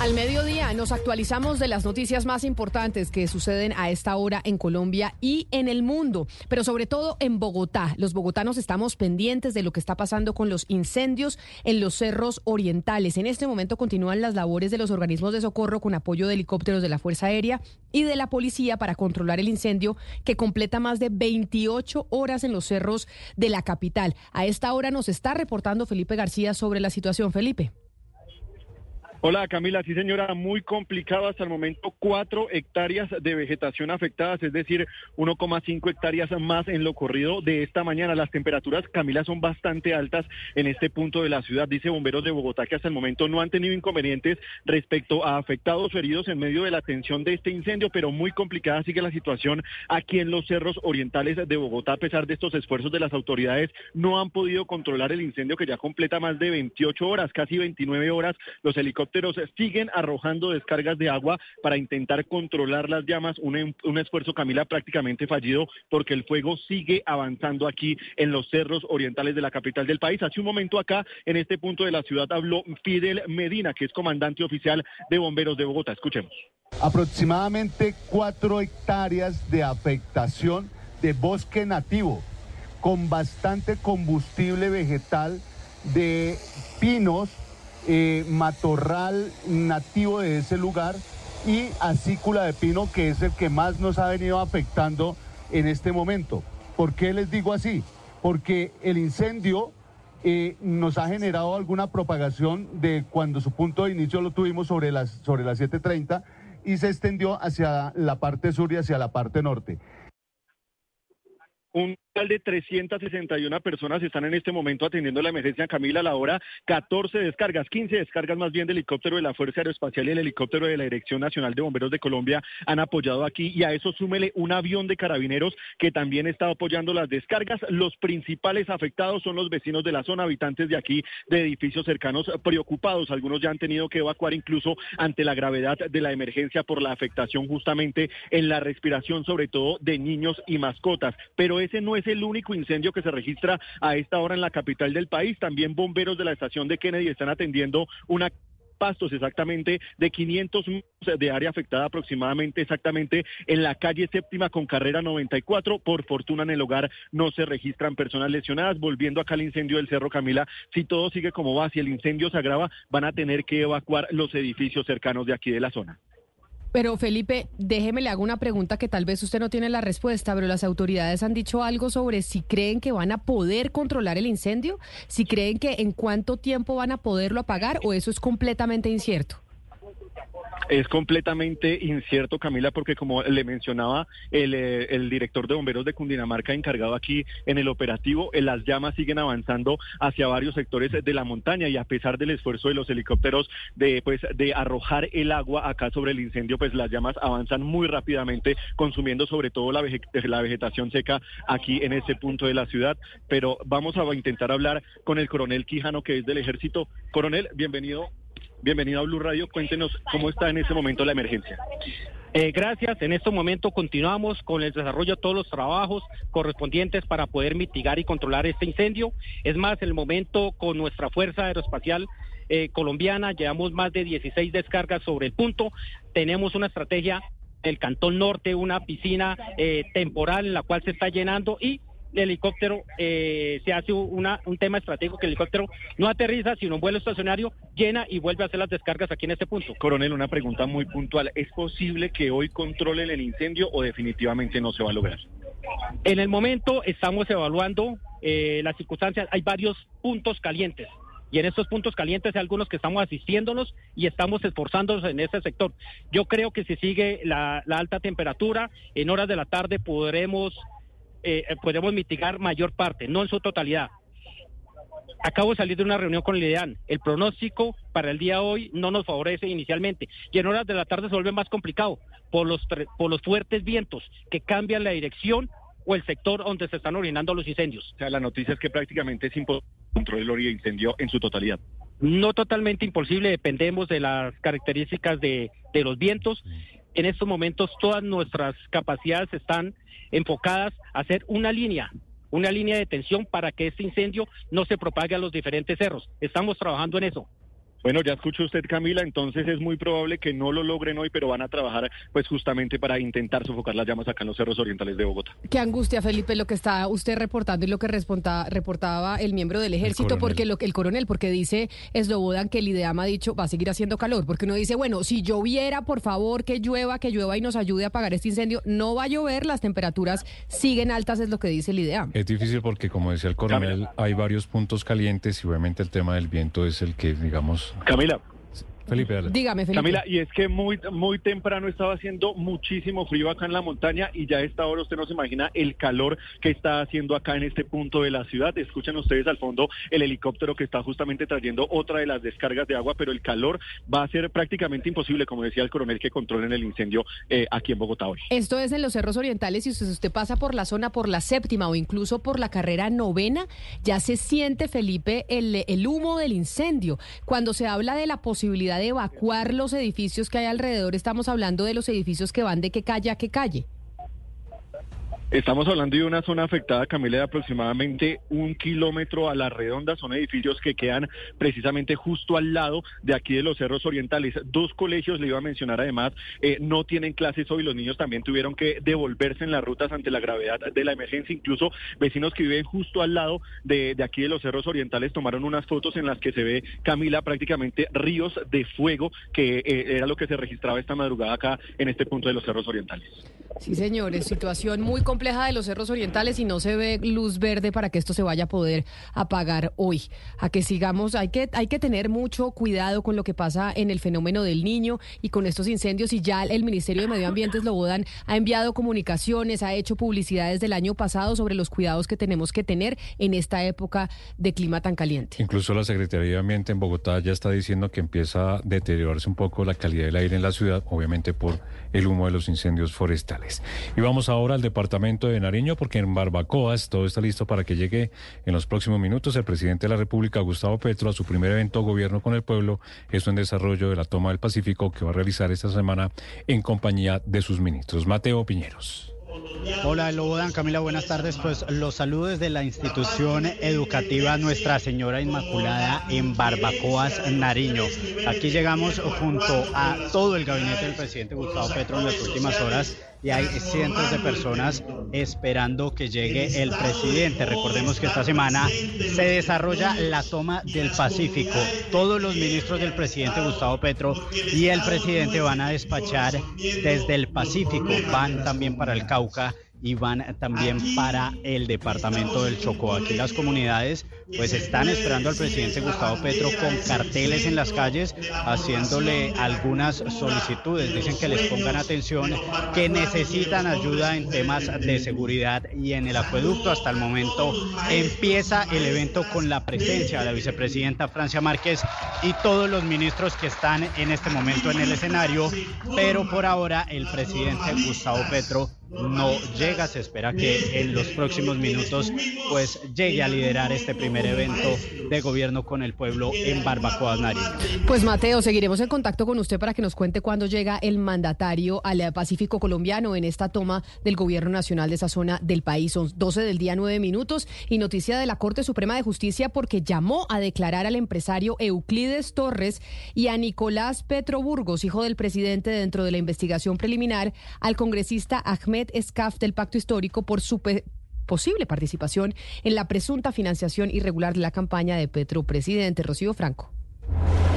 Al mediodía nos actualizamos de las noticias más importantes que suceden a esta hora en Colombia y en el mundo, pero sobre todo en Bogotá. Los bogotanos estamos pendientes de lo que está pasando con los incendios en los cerros orientales. En este momento continúan las labores de los organismos de socorro con apoyo de helicópteros de la Fuerza Aérea y de la policía para controlar el incendio que completa más de 28 horas en los cerros de la capital. A esta hora nos está reportando Felipe García sobre la situación. Felipe. Hola Camila, sí señora, muy complicado hasta el momento, cuatro hectáreas de vegetación afectadas, es decir, 1,5 hectáreas más en lo corrido de esta mañana. Las temperaturas, Camila, son bastante altas en este punto de la ciudad, dice Bomberos de Bogotá, que hasta el momento no han tenido inconvenientes respecto a afectados o heridos en medio de la atención de este incendio, pero muy complicada sigue la situación aquí en los cerros orientales de Bogotá, a pesar de estos esfuerzos de las autoridades, no han podido controlar el incendio que ya completa más de 28 horas, casi 29 horas, los helicópteros siguen arrojando descargas de agua para intentar controlar las llamas, un, un esfuerzo, Camila, prácticamente fallido porque el fuego sigue avanzando aquí en los cerros orientales de la capital del país. Hace un momento acá, en este punto de la ciudad, habló Fidel Medina, que es comandante oficial de bomberos de Bogotá. Escuchemos. Aproximadamente cuatro hectáreas de afectación de bosque nativo con bastante combustible vegetal de pinos eh, matorral nativo de ese lugar y acícula de pino, que es el que más nos ha venido afectando en este momento. ¿Por qué les digo así? Porque el incendio eh, nos ha generado alguna propagación de cuando su punto de inicio lo tuvimos sobre las, sobre las 7.30 y se extendió hacia la parte sur y hacia la parte norte. Un de 361 personas están en este momento atendiendo la emergencia Camila a la hora 14 descargas, 15 descargas más bien del helicóptero de la Fuerza Aeroespacial y el helicóptero de la Dirección Nacional de Bomberos de Colombia han apoyado aquí y a eso súmele un avión de carabineros que también está apoyando las descargas. Los principales afectados son los vecinos de la zona, habitantes de aquí de edificios cercanos preocupados. Algunos ya han tenido que evacuar incluso ante la gravedad de la emergencia por la afectación justamente en la respiración, sobre todo de niños y mascotas. Pero ese no es el único incendio que se registra a esta hora en la capital del país. También bomberos de la estación de Kennedy están atendiendo una pastos exactamente de 500 de área afectada aproximadamente exactamente en la calle séptima con carrera 94. Por fortuna en el hogar no se registran personas lesionadas. Volviendo acá al incendio del Cerro Camila, si todo sigue como va, si el incendio se agrava, van a tener que evacuar los edificios cercanos de aquí de la zona. Pero Felipe, déjeme le hago una pregunta que tal vez usted no tiene la respuesta, pero las autoridades han dicho algo sobre si creen que van a poder controlar el incendio, si creen que en cuánto tiempo van a poderlo apagar o eso es completamente incierto. Es completamente incierto, Camila, porque como le mencionaba el, eh, el, director de bomberos de Cundinamarca encargado aquí en el operativo, eh, las llamas siguen avanzando hacia varios sectores de la montaña y a pesar del esfuerzo de los helicópteros de, pues, de arrojar el agua acá sobre el incendio, pues las llamas avanzan muy rápidamente, consumiendo sobre todo la, la vegetación seca aquí en ese punto de la ciudad. Pero vamos a intentar hablar con el coronel Quijano, que es del ejército. Coronel, bienvenido Bienvenido a Blue Radio. Cuéntenos cómo está en este momento la emergencia. Eh, gracias. En este momento continuamos con el desarrollo de todos los trabajos correspondientes para poder mitigar y controlar este incendio. Es más, el momento con nuestra Fuerza Aeroespacial eh, Colombiana llevamos más de 16 descargas sobre el punto. Tenemos una estrategia el Cantón Norte, una piscina eh, temporal en la cual se está llenando y helicóptero eh, se hace una, un tema estratégico que el helicóptero no aterriza, sino un vuelo estacionario, llena y vuelve a hacer las descargas aquí en este punto. Coronel, una pregunta muy puntual. ¿Es posible que hoy controlen el incendio o definitivamente no se va a lograr? En el momento estamos evaluando eh, las circunstancias. Hay varios puntos calientes. Y en estos puntos calientes hay algunos que estamos asistiéndonos y estamos esforzándonos en ese sector. Yo creo que si sigue la, la alta temperatura, en horas de la tarde podremos eh, eh, podemos mitigar mayor parte, no en su totalidad. Acabo de salir de una reunión con el IDEAN. El pronóstico para el día de hoy no nos favorece inicialmente y en horas de la tarde se vuelve más complicado por los, por los fuertes vientos que cambian la dirección o el sector donde se están orinando los incendios. O sea, la noticia es que prácticamente es imposible controlar el incendio en su totalidad. No totalmente imposible, dependemos de las características de, de los vientos. En estos momentos todas nuestras capacidades están enfocadas a hacer una línea, una línea de tensión para que este incendio no se propague a los diferentes cerros. Estamos trabajando en eso. Bueno, ya escuchó usted, Camila, entonces es muy probable que no lo logren hoy, pero van a trabajar pues justamente para intentar sofocar las llamas acá en los cerros orientales de Bogotá. Qué angustia, Felipe, lo que está usted reportando y lo que reportaba el miembro del ejército, porque lo, el coronel, porque dice Eslobodan que el IDEAM ha dicho va a seguir haciendo calor, porque uno dice, bueno, si lloviera, por favor, que llueva, que llueva y nos ayude a apagar este incendio, no va a llover, las temperaturas siguen altas, es lo que dice el IDEAM. Es difícil porque, como decía el coronel, hay varios puntos calientes y obviamente el tema del viento es el que, digamos... Camila, Felipe, Dígame, Felipe. Camila, y es que muy, muy temprano estaba haciendo muchísimo frío acá en la montaña y ya a esta hora usted no se imagina el calor que está haciendo acá en este punto de la ciudad. Escuchen ustedes al fondo el helicóptero que está justamente trayendo otra de las descargas de agua, pero el calor va a ser prácticamente imposible, como decía el coronel, que controlen el incendio eh, aquí en Bogotá hoy. Esto es en los cerros orientales y si usted pasa por la zona, por la séptima o incluso por la carrera novena, ya se siente, Felipe, el, el humo del incendio. Cuando se habla de la posibilidad de evacuar los edificios que hay alrededor, estamos hablando de los edificios que van de qué calle a qué calle. Estamos hablando de una zona afectada, Camila, de aproximadamente un kilómetro a la redonda. Son edificios que quedan precisamente justo al lado de aquí de los cerros orientales. Dos colegios, le iba a mencionar además, eh, no tienen clases hoy. Los niños también tuvieron que devolverse en las rutas ante la gravedad de la emergencia. Incluso vecinos que viven justo al lado de, aquí de los cerros orientales tomaron unas fotos en las que se ve, Camila, prácticamente ríos de fuego, que eh, era lo que se registraba esta madrugada acá en este punto de los cerros orientales. Sí, señores, situación muy compleja de los cerros orientales y no se ve luz verde para que esto se vaya a poder apagar hoy. A que sigamos, hay que, hay que tener mucho cuidado con lo que pasa en el fenómeno del niño y con estos incendios. Y ya el Ministerio de Medio Ambiente, Slobodan, ha enviado comunicaciones, ha hecho publicidades del año pasado sobre los cuidados que tenemos que tener en esta época de clima tan caliente. Incluso la Secretaría de Ambiente en Bogotá ya está diciendo que empieza a deteriorarse un poco la calidad del aire en la ciudad, obviamente por el humo de los incendios forestales. Y vamos ahora al departamento de Nariño porque en Barbacoas todo está listo para que llegue en los próximos minutos el presidente de la República, Gustavo Petro, a su primer evento Gobierno con el Pueblo, esto en desarrollo de la toma del Pacífico que va a realizar esta semana en compañía de sus ministros. Mateo Piñeros. Hola, Lobodan, Camila, buenas tardes. Pues los saludos de la institución educativa Nuestra Señora Inmaculada en Barbacoas, Nariño. Aquí llegamos junto a todo el gabinete del presidente Gustavo Petro en las últimas horas y hay cientos de personas esperando que llegue el presidente. Recordemos que esta semana se desarrolla la toma del Pacífico. Todos los ministros del presidente Gustavo Petro y el presidente van a despachar desde el Pacífico, van también para el Cauca y van también para el departamento del Chocó. Aquí las comunidades pues están esperando al presidente Gustavo Petro con carteles en las calles haciéndole algunas solicitudes. Dicen que les pongan atención, que necesitan ayuda en temas de seguridad y en el acueducto. Hasta el momento empieza el evento con la presencia de la vicepresidenta Francia Márquez y todos los ministros que están en este momento en el escenario, pero por ahora el presidente Gustavo Petro no llega. Se espera que en los próximos minutos pues llegue a liderar este primer evento de gobierno con el pueblo en Barbacoa, Nariño. Pues Mateo, seguiremos en contacto con usted para que nos cuente cuándo llega el mandatario al Pacífico colombiano en esta toma del gobierno nacional de esa zona del país. Son 12 del día, 9 minutos y noticia de la Corte Suprema de Justicia porque llamó a declarar al empresario Euclides Torres y a Nicolás Petro Burgos, hijo del presidente dentro de la investigación preliminar, al congresista Ahmed Escaf del Pacto Histórico por su posible participación en la presunta financiación irregular de la campaña de Petro Presidente. Rocío Franco.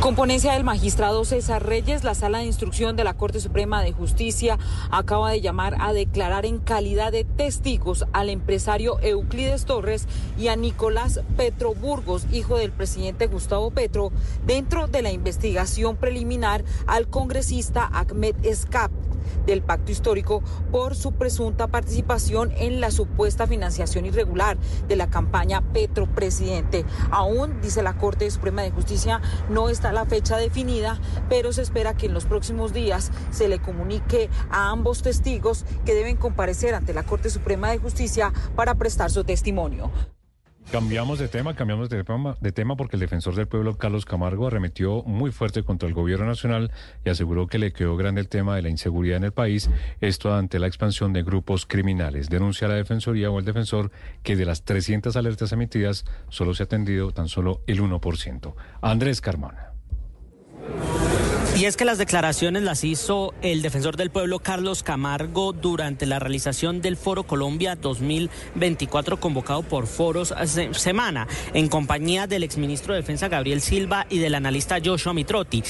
Con ponencia del magistrado César Reyes, la sala de instrucción de la Corte Suprema de Justicia acaba de llamar a declarar en calidad de testigos al empresario Euclides Torres y a Nicolás Petro Burgos, hijo del presidente Gustavo Petro, dentro de la investigación preliminar al congresista Ahmed Escap del pacto histórico por su presunta participación en la supuesta financiación irregular de la campaña Petro Presidente. Aún, dice la Corte Suprema de Justicia, no está la fecha definida, pero se espera que en los próximos días se le comunique a ambos testigos que deben comparecer ante la Corte Suprema de Justicia para prestar su testimonio. Cambiamos de tema, cambiamos de tema, porque el defensor del pueblo, Carlos Camargo, arremetió muy fuerte contra el gobierno nacional y aseguró que le quedó grande el tema de la inseguridad en el país, esto ante la expansión de grupos criminales. Denuncia a la Defensoría o el defensor que de las 300 alertas emitidas solo se ha atendido tan solo el 1%. Andrés Carmona. Y es que las declaraciones las hizo el defensor del pueblo Carlos Camargo durante la realización del Foro Colombia 2024 convocado por Foros Semana en compañía del exministro de Defensa Gabriel Silva y del analista Joshua Mitrotti.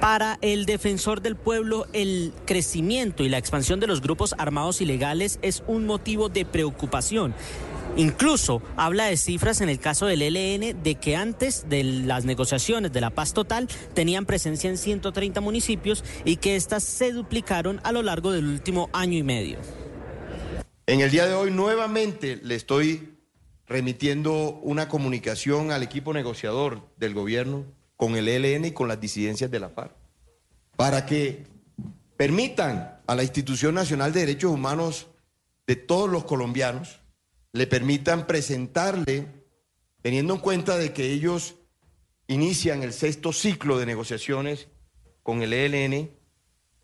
Para el defensor del pueblo, el crecimiento y la expansión de los grupos armados ilegales es un motivo de preocupación. Incluso habla de cifras en el caso del ELN de que antes de las negociaciones de la paz total tenían presencia en 130 municipios y que éstas se duplicaron a lo largo del último año y medio. En el día de hoy nuevamente le estoy remitiendo una comunicación al equipo negociador del gobierno con el ELN y con las disidencias de la FARC para que permitan a la Institución Nacional de Derechos Humanos de todos los colombianos le permitan presentarle, teniendo en cuenta de que ellos inician el sexto ciclo de negociaciones con el ELN,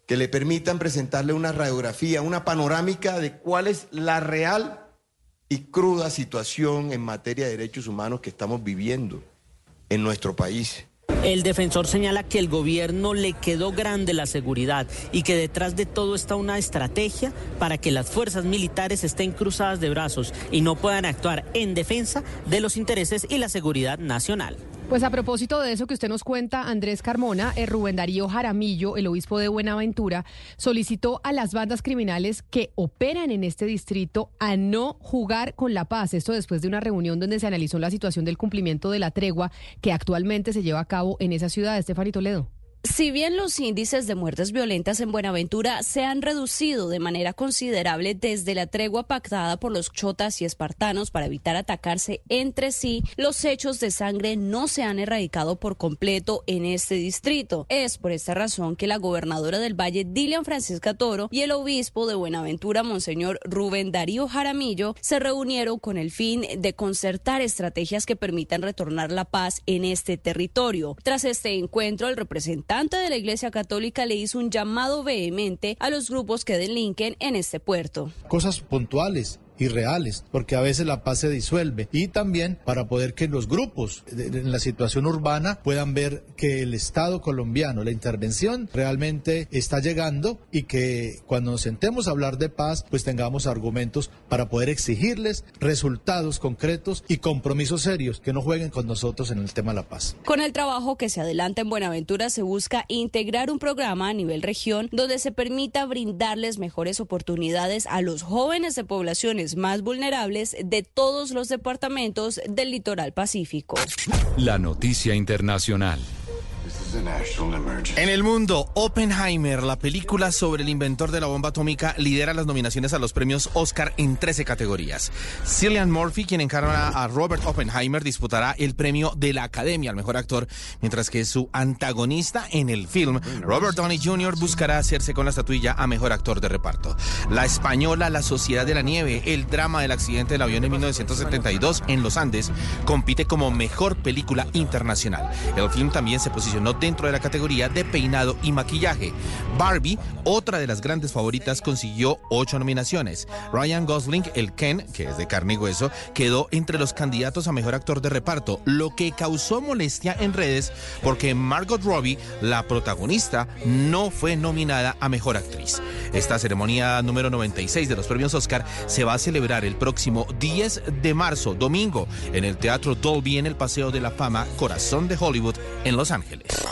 que le permitan presentarle una radiografía, una panorámica de cuál es la real y cruda situación en materia de derechos humanos que estamos viviendo en nuestro país. El defensor señala que el gobierno le quedó grande la seguridad y que detrás de todo está una estrategia para que las fuerzas militares estén cruzadas de brazos y no puedan actuar en defensa de los intereses y la seguridad nacional. Pues a propósito de eso que usted nos cuenta, Andrés Carmona, el Rubén Darío Jaramillo, el obispo de Buenaventura, solicitó a las bandas criminales que operan en este distrito a no jugar con la paz. Esto después de una reunión donde se analizó la situación del cumplimiento de la tregua que actualmente se lleva a cabo en esa ciudad. Estefanito Toledo. Si bien los índices de muertes violentas en Buenaventura se han reducido de manera considerable desde la tregua pactada por los chotas y espartanos para evitar atacarse entre sí, los hechos de sangre no se han erradicado por completo en este distrito. Es por esta razón que la gobernadora del Valle, Dilian Francisca Toro, y el obispo de Buenaventura, Monseñor Rubén Darío Jaramillo, se reunieron con el fin de concertar estrategias que permitan retornar la paz en este territorio. Tras este encuentro, el representante de la Iglesia Católica le hizo un llamado vehemente a los grupos que delinquen en este puerto. Cosas puntuales y reales, porque a veces la paz se disuelve. Y también para poder que los grupos en la situación urbana puedan ver que el Estado colombiano, la intervención realmente está llegando y que cuando nos sentemos a hablar de paz, pues tengamos argumentos para poder exigirles resultados concretos y compromisos serios que no jueguen con nosotros en el tema de la paz. Con el trabajo que se adelanta en Buenaventura se busca integrar un programa a nivel región donde se permita brindarles mejores oportunidades a los jóvenes de poblaciones más vulnerables de todos los departamentos del litoral pacífico. La noticia internacional. En el mundo, Oppenheimer, la película sobre el inventor de la bomba atómica, lidera las nominaciones a los premios Oscar en 13 categorías. Cillian Murphy, quien encarna a Robert Oppenheimer, disputará el premio de la Academia al mejor actor, mientras que su antagonista en el film, Robert Downey Jr., buscará hacerse con la estatuilla a mejor actor de reparto. La española La Sociedad de la Nieve, el drama del accidente del avión en 1972 en los Andes, compite como mejor película internacional. El film también se posicionó dentro de la categoría de peinado y maquillaje. Barbie, otra de las grandes favoritas, consiguió ocho nominaciones. Ryan Gosling, el Ken, que es de carne y hueso, quedó entre los candidatos a mejor actor de reparto, lo que causó molestia en redes porque Margot Robbie, la protagonista, no fue nominada a mejor actriz. Esta ceremonia número 96 de los premios Oscar se va a celebrar el próximo 10 de marzo, domingo, en el Teatro Dolby en el Paseo de la Fama, Corazón de Hollywood, en Los Ángeles.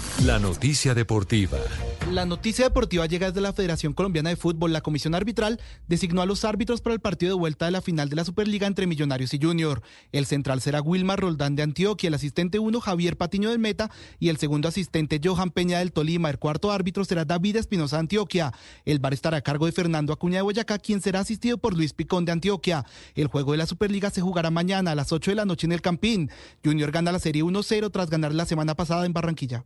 La noticia deportiva. La noticia deportiva llega desde la Federación Colombiana de Fútbol. La comisión arbitral designó a los árbitros para el partido de vuelta de la final de la Superliga entre Millonarios y Junior. El central será Wilmar Roldán de Antioquia, el asistente 1 Javier Patiño del Meta y el segundo asistente Johan Peña del Tolima. El cuarto árbitro será David Espinosa de Antioquia. El bar estará a cargo de Fernando Acuña de Boyacá, quien será asistido por Luis Picón de Antioquia. El juego de la Superliga se jugará mañana a las 8 de la noche en el Campín. Junior gana la serie 1-0 tras ganar la semana pasada en Barranquilla.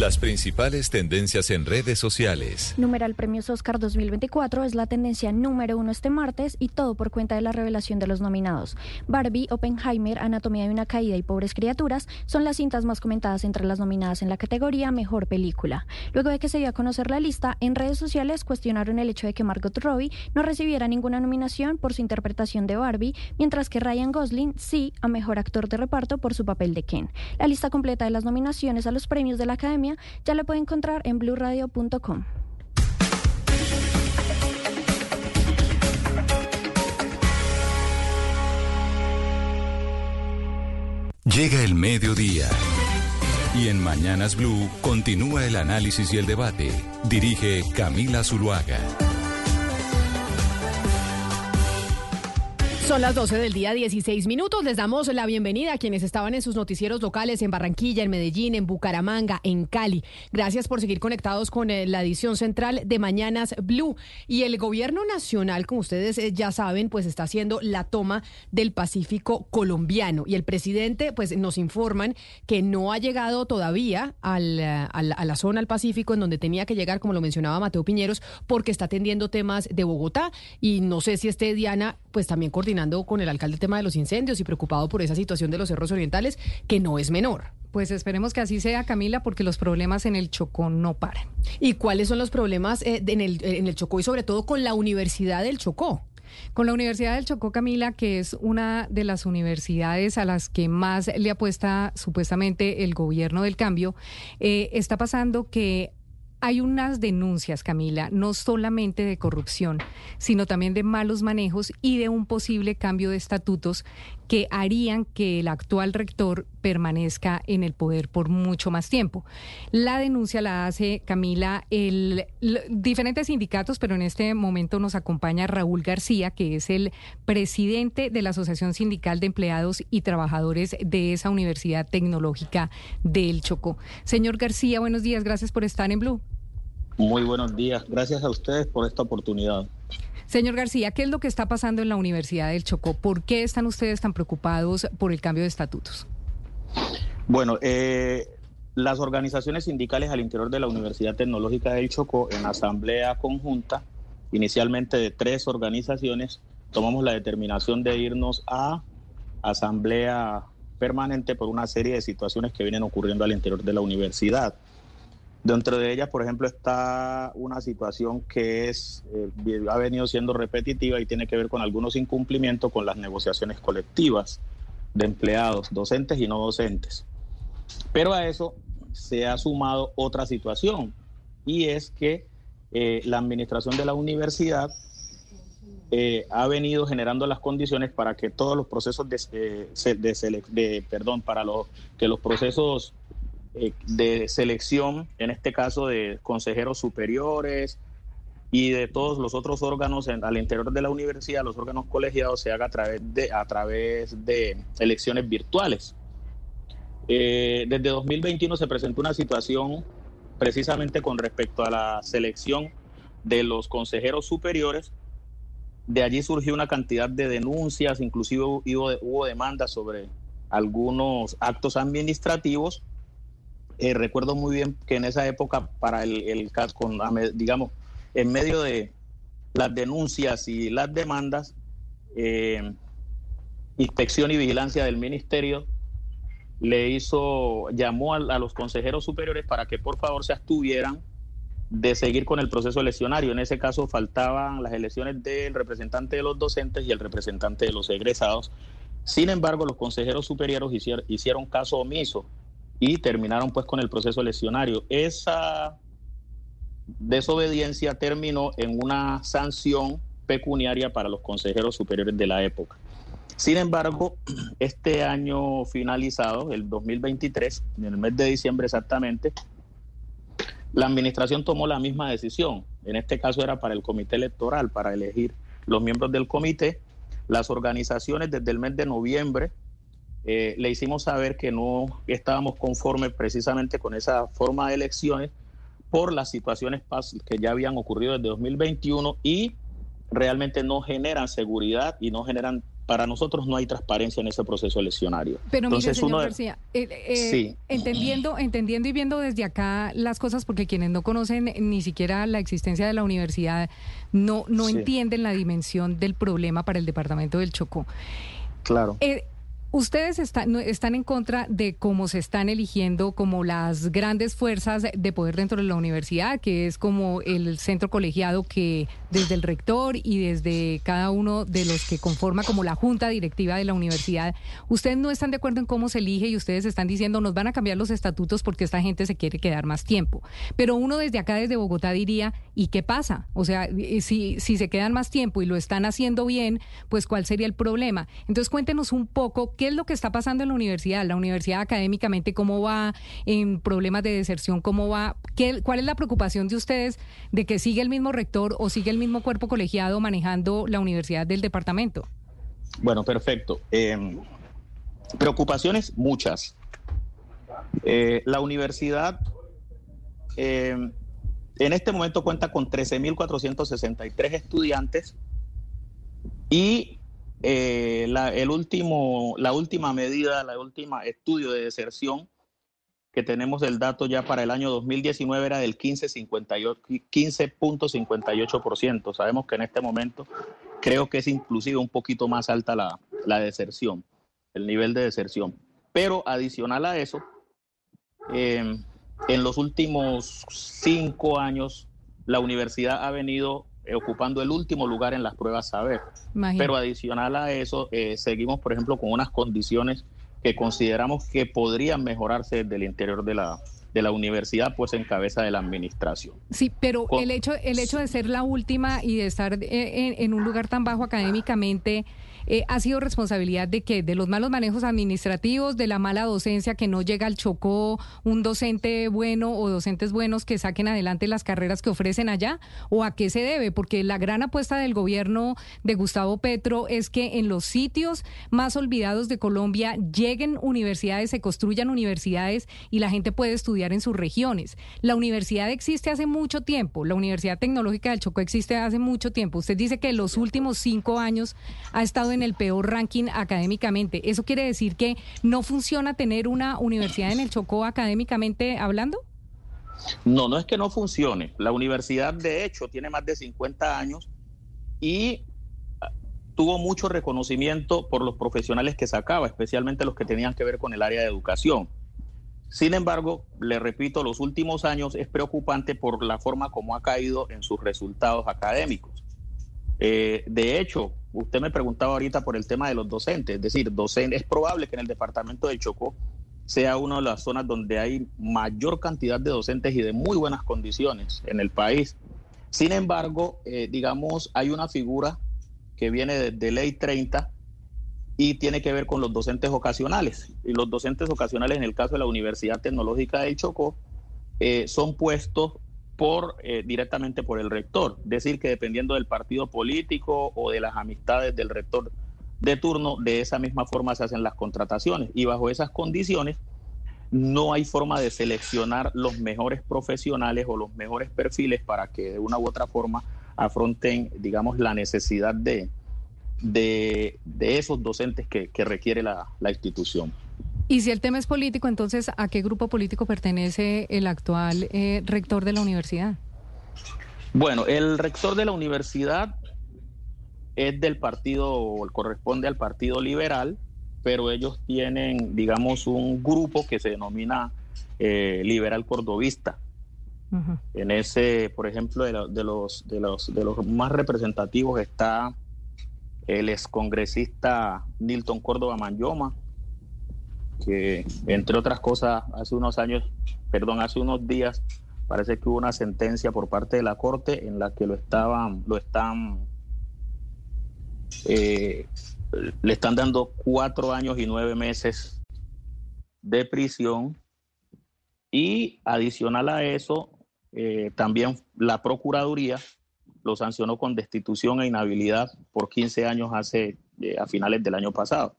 Las principales tendencias en redes sociales. Numeral Premios Oscar 2024 es la tendencia número uno este martes y todo por cuenta de la revelación de los nominados. Barbie, Oppenheimer, Anatomía de una caída y Pobres criaturas son las cintas más comentadas entre las nominadas en la categoría Mejor Película. Luego de que se dio a conocer la lista, en redes sociales cuestionaron el hecho de que Margot Robbie no recibiera ninguna nominación por su interpretación de Barbie, mientras que Ryan Gosling sí a Mejor Actor de Reparto por su papel de Ken. La lista completa de las nominaciones a los premios de la Academia ya la puede encontrar en blurradio.com. Llega el mediodía. Y en Mañanas Blue continúa el análisis y el debate. Dirige Camila Zuluaga. Son las 12 del día, 16 minutos. Les damos la bienvenida a quienes estaban en sus noticieros locales en Barranquilla, en Medellín, en Bucaramanga, en Cali. Gracias por seguir conectados con eh, la edición central de Mañanas Blue. Y el gobierno nacional, como ustedes eh, ya saben, pues está haciendo la toma del Pacífico colombiano. Y el presidente, pues nos informan que no ha llegado todavía al, eh, a la zona al Pacífico en donde tenía que llegar, como lo mencionaba Mateo Piñeros, porque está atendiendo temas de Bogotá. Y no sé si esté Diana, pues también coordinando con el alcalde el tema de los incendios y preocupado por esa situación de los cerros orientales, que no es menor. Pues esperemos que así sea, Camila, porque los problemas en el Chocó no paran. ¿Y cuáles son los problemas eh, en, el, en el Chocó y sobre todo con la Universidad del Chocó? Con la Universidad del Chocó, Camila, que es una de las universidades a las que más le apuesta supuestamente el gobierno del cambio, eh, está pasando que hay unas denuncias, Camila, no solamente de corrupción, sino también de malos manejos y de un posible cambio de estatutos que harían que el actual rector permanezca en el poder por mucho más tiempo. La denuncia la hace Camila el, diferentes sindicatos, pero en este momento nos acompaña Raúl García, que es el presidente de la Asociación Sindical de Empleados y Trabajadores de esa Universidad Tecnológica del Chocó. Señor García, buenos días, gracias por estar en Blue. Muy buenos días. Gracias a ustedes por esta oportunidad. Señor García, ¿qué es lo que está pasando en la Universidad del Chocó? ¿Por qué están ustedes tan preocupados por el cambio de estatutos? Bueno, eh, las organizaciones sindicales al interior de la Universidad Tecnológica del Chocó, en asamblea conjunta, inicialmente de tres organizaciones, tomamos la determinación de irnos a asamblea permanente por una serie de situaciones que vienen ocurriendo al interior de la universidad. Dentro de ellas, por ejemplo, está una situación que es eh, ha venido siendo repetitiva y tiene que ver con algunos incumplimientos con las negociaciones colectivas de empleados, docentes y no docentes. Pero a eso se ha sumado otra situación y es que eh, la administración de la universidad eh, ha venido generando las condiciones para que todos los procesos de, perdón, para que los procesos eh, de selección, en este caso de consejeros superiores y de todos los otros órganos al interior de la universidad, los órganos colegiados, se haga a través de, a través de elecciones virtuales. Eh, desde 2021 se presentó una situación precisamente con respecto a la selección de los consejeros superiores. De allí surgió una cantidad de denuncias, inclusive hubo, hubo demandas sobre algunos actos administrativos eh, recuerdo muy bien que en esa época, para el, el con, digamos, en medio de las denuncias y las demandas, eh, inspección y vigilancia del ministerio le hizo, llamó a, los consejeros superiores para que por favor se abstuvieran de seguir con el proceso eleccionario. En ese caso faltaban las elecciones del representante de los docentes y el representante de los egresados. Sin embargo, los consejeros superiores hicieron, hicieron caso omiso y terminaron pues con el proceso eleccionario. Esa desobediencia terminó en una sanción pecuniaria para los consejeros superiores de la época. Sin embargo, este año finalizado, el 2023, en el mes de diciembre exactamente, la administración tomó la misma decisión. En este caso era para el comité electoral, para elegir los miembros del comité. Las organizaciones desde el mes de noviembre eh, le hicimos saber que no estábamos conformes precisamente con esa forma de elecciones por las situaciones que ya habían ocurrido desde 2021 y realmente no generan seguridad y no generan para nosotros no hay transparencia en ese proceso eleccionario. Pero mire, señor García, eh, eh, entendiendo, entendiendo y viendo desde acá las cosas, porque quienes no conocen ni siquiera la existencia de la universidad no, no entienden la dimensión del problema para el departamento del Chocó. Claro. Eh, Ustedes están, en contra de cómo se están eligiendo como las grandes fuerzas de poder dentro de la universidad, que es como el centro colegiado que desde el rector y desde cada uno de los que conforma como la junta directiva de la universidad, ustedes no están de acuerdo en cómo se elige y ustedes están diciendo nos van a cambiar los estatutos porque esta gente se quiere quedar más tiempo. Pero uno desde acá, desde Bogotá, diría, ¿y qué pasa? O sea, si, si se quedan más tiempo y lo están haciendo bien, pues ¿cuál sería el problema? Entonces cuéntenos un poco qué es lo que está pasando en la universidad, la universidad académicamente, cómo va en problemas de deserción, cómo va, qué, cuál es la preocupación de ustedes de que sigue el mismo rector o sigue el mismo cuerpo colegiado manejando la universidad del departamento. Bueno, perfecto. Em, preocupaciones muchas. Eh, la universidad em, en este momento cuenta con 13.463 estudiantes y eh, la, el último, la última medida, la última estudio de deserción que tenemos el dato ya para el año 2019 era del 15.58%. Sabemos que en este momento creo que es inclusive un poquito más alta la, la deserción, el nivel de deserción. Pero adicional a eso, em, en los últimos cinco años, la universidad ha venido eh, ocupando el último lugar en las pruebas saber. Pero adicional a eso, eh, seguimos, por ejemplo, con unas condiciones que consideramos que podrían mejorarse desde el interior de la, de la universidad, pues en cabeza de la administración. Sí, pero el hecho, el hecho de ser la última y de estar eh, en un lugar tan bajo académicamente eh, ha sido responsabilidad de qué? De los malos manejos administrativos, de la mala docencia que no llega al Chocó un docente bueno o docentes buenos que saquen adelante las carreras que ofrecen allá? ¿O a qué se debe? Porque la gran apuesta del gobierno de Gustavo Petro es que en los sitios más olvidados de Colombia lleguen universidades, se construyan universidades y la gente puede estudiar en sus regiones. La universidad existe hace mucho tiempo, la Universidad Tecnológica del Chocó existe hace mucho tiempo. Usted dice que los últimos cinco años ha estado en el peor ranking académicamente. ¿Eso quiere decir que no funciona tener una universidad en el Chocó académicamente hablando? No, no es que no funcione. La universidad, de hecho, tiene más de 50 años y ah, tuvo mucho reconocimiento por los profesionales que sacaba, especialmente los que tenían que ver con el área de educación. Sin embargo, le repito, los últimos años es preocupante por la forma como ha caído en sus resultados académicos. Eh, de hecho, usted me preguntaba ahorita por el tema de los docentes, es decir, docentes, es probable que en el departamento de Chocó sea una de las zonas donde hay mayor cantidad de docentes y de muy buenas condiciones en el país. Sin embargo, eh, digamos, hay una figura que viene de, ley 30 y tiene que ver con los docentes ocasionales. Y los docentes ocasionales, en el caso de la Universidad Tecnológica de Chocó, eh, son puestos por eh, directamente por el rector. Decir que dependiendo del partido político o de las amistades del rector de turno, de esa misma forma se hacen las contrataciones. Y bajo esas condiciones no hay forma de seleccionar los mejores profesionales o los mejores perfiles para que de una u otra forma afronten, digamos, la necesidad de, de, esos docentes que, requiere la institución. Y si el tema es político, entonces, ¿a qué grupo político pertenece el actual eh, rector de la universidad? Bueno, el rector de la universidad es del partido, corresponde al Partido Liberal, pero ellos tienen, digamos, un grupo que se denomina eh, Liberal Cordovista. En ese, por ejemplo, de, los, de, los, de los más representativos está el excongresista Nilton Córdoba Manyoma, que entre otras cosas hace unos años, perdón, hace unos días parece que hubo una sentencia por parte de la corte en la que lo estaban, lo están, eh, le están dando cuatro años y nueve meses de prisión y adicional a eso, eh, también la Procuraduría lo sancionó con destitución e inhabilidad por 15 años hace, eh, a finales del año pasado.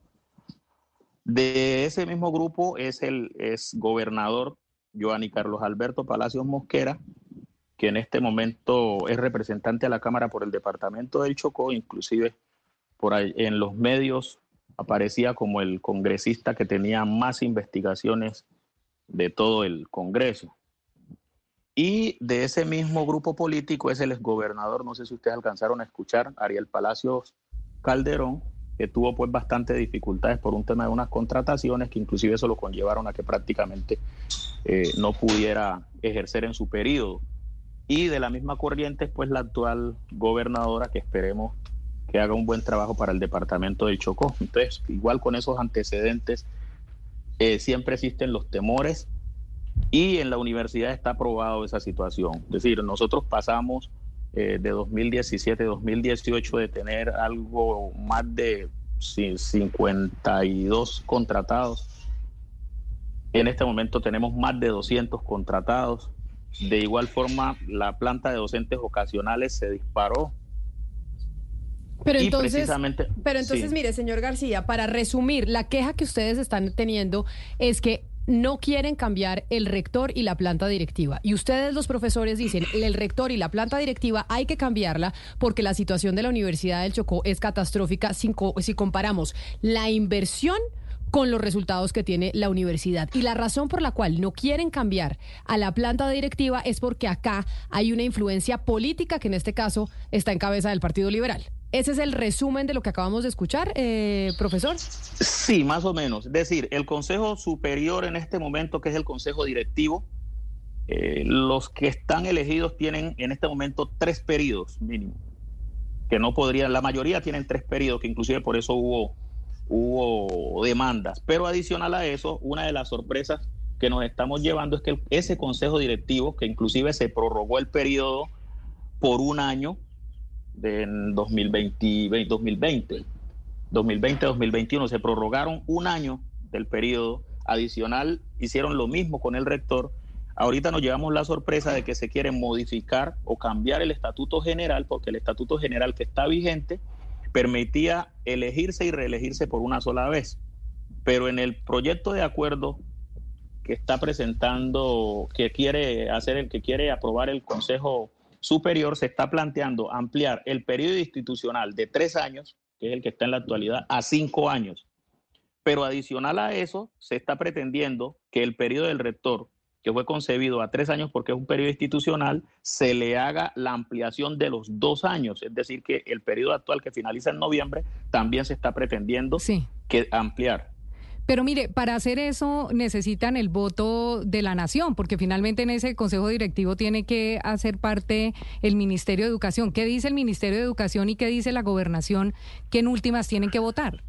De ese mismo grupo es el es gobernador Joanny Carlos Alberto Palacios Mosquera, que en este momento es representante a la Cámara por el departamento del Chocó, inclusive por ahí en los medios aparecía como el congresista que tenía más investigaciones de todo el Congreso. Y de ese mismo grupo político es el exgobernador, no sé si ustedes alcanzaron a escuchar, Ariel Palacios Calderón, que tuvo pues bastante dificultades por un tema de unas contrataciones que inclusive eso lo conllevaron a que prácticamente eh, no pudiera ejercer en su periodo. Y de la misma corriente pues la actual gobernadora que esperemos que haga un buen trabajo para el departamento del Chocó. Entonces, igual con esos antecedentes, eh, siempre existen los temores y en la universidad está aprobado esa situación. Es decir, nosotros pasamos eh, de 2017-2018 de tener algo más de 52 contratados. En este momento tenemos más de 200 contratados. De igual forma, la planta de docentes ocasionales se disparó. Pero entonces, pero entonces mire, señor García, para resumir, la queja que ustedes están teniendo es que no quieren cambiar el rector y la planta directiva. Y ustedes los profesores dicen, el rector y la planta directiva hay que cambiarla porque la situación de la Universidad del Chocó es catastrófica si, si comparamos la inversión con los resultados que tiene la universidad. Y la razón por la cual no quieren cambiar a la planta directiva es porque acá hay una influencia política que en este caso está en cabeza del Partido Liberal. ¿Ese es el resumen de lo que acabamos de escuchar, eh, profesor? Sí, más o menos. Es decir, el Consejo Superior en este momento, que es el Consejo Directivo, eh, los que están elegidos tienen en este momento tres periodos mínimo, que no podrían, la mayoría tienen tres periodos, que inclusive por eso hubo, hubo demandas. Pero adicional a eso, una de las sorpresas que nos estamos llevando es que ese Consejo Directivo, que inclusive se prorrogó el periodo por un año, de 2020, 2020, 2020-2021, se prorrogaron un año del periodo adicional, hicieron lo mismo con el rector. Ahorita nos llevamos la sorpresa de que se quiere modificar o cambiar el estatuto general, porque el estatuto general que está vigente permitía elegirse y reelegirse por una sola vez. Pero en el proyecto de acuerdo que está presentando, que quiere hacer el que quiere aprobar el Consejo superior se está planteando ampliar el periodo institucional de tres años, que es el que está en la actualidad, a cinco años. Pero adicional a eso, se está pretendiendo que el periodo del rector, que fue concebido a tres años porque es un periodo institucional, se le haga la ampliación de los dos años. Es decir, que el periodo actual que finaliza en noviembre también se está pretendiendo que ampliar. Pero mire, para hacer eso necesitan el voto de la nación, porque finalmente en ese consejo directivo tiene que hacer parte el Ministerio de Educación. ¿Qué dice el Ministerio de Educación y qué dice la gobernación que en últimas tienen que votar?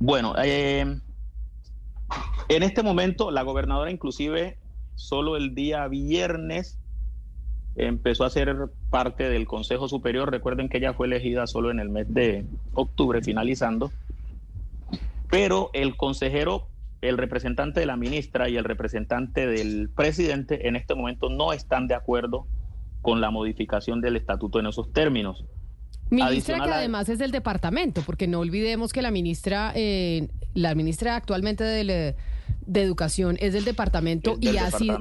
Bueno, eh, en este momento la gobernadora inclusive solo el día viernes empezó a ser parte del Consejo Superior. Recuerden que ella fue elegida solo en el mes de octubre, finalizando pero el consejero, el representante de la ministra y el representante del presidente en este momento no están de acuerdo con la modificación del estatuto en esos términos. Ministra que además es del departamento, porque no olvidemos que la ministra, eh, la ministra actualmente de, Educación es del departamento, y,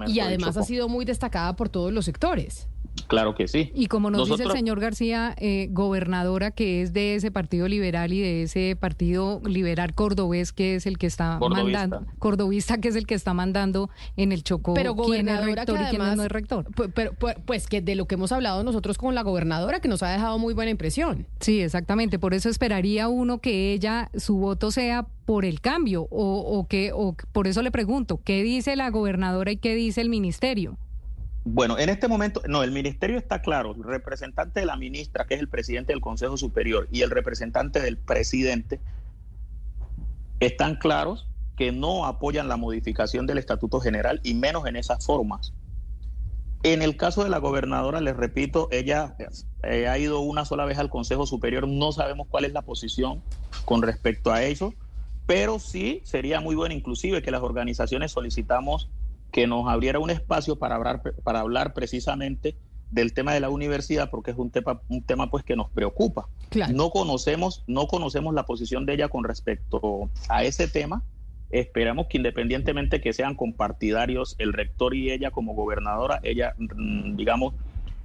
y además ha sido muy destacada por todos los sectores. Claro que sí. Y como nos dice el señor García, eh, gobernadora que es de ese partido liberal y de ese partido liberal cordobés que es el que está mandando, cordobista que es el que está mandando en el Chocó pero gobernadora quién es rector y quién no es rector. Pero, pues que de lo que hemos hablado nosotros con la gobernadora que nos ha dejado muy buena impresión. Sí, exactamente. Por eso esperaría uno que ella, su voto sea por el cambio o, o que, o por eso le pregunto, ¿qué dice la gobernadora y qué dice el ministerio? Bueno, en este momento, no, el ministerio está claro, el representante de la ministra, que es el presidente del Consejo Superior, y el representante del presidente, están claros que no apoyan la modificación del Estatuto General y menos en esas formas. En el caso de la gobernadora, les repito, ella eh, ha ido una sola vez al Consejo Superior, no sabemos cuál es la posición con respecto a eso, pero sí sería muy bueno inclusive que las organizaciones solicitamos que nos abriera un espacio para hablar, para hablar precisamente del tema de la universidad porque es un tema un tema pues que nos preocupa. No conocemos no conocemos la posición de ella con respecto a ese tema. Esperamos que independientemente que sean compartidarios el rector y ella como gobernadora, ella mm, digamos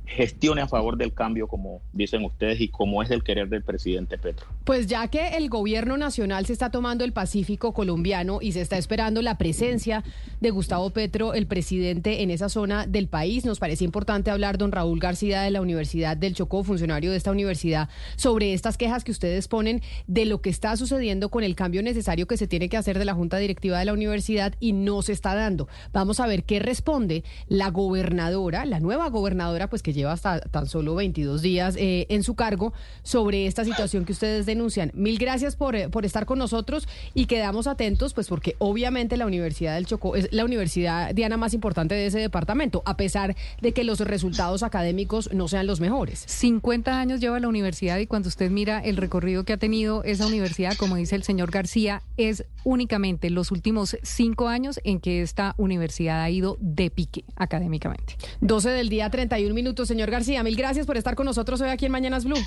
gestione a favor del cambio, como dicen ustedes, y como es el querer del presidente Petro. Pues ya que el gobierno nacional se está tomando el Pacífico colombiano y se está esperando la presencia de Gustavo Petro, el presidente en esa zona del país, nos parece importante hablar, don Raúl García de la Universidad del Chocó, funcionario de esta universidad, sobre estas quejas que ustedes ponen de lo que está sucediendo con el cambio necesario que se tiene que hacer de la Junta Directiva de la universidad y no se está dando. Vamos a ver qué responde la gobernadora, la nueva gobernadora, pues que lleva hasta tan solo 22 días eh, en su cargo sobre esta situación que ustedes denuncian. Mil gracias por, eh, por estar con nosotros y quedamos atentos, pues porque obviamente la Universidad del Chocó es la universidad diana más importante de ese departamento, a pesar de que los resultados académicos no sean los mejores. 50 años lleva la universidad y cuando usted mira el recorrido que ha tenido esa universidad, como dice el señor García, es únicamente los últimos cinco años en que esta universidad ha ido de pique académicamente. 12 del día, 31 minutos. Señor García, mil gracias por estar con nosotros hoy aquí en Mañanas Blue.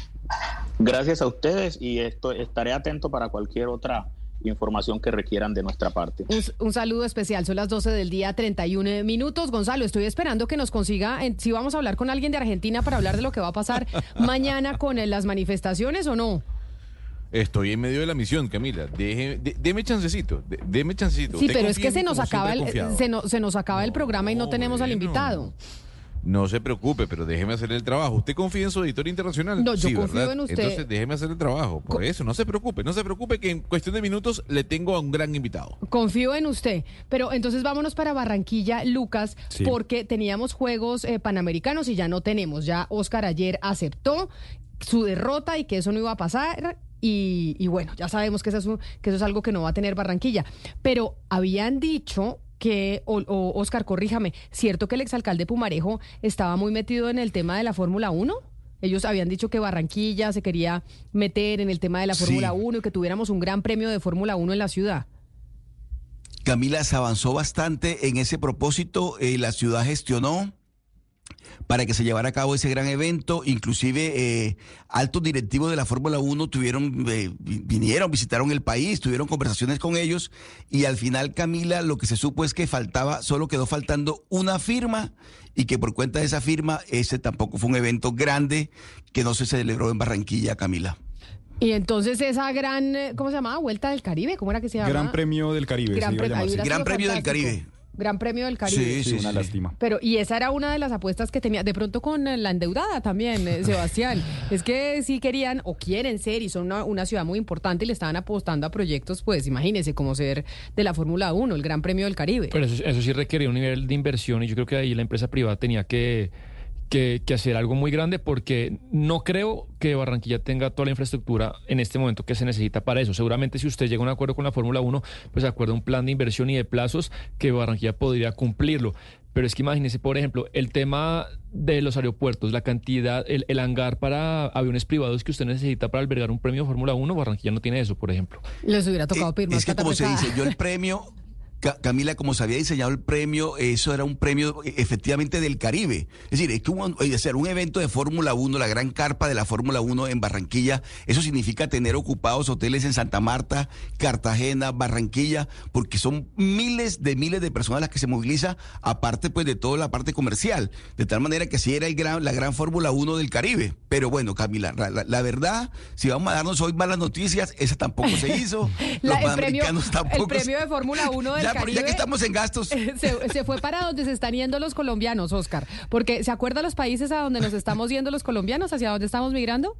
Gracias a ustedes y esto, estaré atento para cualquier otra información que requieran de nuestra parte. Un, un, saludo especial, son las 12 del día, 31 minutos. Gonzalo, estoy esperando que nos consiga, en, si vamos a hablar con alguien de Argentina para hablar de lo que va a pasar mañana con eh, las manifestaciones o no. Estoy en medio de la misión, Camila. Deje, de, deme chancecito, de, deme chancecito. Sí, pero es que se nos acaba el se, no, se nos acaba no, el programa y no tenemos al invitado. No se preocupe, pero déjeme hacer el trabajo. ¿Usted confía en su editor internacional? No, yo sí, confío ¿verdad? en usted. Entonces déjeme hacer el trabajo. Por eso, no se preocupe, no se preocupe que en cuestión de minutos le tengo a un gran invitado. Confío en usted. Pero entonces vámonos para Barranquilla, Lucas, sí. porque teníamos Juegos eh, Panamericanos y ya no tenemos. Ya Oscar ayer aceptó su derrota y que eso no iba a pasar. Y, y bueno, ya sabemos que eso, es, que eso es algo que no va a tener Barranquilla. Pero habían dicho que, o, o, Oscar, corríjame, ¿cierto que el exalcalde Pumarejo estaba muy metido en el tema de la Fórmula 1? Ellos habían dicho que Barranquilla se quería meter en el tema de la Fórmula sí. 1 y que tuviéramos un gran premio de Fórmula 1 en la ciudad. Camila, se avanzó bastante en ese propósito. Eh, la ciudad gestionó para que se llevara a cabo ese gran evento. Inclusive eh, altos directivos de la Fórmula 1 tuvieron, eh, vinieron, visitaron el país, tuvieron conversaciones con ellos y al final, Camila, lo que se supo es que faltaba, solo quedó faltando una firma y que por cuenta de esa firma, ese tampoco fue un evento grande que no se celebró en Barranquilla, Camila. Y entonces esa gran, eh, ¿cómo se llamaba? Vuelta del Caribe, ¿cómo era que se llamaba? Gran Premio del Caribe. Gran, pre gran Premio del Caribe. Gran Premio del Caribe. Sí, sí, una sí. lástima. Pero, y esa era una de las apuestas que tenía, de pronto con la endeudada también, eh, Sebastián. es que sí querían o quieren ser y son una, una, ciudad muy importante y le estaban apostando a proyectos, pues imagínense, como ser de la Fórmula 1, el Gran Premio del Caribe. Pero eso, eso sí requería un nivel de inversión y yo creo que ahí la empresa privada tenía que que, que, hacer algo muy grande porque no creo que Barranquilla tenga toda la infraestructura en este momento que se necesita para eso. Seguramente si usted llega a un acuerdo con la Fórmula 1, pues acuerda un plan de inversión y de plazos que Barranquilla podría cumplirlo. Pero es que imagínese, por ejemplo, el tema de los aeropuertos, la cantidad, el, el, hangar para aviones privados que usted necesita para albergar un premio de Fórmula 1, Barranquilla no tiene eso, por ejemplo. Les hubiera tocado pedir más Es que como se dice, yo el premio Camila, como se había diseñado el premio, eso era un premio e, efectivamente del Caribe. Es decir, es que un, hacer un evento de Fórmula 1, la gran carpa de la Fórmula 1 en Barranquilla, eso significa tener ocupados hoteles en Santa Marta, Cartagena, Barranquilla, porque son miles de miles de personas las que se moviliza, aparte pues de toda la parte comercial. De tal manera que sí era el gran, la gran Fórmula 1 del Caribe. Pero bueno, Camila, la, la, verdad, si vamos a darnos hoy malas noticias, esa tampoco se hizo. la, el, premio, el premio de Fórmula 1 del ya, Caribe, ya que estamos en gastos. Se, se, fue para donde se están yendo los colombianos, Oscar. Porque ¿se acuerdan los países a donde nos estamos yendo los colombianos? ¿Hacia dónde estamos migrando?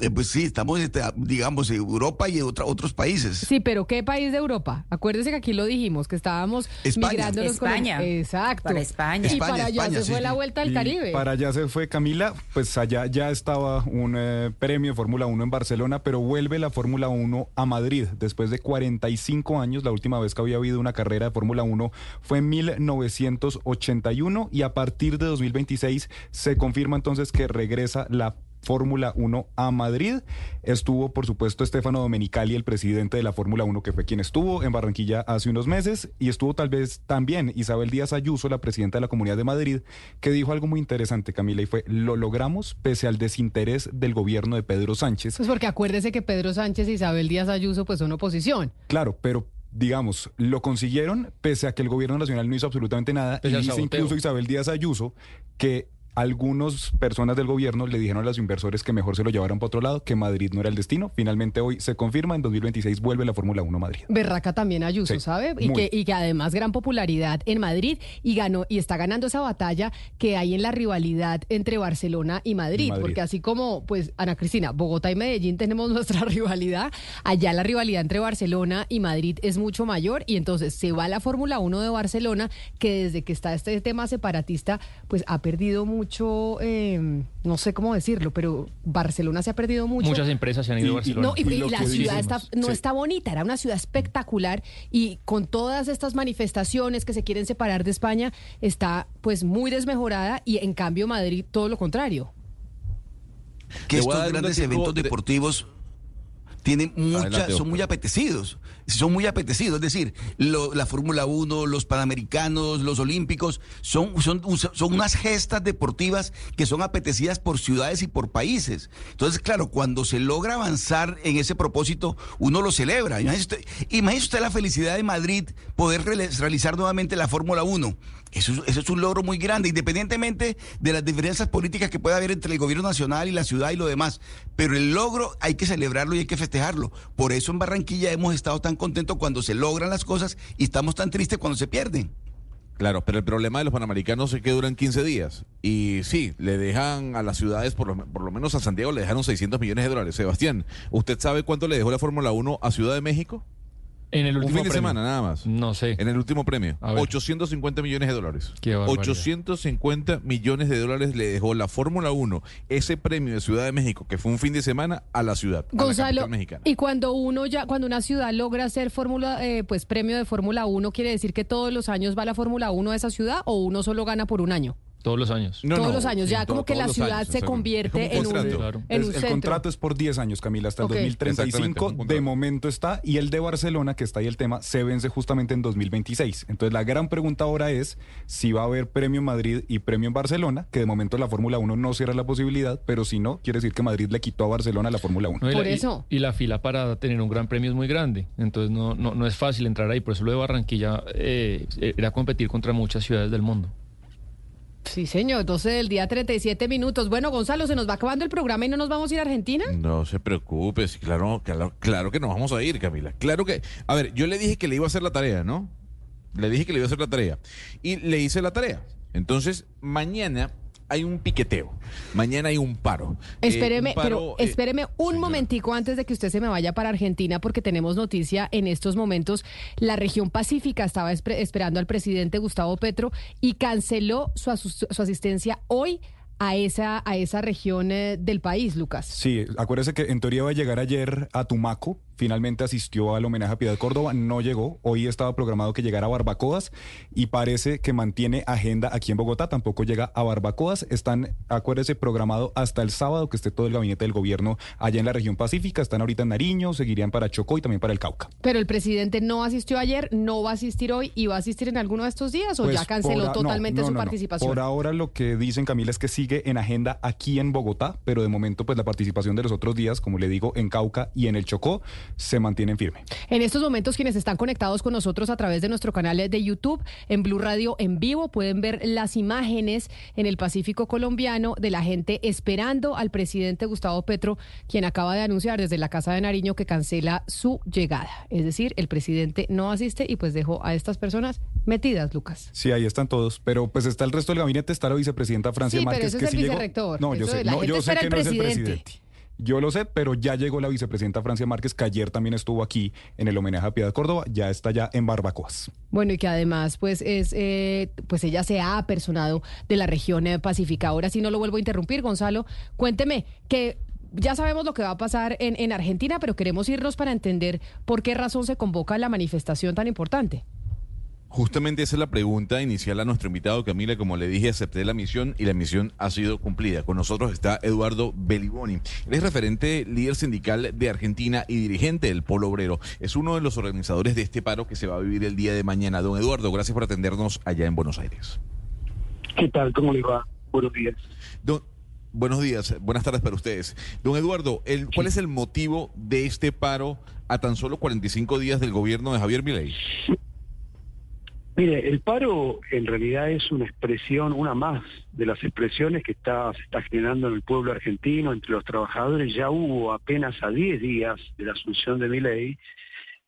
Eh, pues sí, estamos, este, digamos, en Europa y en otra, otros países. Sí, pero ¿qué país de Europa? Acuérdese que aquí lo dijimos, que estábamos España. migrando los España. Exacto. Para España. Y España, para allá España, se sí, fue sí. la vuelta al Y Caribe. Para allá se fue Camila, pues allá ya estaba un eh, premio de Fórmula 1 en Barcelona, pero vuelve la Fórmula 1 a Madrid después de 45 años. La última vez que había habido una carrera de Fórmula 1 fue en 1981 y a partir de 2026 se confirma entonces que regresa la Fórmula 1 a Madrid. Estuvo, por supuesto, Stefano Domenicali, el presidente de la Fórmula 1, que fue quien estuvo en Barranquilla hace unos meses, y estuvo tal vez también Isabel Díaz Ayuso, la presidenta de la Comunidad de Madrid, que dijo algo muy interesante, Camila, y fue, lo logramos pese al desinterés del gobierno de Pedro Sánchez. Pues porque acuérdese que Pedro Sánchez y Isabel Díaz Ayuso pues son oposición. Claro, pero digamos, lo consiguieron pese a que el gobierno nacional no hizo absolutamente nada. Pese y dice incluso Isabel Díaz Ayuso que algunas personas del gobierno le dijeron a los inversores que mejor se lo llevaran para otro lado, que Madrid no era el destino. Finalmente hoy se confirma, en 2026 vuelve la Fórmula 1 a Madrid. Berraca también Ayuso, Sí, ¿sabe? Y que, y que además gran popularidad en Madrid y ganó y está ganando esa batalla que hay en la rivalidad entre Barcelona y Madrid, Y Madrid. porque así como pues Ana Cristina, Bogotá y Medellín tenemos nuestra rivalidad, allá la rivalidad entre Barcelona y Madrid es mucho mayor y entonces se va la Fórmula 1 de Barcelona que desde que está este tema separatista pues ha perdido mucho eh, no sé cómo decirlo, pero Barcelona se ha perdido mucho. Muchas empresas se han ido a Barcelona. No, y, Y y lo la ciudad está, no sí. está bonita, era una ciudad espectacular y con todas estas manifestaciones que se quieren separar de España, está pues muy desmejorada y en cambio Madrid todo lo contrario. que estos grandes eventos de- deportivos tienen mucha, Adelante, son muy apetecidos, son muy apetecidos, es decir, la Fórmula 1, los Panamericanos, los Olímpicos, son, son, son unas gestas deportivas que son apetecidas por ciudades y por países. Entonces, claro, cuando se logra avanzar en ese propósito, uno lo celebra. Imagínese usted, imagínese usted la felicidad de Madrid poder reali- realizar nuevamente la Fórmula 1. Eso, es- eso es un logro muy grande, independientemente de las diferencias políticas que pueda haber entre el gobierno nacional y la ciudad y lo demás. Pero el logro hay que celebrarlo y hay que festejarlo. Por eso en Barranquilla hemos estado tan contentos cuando se logran las cosas y estamos tan tristes cuando se pierden. Claro, pero el problema de los panamericanos es que duran 15 días. Y sí, le dejan a las ciudades, por lo, por lo menos a Santiago, le dejaron 600 millones de dólares. Sebastián, ¿usted sabe cuánto le dejó la Fórmula 1 a Ciudad de México? En el Un último fin de premio. semana, nada más. No sé. En el último premio. A ver. 850 millones de dólares. Qué barbaridad. 850 millones de dólares le dejó la Fórmula 1, ese premio de Ciudad de México, que fue un fin de semana, a la ciudad. a la Gonzalo, mexicana. y cuando uno ya, cuando una ciudad logra hacer fórmula, eh, pues premio de Fórmula 1, ¿quiere decir que todos los años va la Fórmula 1 a esa ciudad o uno solo gana por un año? Todos los años. todos los años, ya como que la ciudad años, se convierte en un, en Es- un el centro. contrato es por 10 años, Camila, hasta el Ok. 2035. Exactamente, es un contrato. De momento está. Y el de Barcelona, que está ahí el tema, se vence justamente en 2026. Entonces, la gran pregunta ahora es si va a haber premio en Madrid y premio en Barcelona, que de momento la Fórmula 1 no cierra la posibilidad, pero si no, quiere decir que Madrid le quitó a Barcelona la Fórmula 1. No, y Por la, y- eso. Y, la fila para tener un gran premio es muy grande. Entonces no, no, no es fácil entrar ahí. Por eso lo de Barranquilla eh, era competir contra muchas ciudades del mundo. Sí, señor, 12 del día, 37 minutos. Bueno, Gonzalo, se nos va acabando el programa y no nos vamos a ir a Argentina. No se preocupe, claro, claro, claro que nos vamos a ir, Camila. Claro que. A ver, yo le dije que le iba a hacer la tarea, ¿no? Le dije que le iba a hacer la tarea. Y le hice la tarea. Entonces, mañana hay un piqueteo. Mañana hay un paro. Eh, Espéreme, un paro, pero eh, espéreme un momentico antes de que usted se me vaya para Argentina, porque tenemos noticia en estos momentos. La región pacífica estaba espe- esperando al presidente Gustavo Petro y canceló su, su asistencia hoy a esa, a esa región eh, del país, Lucas. Sí, acuérdese que en teoría iba a llegar ayer a Tumaco, finalmente asistió al homenaje a Piedad Córdoba, no llegó, hoy estaba programado que llegara a Barbacoas y parece que mantiene agenda aquí en Bogotá, tampoco llega a Barbacoas, están, acuérdese, programado hasta el sábado que esté todo el gabinete del gobierno allá en la región pacífica, están ahorita en Nariño, seguirían para Chocó y también para el Cauca. Pero el presidente no asistió ayer, no va a asistir hoy y va a asistir en alguno de estos días o Pues ya canceló a- totalmente no, su no, participación. Por ahora lo que dicen Camila es que sigue en agenda aquí en Bogotá, pero de momento pues la participación de los otros días, como le digo, en Cauca y en el Chocó, se mantienen firme. En estos momentos, quienes están conectados con nosotros a través de nuestro canal de YouTube, en Blue Radio en vivo, pueden ver las imágenes en el Pacífico colombiano de la gente esperando al presidente Gustavo Petro, quien acaba de anunciar desde la Casa de Nariño que cancela su llegada. Es decir, el presidente no asiste y pues dejó a estas personas metidas, Lucas. Sí, ahí están todos, pero pues está el resto del gabinete, está la vicepresidenta Francia Sí, pero Márquez, ese que es el sí llegó. vicerrector. No, yo sé, no, yo sé que no es el presidente. Yo lo sé, pero ya llegó la vicepresidenta Francia Márquez, que ayer también estuvo aquí en el homenaje a Piedad Córdoba, ya está ya en Barbacoas. Bueno, y que además, pues, es, eh, pues ella se ha apersonado de la región eh, pacífica. Ahora sí no lo vuelvo a interrumpir, Gonzalo. Cuénteme que ya sabemos lo que va a pasar en, en Argentina, pero queremos irnos para entender por qué razón se convoca la manifestación tan importante. Justamente esa es la pregunta inicial a nuestro invitado, Camila. Como le dije, acepté la misión y la misión ha sido cumplida. Con nosotros está Eduardo Beliboni. Él es referente líder sindical de Argentina y dirigente del Polo Obrero. Es uno de los organizadores de este paro que se va a vivir el día de mañana. Don Eduardo, gracias por atendernos allá en Buenos Aires. ¿Qué tal? ¿Cómo le va? Buenos días. Don- buenos días, buenas tardes para ustedes. Don Eduardo, el, ¿cuál es el motivo de este paro a tan solo 45 días del gobierno de Javier Milei? Mire, el paro en realidad es una expresión, una más de las expresiones que está, se está generando en el pueblo argentino, entre los trabajadores. Ya hubo apenas a 10 días de la asunción de mi ley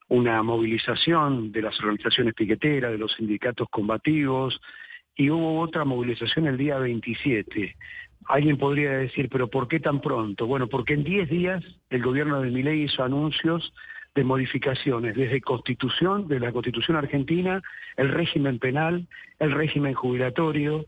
una movilización de las organizaciones piqueteras, de los sindicatos combativos, y hubo otra movilización el día 27. Alguien podría decir, pero ¿por qué tan pronto? Bueno, porque en 10 días el gobierno de Milei hizo anuncios de modificaciones, desde constitución, de la constitución argentina, el régimen penal, el régimen jubilatorio,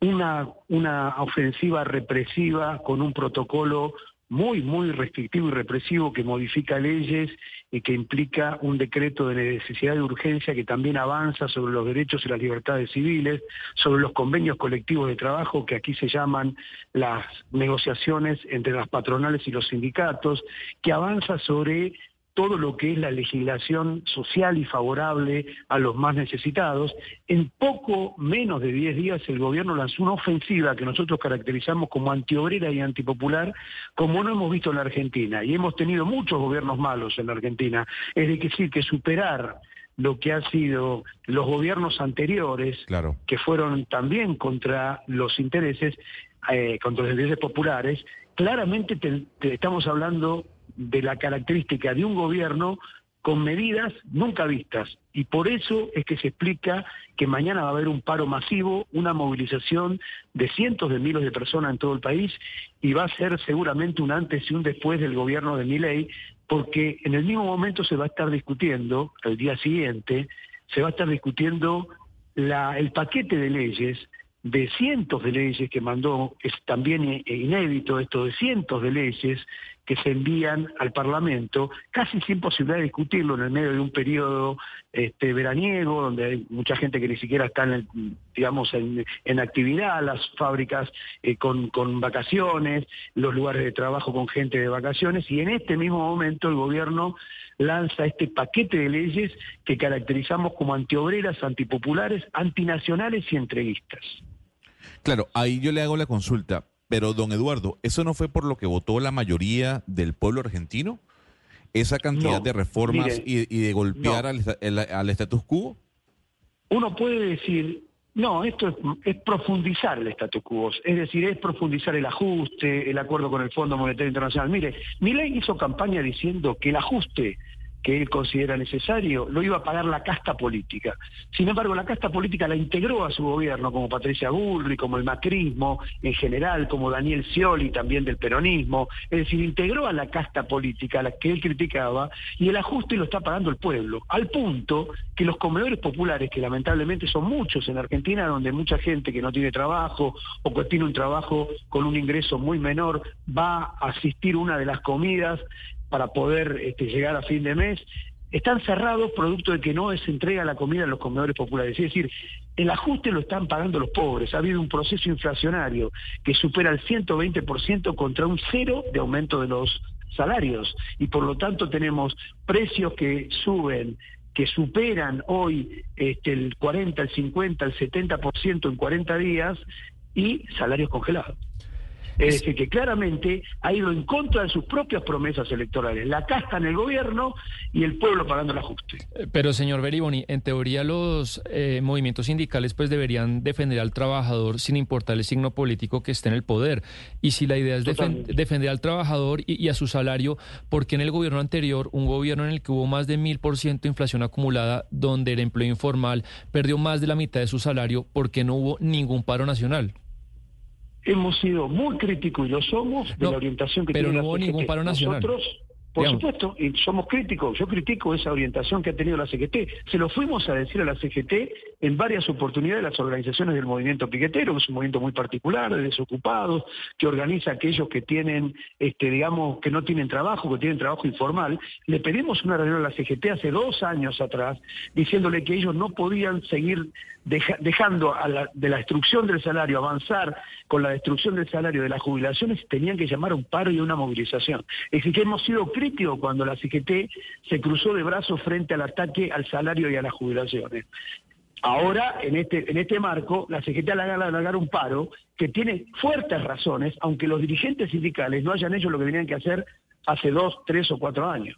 una, una ofensiva represiva con un protocolo muy, muy restrictivo y represivo que modifica leyes y que implica un decreto de necesidad de urgencia que también avanza sobre los derechos y las libertades civiles, sobre los convenios colectivos de trabajo que aquí se llaman las negociaciones entre las patronales y los sindicatos, que avanza sobre todo lo que es la legislación social y favorable a los más necesitados. En poco menos de 10 días el gobierno lanzó una ofensiva que nosotros caracterizamos como antiobrera y antipopular, como no hemos visto en la Argentina. Y hemos tenido muchos gobiernos malos en la Argentina. Es decir, que superar lo que han sido los gobiernos anteriores, que fueron también contra los intereses, eh, contra los intereses populares, claramente estamos hablando de la característica de un gobierno con medidas nunca vistas. Y por eso es que se explica que mañana va a haber un paro masivo, una movilización de cientos de miles de personas en todo el país y va a ser seguramente un antes y un después del gobierno de Miley, porque en el mismo momento se va a estar discutiendo, el día siguiente, se va a estar discutiendo el paquete de leyes de cientos de leyes que mandó, es también inédito esto, de cientos de leyes que se envían al Parlamento, casi sin posibilidad de discutirlo en el medio de un periodo este, veraniego, donde hay mucha gente que ni siquiera está en, digamos, en, actividad, las fábricas eh, con, con vacaciones, los lugares de trabajo con gente de vacaciones, y en este mismo momento el gobierno lanza este paquete de leyes que caracterizamos como antiobreras, antipopulares, antinacionales y entreguistas. Claro, ahí yo le hago la consulta, pero don Eduardo, ¿eso no fue por lo que votó la mayoría del pueblo argentino? ¿Esa cantidad de reformas y, de golpear al, al, status quo? Uno puede decir, no, esto es, profundizar el status quo, es decir, es profundizar el ajuste, el acuerdo con el Fondo Monetario Internacional. Mire, ley hizo campaña diciendo que el ajuste que él considera necesario, lo iba a pagar la casta política. Sin embargo, la casta política la integró a su gobierno, como Patricia Bullrich, como el macrismo en general, como Daniel Scioli también del peronismo, es decir, integró a la casta política a la que él criticaba y el ajuste lo está pagando el pueblo, al punto que los comedores populares, que lamentablemente son muchos en Argentina, donde mucha gente que no tiene trabajo o que tiene un trabajo con un ingreso muy menor, va a asistir una de las comidas para poder este, llegar a fin de mes, están cerrados producto de que no se entrega la comida a los comedores populares. Es decir, el ajuste lo están pagando los pobres. Ha habido un proceso inflacionario que supera el 120% contra un cero de aumento de los salarios. Y por lo tanto tenemos precios que suben que superan hoy este, el 40, el 50, el 70% en 40 días y salarios congelados. Es decir, que claramente ha ido en contra de sus propias promesas electorales. La casta en el gobierno y el pueblo pagando el ajuste. Eh, pero, señor Beriboni, en teoría los eh, movimientos sindicales pues deberían defender al trabajador sin importar el signo político que esté en el poder. Y si la idea es defender al trabajador y, a su salario, ¿por qué en el gobierno anterior, un gobierno en el que hubo más de mil por ciento de inflación acumulada, donde el empleo informal perdió más de la mitad de su salario, ¿por qué no hubo ningún paro nacional? Hemos sido muy críticos y lo somos de la orientación que pero tiene no hubo ningún paro nacional. Nosotros, por supuesto, y somos críticos. Yo critico esa orientación que ha tenido la CGT. Se lo fuimos a decir a la CGT en varias oportunidades las organizaciones del movimiento piquetero, que es un movimiento muy particular de desocupados, que organiza a aquellos que tienen, este, digamos, que no tienen trabajo, que tienen trabajo informal. Le pedimos una reunión a la CGT hace dos años atrás, diciéndole que ellos no podían seguir dejando de la destrucción del salario, avanzar con la destrucción del salario de las jubilaciones, tenían que llamar un paro y una movilización. Es decir, que hemos sido críticos cuando la CGT se cruzó de brazos frente al ataque al salario y a las jubilaciones. Ahora, en este, en este marco, la CGT ha alargar un paro que tiene fuertes razones, aunque los dirigentes sindicales no hayan hecho lo que tenían que hacer hace dos, tres o cuatro años.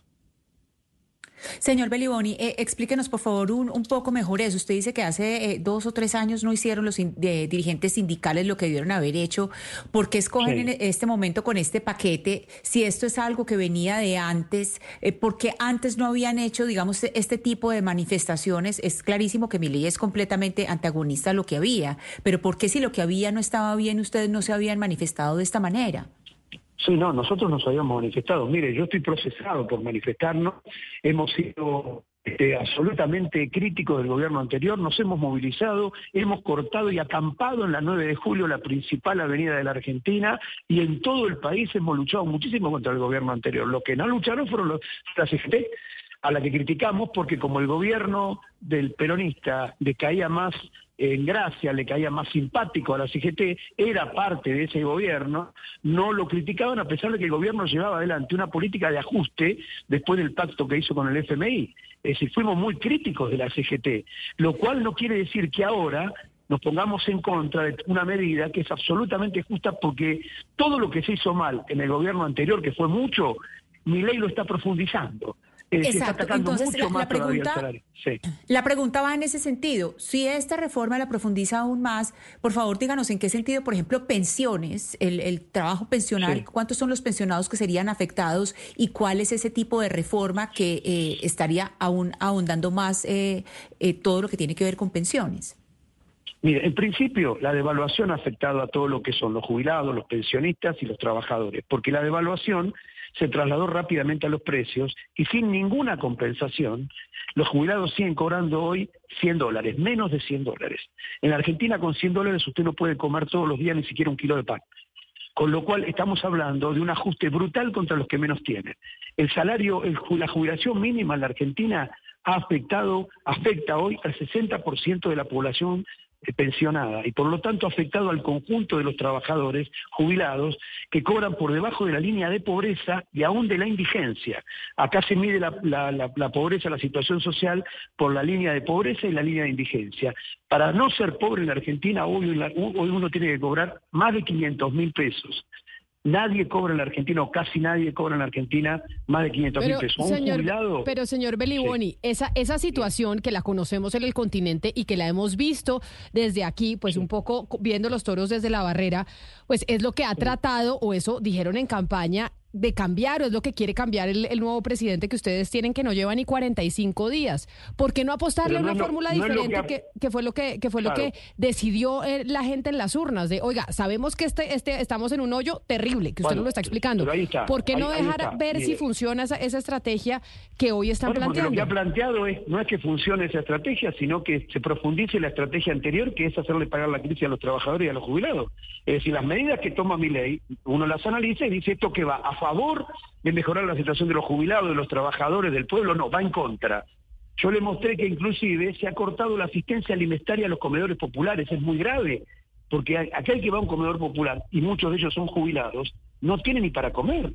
Señor Beliboni, eh, explíquenos por favor un, un, poco mejor eso. Usted dice que hace eh, dos o tres años no hicieron los dirigentes sindicales lo que debieron haber hecho. ¿Por qué escogen en este momento con este paquete si esto es algo que venía de antes? Eh, ¿Por qué antes no habían hecho, digamos, este tipo de manifestaciones? Es clarísimo que mi ley es completamente antagonista a lo que había, pero ¿por qué si lo que había no estaba bien, ustedes no se habían manifestado de esta manera? Sí, no, nosotros nos habíamos manifestado. Mire, yo estoy procesado por manifestarnos. Hemos sido este, absolutamente críticos del gobierno anterior, nos hemos movilizado, hemos cortado y acampado en la 9 de julio, la principal avenida de la Argentina, y en todo el país hemos luchado muchísimo contra el gobierno anterior. Lo que no lucharon fueron los, la a la que criticamos porque como el gobierno del peronista decaía más en gracia, le caía más simpático a la CGT, era parte de ese gobierno, no lo criticaban a pesar de que el gobierno llevaba adelante una política de ajuste después del pacto que hizo con el FMI. Es decir, fuimos muy críticos de la CGT, lo cual no quiere decir que ahora nos pongamos en contra de una medida que es absolutamente justa porque todo lo que se hizo mal en el gobierno anterior, que fue mucho, mi ley lo está profundizando. Exacto. Entonces, la, pregunta, la pregunta va en ese sentido. Si esta reforma la profundiza aún más, por favor díganos en qué sentido, por ejemplo, pensiones, el, trabajo pensional, cuántos son los pensionados que serían afectados y cuál es ese tipo de reforma que eh, estaría aún ahondando más eh, eh, todo lo que tiene que ver con pensiones. Mire, en principio la devaluación ha afectado a todo lo que son los jubilados, los pensionistas y los trabajadores, porque la devaluación se trasladó rápidamente a los precios y sin ninguna compensación, los jubilados siguen cobrando hoy 100 dólares, menos de 100 dólares. En Argentina con 100 dólares usted no puede comer todos los días ni siquiera un kilo de pan. Con lo cual estamos hablando de un ajuste brutal contra los que menos tienen. El salario, la jubilación mínima en la Argentina ha afectado, afecta hoy al 60% de la población pensionada y por lo tanto afectado al conjunto de los trabajadores jubilados que cobran por debajo de la línea de pobreza y aún de la indigencia. Acá se mide la, pobreza, la situación social por la línea de pobreza y la línea de indigencia. Para no ser pobre en la Argentina, hoy, hoy uno tiene que cobrar más de 500 mil pesos. Nadie cobra en la Argentina, o casi nadie cobra en la Argentina, más de 500 mil pesos. Señor, Pero, señor Beliboni, esa, esa situación que la conocemos en el continente y que la hemos visto desde aquí, pues un poco viendo los toros desde la barrera, pues es lo que ha tratado, o eso dijeron en campaña, de cambiar o es lo que quiere cambiar el, nuevo presidente que ustedes tienen que no lleva ni 45 días. ¿Por qué no apostarle a una fórmula diferente que, fue lo que, fue lo que decidió eh, la gente en las urnas? De, oiga, sabemos que este, este estamos en un hoyo terrible, que usted nos lo está explicando. ¿Por qué no dejar ver si funciona esa, esa, estrategia que hoy están planteando? Lo que ha planteado es, no es que funcione esa estrategia, sino que se profundice la estrategia anterior, que es hacerle pagar la crisis a los trabajadores y a los jubilados. Es decir, las medidas que toma mi ley, uno las analiza y dice esto que va a favor de mejorar la situación de los jubilados, de los trabajadores, del pueblo, no, va en contra. Yo le mostré que inclusive se ha cortado la asistencia alimentaria a los comedores populares, es muy grave, porque aquel que va a un comedor popular, y muchos de ellos son jubilados, no tiene ni para comer.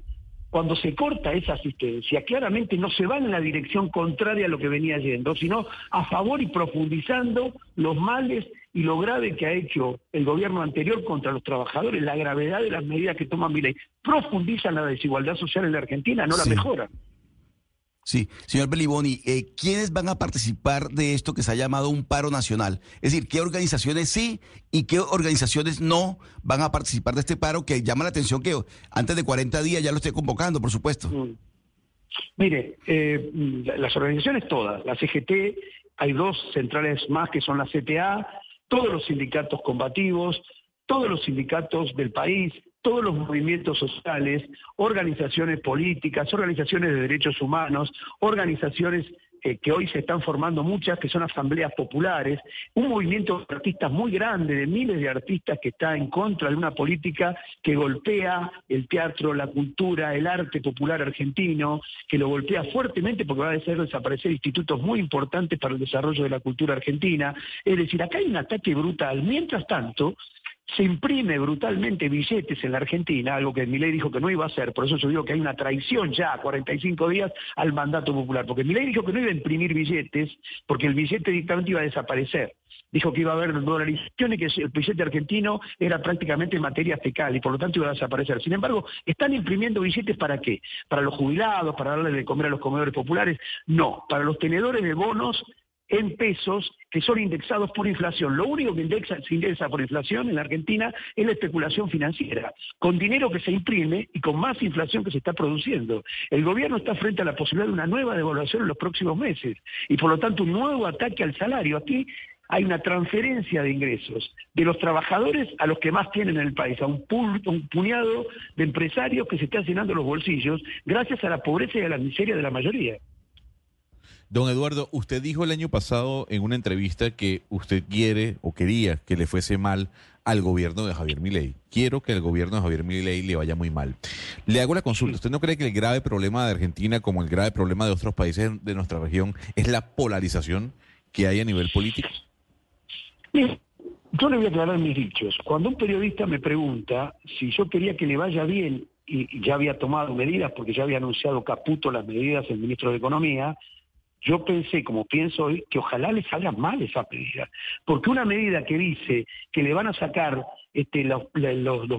Cuando se corta esa asistencia, claramente no se va en la dirección contraria a lo que venía yendo, sino a favor y profundizando los males y lo grave que ha hecho el gobierno anterior contra los trabajadores, la gravedad de las medidas que toma Milei, profundizan la desigualdad social en la Argentina, no la mejoran. Sí, señor Beliboni, eh, ¿quiénes van a participar de esto que se ha llamado un paro nacional? Es decir, ¿qué organizaciones sí y qué organizaciones no van a participar de este paro que llama la atención que antes de 40 días ya lo esté convocando, por supuesto? Mm. Mire, eh, las organizaciones todas, la CGT, hay dos centrales más que son la CTA, todos los sindicatos combativos, todos los sindicatos del país, todos los movimientos sociales, organizaciones políticas, organizaciones de derechos humanos, organizaciones eh, que hoy se están formando muchas, que son asambleas populares, un movimiento de artistas muy grande, de miles de artistas que está en contra de una política que golpea el teatro, la cultura, el arte popular argentino, que lo golpea fuertemente porque va a hacer desaparecer institutos muy importantes para el desarrollo de la cultura argentina. Es decir, acá hay un ataque brutal. Mientras tanto, se imprime brutalmente billetes en la Argentina, algo que Milei dijo que no iba a hacer, por eso yo digo que hay una traición ya a 45 días al mandato popular, porque Milei dijo que no iba a imprimir billetes, porque el billete directamente iba a desaparecer. Dijo que iba a haber dolarización y que el billete argentino era prácticamente materia fecal y por lo tanto iba a desaparecer. Sin embargo, ¿están imprimiendo billetes para qué? ¿Para los jubilados? ¿Para darle de comer a los comedores populares? No, para los tenedores de bonos en pesos que son indexados por inflación. Lo único que indexa, se indexa por inflación en la Argentina es la especulación financiera, con dinero que se imprime y con más inflación que se está produciendo. El gobierno está frente a la posibilidad de una nueva devaluación en los próximos meses y por lo tanto un nuevo ataque al salario. Aquí hay una transferencia de ingresos de los trabajadores a los que más tienen en el país, a un, un, puñado de empresarios que se están llenando los bolsillos gracias a la pobreza y a la miseria de la mayoría. Don Eduardo, usted dijo el año pasado en una entrevista que usted quiere o quería que le fuese mal al gobierno de Javier Milei. Quiero que al gobierno de Javier Milei le vaya muy mal. Le hago la consulta. ¿Usted no cree que el grave problema de Argentina, como el grave problema de otros países de nuestra región, es la polarización que hay a nivel político? yo le voy a aclarar mis dichos. Cuando un periodista me pregunta si yo quería que le vaya bien y ya había tomado medidas, porque ya había anunciado Caputo las medidas el ministro de Economía, yo pensé, como pienso hoy, que ojalá le salga mal esa medida. Porque una medida que dice que le van a sacar este, los,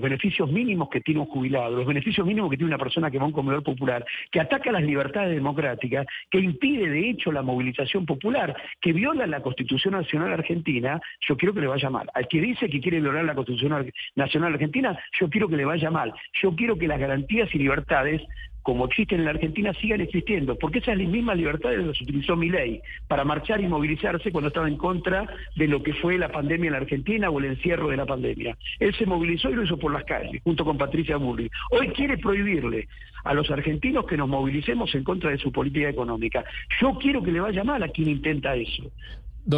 beneficios mínimos que tiene un jubilado, los beneficios mínimos que tiene una persona que va a un comedor popular, que ataca las libertades democráticas, que impide de hecho la movilización popular, que viola la Constitución Nacional Argentina, yo quiero que le vaya mal. Al que dice que quiere violar la Constitución Nacional Argentina, yo quiero que le vaya mal. Yo quiero que las garantías y libertades como existen en la Argentina, sigan existiendo, porque esas mismas libertades las utilizó mi ley para marchar y movilizarse cuando estaba en contra de lo que fue la pandemia en la Argentina o el encierro de la pandemia. Él se movilizó y lo hizo por las calles, junto con Patricia Burri. Hoy quiere prohibirle a los argentinos que nos movilicemos en contra de su política económica. Yo quiero que le vaya mal a quien intenta eso.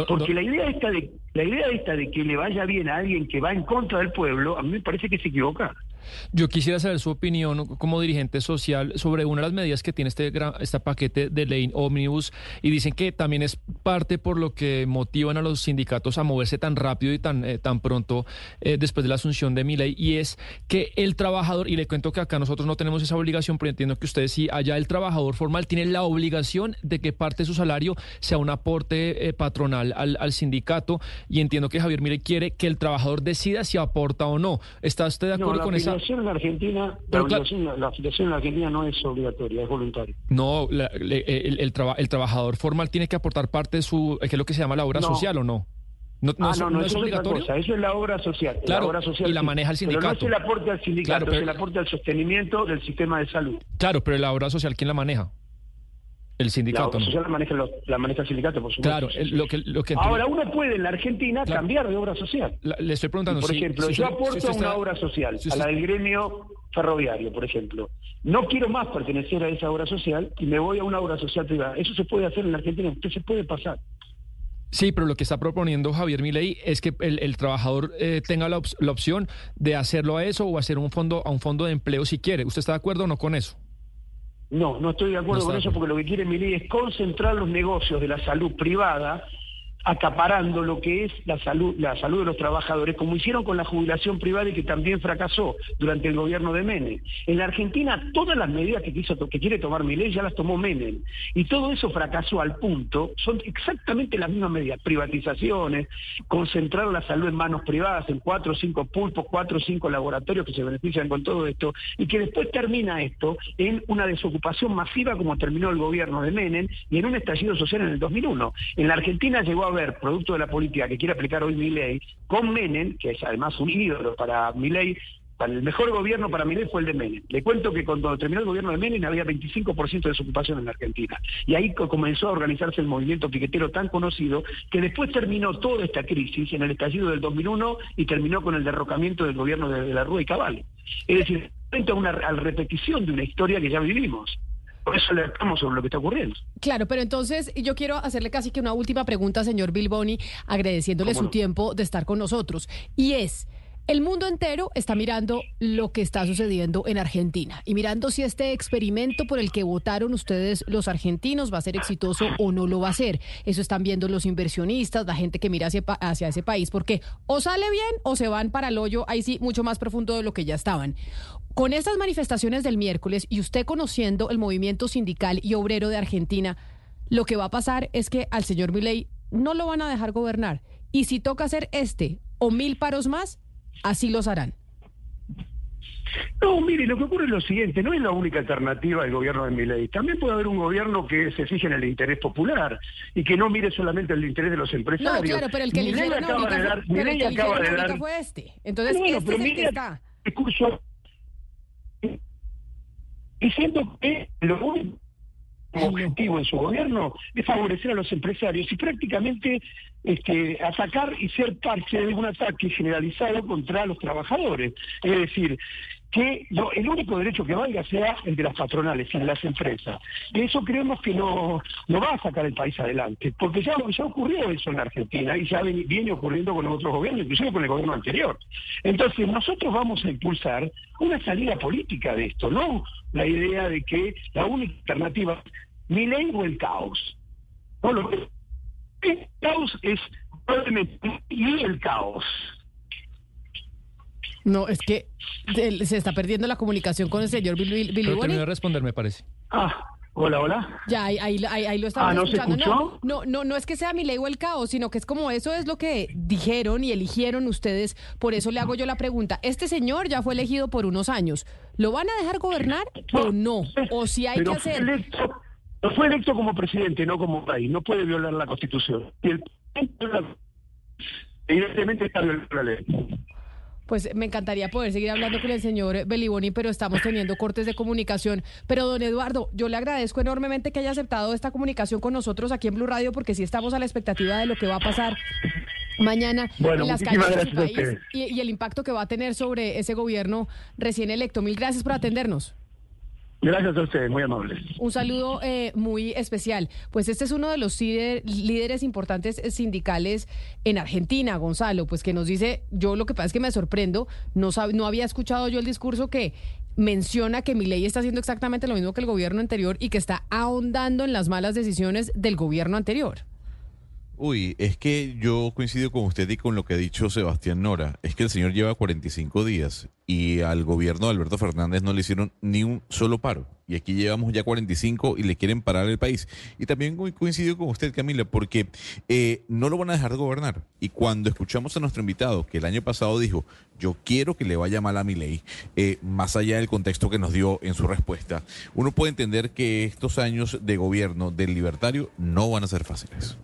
Porque la idea esta de la idea esta de que le vaya bien a alguien que va en contra del pueblo, a mí me parece que se equivoca. Yo quisiera saber su opinión como dirigente social sobre una de las medidas que tiene este, este paquete de ley ómnibus y dicen que también es parte por lo que motivan a los sindicatos a moverse tan rápido y tan, eh, tan pronto eh, después de la asunción de mi ley y es que el trabajador, y le cuento que acá nosotros no tenemos esa obligación, pero entiendo que ustedes sí, allá el trabajador formal tiene la obligación de que parte de su salario sea un aporte eh, patronal al, al, sindicato y entiendo que Javier Mire quiere que el trabajador decida si aporta o no. ¿Está usted de acuerdo con esa? Afiliación en la Argentina, la, afiliación, en la Argentina no es obligatoria, es voluntaria. No, el, el, trabajador formal tiene que aportar parte de su, ¿qué es lo que se llama la obra social o no? No, no, ah, es, no, no, es obligatorio. eso es la obra social. Claro, la obra social y la maneja el sindicato. Pero no es el aporte al sindicato, es el aporte al sostenimiento del sistema de salud. Claro, pero la obra social, ¿quién la maneja? El sindicato. La, la, maneja, la maneja el sindicato, por supuesto. Claro, lo que, lo que Ahora, uno puede en la Argentina cambiar de obra social. le estoy preguntando Por ejemplo, yo aporto a una obra social, a la del gremio ferroviario, por ejemplo. No quiero más pertenecer a esa obra social y me voy a una obra social privada. Eso se puede hacer en la Argentina, usted se puede pasar. Sí, pero lo que está proponiendo Javier Milei es que el, trabajador eh, tenga la, la, opción de hacerlo a eso o hacer un fondo a un fondo de empleo si quiere. ¿Usted está de acuerdo o no con eso? No, no estoy de acuerdo con eso porque lo que quiere mi ley es concentrar los negocios de la salud privada acaparando lo que es la salud, la salud de los trabajadores, como hicieron con la jubilación privada y que también fracasó durante el gobierno de Menem. En la Argentina todas las medidas que, quiso, que quiere tomar mi ley ya las tomó Menem. Y todo eso fracasó al punto, son exactamente las mismas medidas, privatizaciones, concentrar la salud en manos privadas, en cuatro o cinco pulpos, cuatro o cinco laboratorios que se benefician con todo esto, y que después termina esto en una desocupación masiva como terminó el gobierno de Menem y en un estallido social en el 2001. En la Argentina llegó a ver, producto de la política que quiere aplicar hoy Milei, con Menem, que es además un ídolo para Milei, para el mejor gobierno para Milei fue el de Menem. Le cuento que cuando terminó el gobierno de Menem había 25% de desocupación en la Argentina. Y ahí comenzó a organizarse el movimiento piquetero tan conocido que después terminó toda esta crisis en el estallido del 2001 y terminó con el derrocamiento del gobierno de, la Rúa y Cabal. Es decir, frente a una a repetición de una historia que ya vivimos. Por eso alertamos sobre lo que está ocurriendo. Claro, pero entonces yo quiero hacerle casi que una última pregunta, señor Bilboni, agradeciéndole su tiempo de estar con nosotros. Y es, El mundo entero está mirando lo que está sucediendo en Argentina y mirando si este experimento por el que votaron ustedes los argentinos va a ser exitoso o no lo va a ser. Eso están viendo los inversionistas, la gente que mira hacia, hacia ese país, porque o sale bien o se van para el hoyo, ahí sí, mucho más profundo de lo que ya estaban. Con estas manifestaciones del miércoles y usted conociendo el movimiento sindical y obrero de Argentina, lo que va a pasar es que al señor Milei no lo van a dejar gobernar. Y si toca hacer este o mil paros más, así los harán. No, mire, lo que ocurre es lo siguiente, no es la única alternativa del gobierno de Milei. También puede haber un gobierno que se fije en el interés popular y que no mire solamente el interés de los empresarios. No, claro, pero el que acaba de dar, acaba de fue este. Entonces, Bueno, este es el que mire, está. discurso diciendo que lo único objetivo en su gobierno es favorecer a los empresarios y prácticamente este, atacar y ser parte de un ataque generalizado contra los trabajadores. Es decir, que el único derecho que valga sea el de las patronales y de las empresas. Y eso creemos que no, no va a sacar el país adelante, porque ya, ya ocurrió eso en Argentina y ya viene ocurriendo con otros gobiernos, inclusive con el gobierno anterior. Entonces, nosotros vamos a impulsar una salida política de esto, no la idea de que la única alternativa mi ley o el caos. No, el caos es probablemente y el caos. No, es que se está perdiendo la comunicación con el señor Billy, Billy Pero Boni. terminó de responder, me parece. Ah, hola, hola. Ya, ahí, ahí, ahí- ahí lo estamos Ah, ¿no se escuchando. escuchó? No, no, no, no es que sea mi ley o el caos, sino que es como eso es lo que dijeron y eligieron ustedes. Por eso le hago yo la pregunta. Este señor ya fue elegido por unos años. ¿Lo van a dejar gobernar o no? O si hay Pero que fue hacer... electo, no fue electo como presidente, no como rey. No puede violar la Constitución. Y el evidentemente está violando la ley. Pues me encantaría poder seguir hablando con el señor Beliboni, pero estamos teniendo cortes de comunicación. Pero don Eduardo, yo le agradezco enormemente que haya aceptado esta comunicación con nosotros aquí en Blue Radio, porque sí estamos a la expectativa de lo que va a pasar mañana Bueno, en las calles gracias a país y el impacto que va a tener sobre ese gobierno recién electo. Mil gracias por atendernos. Gracias a ustedes, muy amables. Un saludo eh, muy especial. Pues este es uno de los líder- líderes importantes eh, sindicales en Argentina, Gonzalo, pues que nos dice, yo lo que pasa es que me sorprendo, no, sab- no había escuchado yo el discurso que menciona que mi ley está haciendo exactamente lo mismo que el gobierno anterior y que está ahondando en las malas decisiones del gobierno anterior. Uy, es que yo coincido con usted y con lo que ha dicho Sebastián Nora. Es que el señor lleva 45 días y al gobierno de Alberto Fernández no le hicieron ni un solo paro. Y aquí llevamos ya 45 y le quieren parar el país. Y también co- coincido con usted, Camila, porque eh, no lo van a dejar gobernar. Y cuando escuchamos a nuestro invitado, que el año pasado dijo, yo quiero que le vaya mal a mi ley, eh, más allá del contexto que nos dio en su respuesta, uno puede entender que estos años de gobierno del libertario no van a ser fáciles.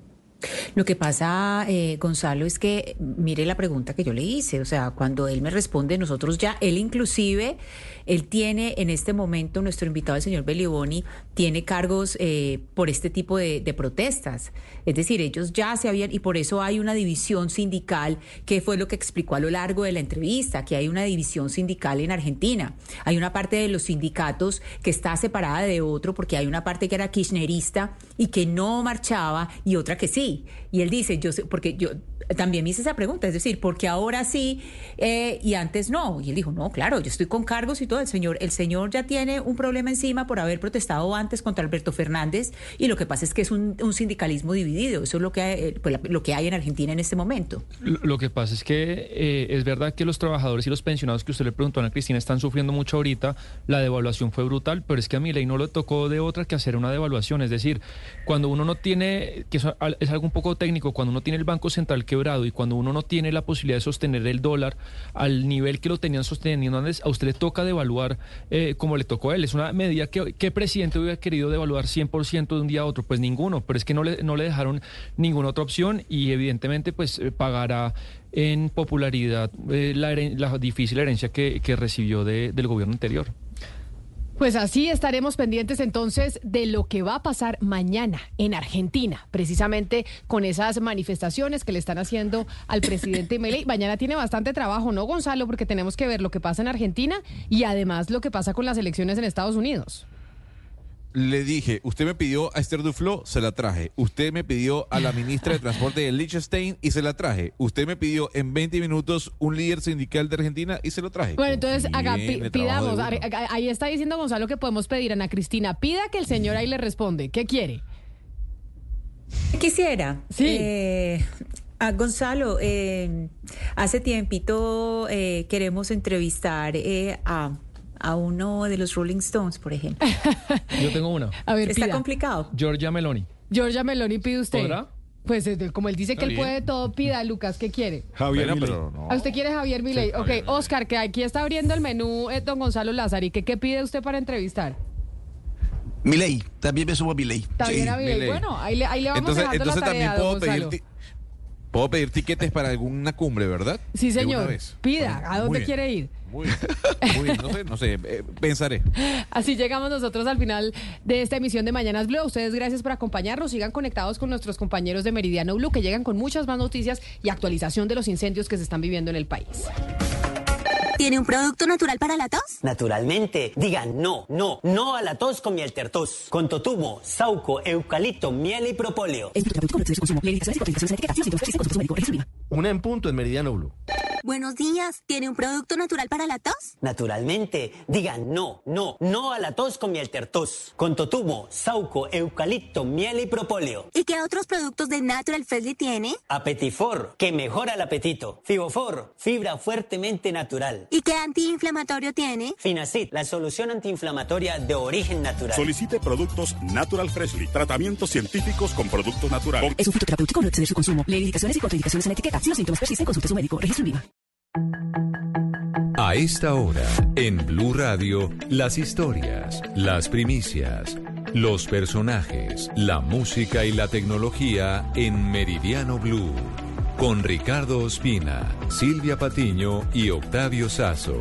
Lo que pasa, eh, Gonzalo, es que mire la pregunta que yo le hice. O sea, cuando él me responde, nosotros ya, él inclusive, él tiene en este momento, nuestro invitado, el señor Beliboni, tiene cargos eh, por este tipo de, de protestas. Es decir, ellos ya se habían, y por eso hay una división sindical, que fue lo que explicó a lo largo de la entrevista, que hay una división sindical en Argentina. Hay una parte de los sindicatos que está separada de otro, porque hay una parte que era kirchnerista y que no marchaba, y otra que sí. Y él dice, yo sé, porque yo también me hice esa pregunta, es decir, porque ahora sí eh, y antes no. Y él dijo, no, claro, yo estoy con cargos y todo. El señor, el señor ya tiene un problema encima por haber protestado antes contra Alberto Fernández y lo que pasa es que es un, sindicalismo dividido. Eso es lo que, hay, eh, pues, lo que hay en Argentina en este momento. Lo que pasa es que eh, es verdad que los trabajadores y los pensionados que usted le preguntó a Ana Cristina están sufriendo mucho ahorita. La devaluación fue brutal, pero es que a mi ley no le tocó de otra que hacer una devaluación. Es decir, cuando uno no tiene, que es algo un poco técnico, cuando uno tiene el Banco Central quebrado y cuando uno no tiene la posibilidad de sostener el dólar al nivel que lo tenían sosteniendo antes, a usted le toca devaluar eh, como le tocó a él. Es una medida que ¿qué presidente hubiera querido devaluar 100% de un día a otro? Pues ninguno, pero es que no le, no le dejaron ninguna otra opción y evidentemente pues eh, pagará en popularidad eh, la, la difícil herencia que, que recibió de- del gobierno anterior. Pues así estaremos pendientes entonces de lo que va a pasar mañana en Argentina, precisamente con esas manifestaciones que le están haciendo al presidente Milei. Mañana tiene bastante trabajo, ¿no, Gonzalo? Porque tenemos que ver lo que pasa en Argentina y además lo que pasa con las elecciones en Estados Unidos. Le dije, usted me pidió a Esther Duflo, se la traje. Usted me pidió a la ministra de Transporte de Liechtenstein y se la traje. Usted me pidió en 20 minutos un líder sindical de Argentina y se lo traje. Bueno, entonces trabajo pidamos, ahí está diciendo Gonzalo que podemos pedir a Ana Cristina, pida que el señor ahí le responde. ¿Qué quiere? Quisiera. Sí. eh, a Gonzalo, eh, hace tiempito eh, queremos entrevistar eh, a, a uno de los Rolling Stones, por ejemplo. Yo tengo una. A ver, Está pida. complicado. Georgia Meloni. Georgia Meloni pide usted. ¿Podrá? Pues eh, como él dice que él bien. puede todo, pida, Lucas, ¿qué quiere? Javier Bueno, Milei. pero no. ¿A usted quiere Javier Milei? Sí, ok, Javier Milei. Oscar, que aquí está abriendo el menú eh, don Gonzalo Lázari. ¿Qué, ¿Qué pide usted para entrevistar? Milei, también me sumo a Milei. También Sí. a Milei. Milei. Bueno, ahí le, ahí le vamos Entonces, dejando entonces la tarea, también puedo don pedir, Gonzalo. ti- puedo pedir tiquetes para alguna cumbre, ¿verdad? Sí, De una señor. vez. Pida, Bueno, ¿a muy dónde bien, quiere ir? Muy muy. No sé, no sé, eh, pensaré. Así llegamos nosotros al final de esta emisión de Mañanas Blue. Ustedes gracias por acompañarnos. Sigan conectados con nuestros compañeros de Meridiano Blue que llegan con muchas más noticias y actualización de los incendios que se están viviendo en el país. ¿Tiene un producto natural para la tos? Naturalmente, digan no, no, no a la tos con miel tertos. Con totumo, sauco, eucalipto, miel y propóleo. Una en punto en Meridiano Blue. Buenos días. ¿Tiene un producto natural para la tos? Naturalmente, digan no, no, no a la tos con miel tertos. Con totumo, sauco, eucalipto, miel y propóleo. ¿Y qué otros productos de Natural Freshly tiene? Apetifor, que mejora el apetito. Fibofor, fibra fuertemente natural. ¿Y qué antiinflamatorio tiene? Finacid, la solución antiinflamatoria de origen natural. Solicite productos Natural Freshly. Tratamientos científicos con productos naturales. Es un fitoterapéutico, no exceder su consumo. Lee indicaciones y contraindicaciones en etiqueta. Si los síntomas persisten, consulte a su médico. Registro en viva. A esta hora, en Blue Radio, las historias, las primicias, los personajes, la música y la tecnología en Meridiano Blue. Con Ricardo Ospina, Silvia Patiño y Octavio Sazo.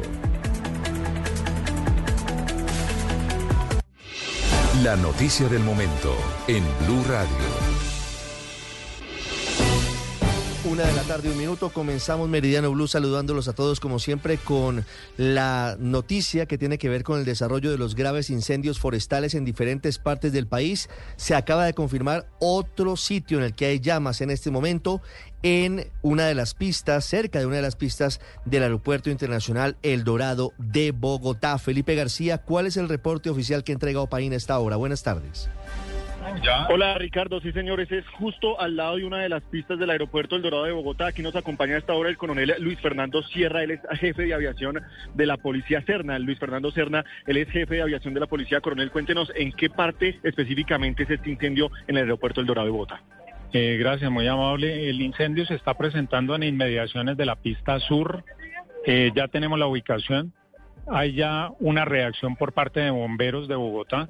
La noticia del momento en Blue Radio. Una de la tarde, un minuto. Comenzamos Meridiano Blue saludándolos a todos como siempre con la noticia que tiene que ver con el desarrollo de los graves incendios forestales en diferentes partes del país. Se acaba de confirmar otro sitio en el que hay llamas en este momento en una de las pistas, cerca de una de las pistas del Aeropuerto Internacional El Dorado de Bogotá. Felipe García, ¿cuál es el reporte oficial que ha entregado Paín a esta hora? Buenas tardes. Hola Ricardo, sí señores, es justo al lado de una de las pistas del aeropuerto El Dorado de Bogotá. Aquí nos acompaña a esta hora el coronel Luis Fernando Sierra, él es jefe de aviación de la Policía Cerna. Luis Fernando Cerna, él es jefe de aviación de la Policía. Coronel, cuéntenos en qué parte específicamente es este incendio en el aeropuerto El Dorado de Bogotá. Eh, gracias, muy amable. El incendio se está presentando en inmediaciones de la pista sur. Eh, ya tenemos la ubicación. Hay ya una reacción por parte de bomberos de Bogotá,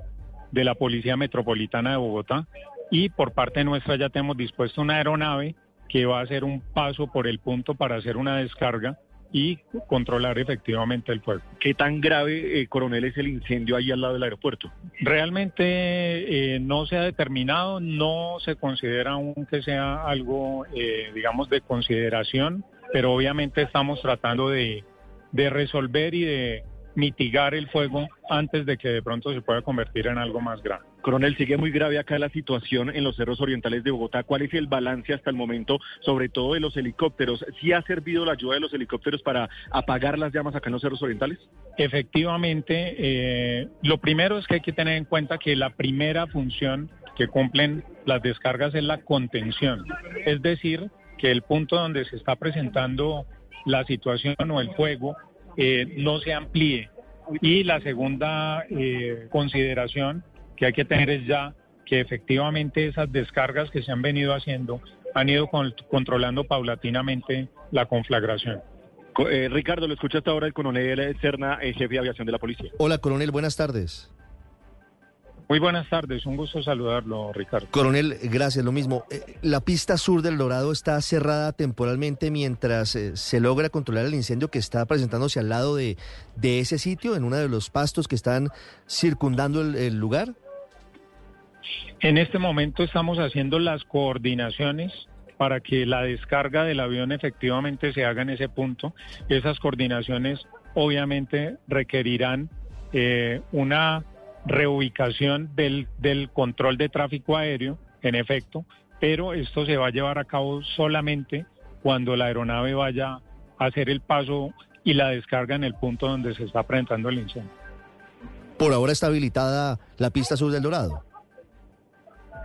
de la Policía Metropolitana de Bogotá y por parte nuestra ya tenemos dispuesto una aeronave que va a hacer un paso por el punto para hacer una descarga y controlar efectivamente el fuego. ¿Qué tan grave, eh, coronel, es el incendio ahí al lado del aeropuerto? Realmente eh, no se ha determinado, no se considera aún que sea algo, eh, digamos, de consideración, pero obviamente estamos tratando de, de resolver y de mitigar el fuego antes de que de pronto se pueda convertir en algo más grave. Coronel, sigue muy grave acá la situación en los cerros orientales de Bogotá. ¿Cuál es el balance hasta el momento, sobre todo de los helicópteros? ¿Sí ha servido la ayuda de los helicópteros para apagar las llamas acá en los cerros orientales? Efectivamente, eh, lo primero es que hay que tener en cuenta que la primera función que cumplen las descargas es la contención, es decir, que el punto donde se está presentando la situación o el fuego eh, no se amplíe. Y la segunda eh, consideración que hay que tener es ya que efectivamente esas descargas que se han venido haciendo han ido con- controlando paulatinamente la conflagración. Co- eh, Ricardo, lo escucha hasta ahora el coronel Cerna, eh, jefe de aviación de la policía. Hola, coronel, buenas tardes. Muy buenas tardes, un gusto saludarlo, Ricardo. Coronel, gracias, lo mismo. Eh, La pista sur del Dorado está cerrada temporalmente mientras eh, se logra controlar el incendio que está presentándose al lado de, de ese sitio, en uno de los pastos que están circundando el, el lugar. En este momento estamos haciendo las coordinaciones para que la descarga del avión efectivamente se haga en ese punto. Esas coordinaciones obviamente requerirán eh, una reubicación del, del control de tráfico aéreo, en efecto, pero esto se va a llevar a cabo solamente cuando la aeronave vaya a hacer el paso y la descarga en el punto donde se está presentando el incendio. Por ahora está habilitada la pista sur del Dorado.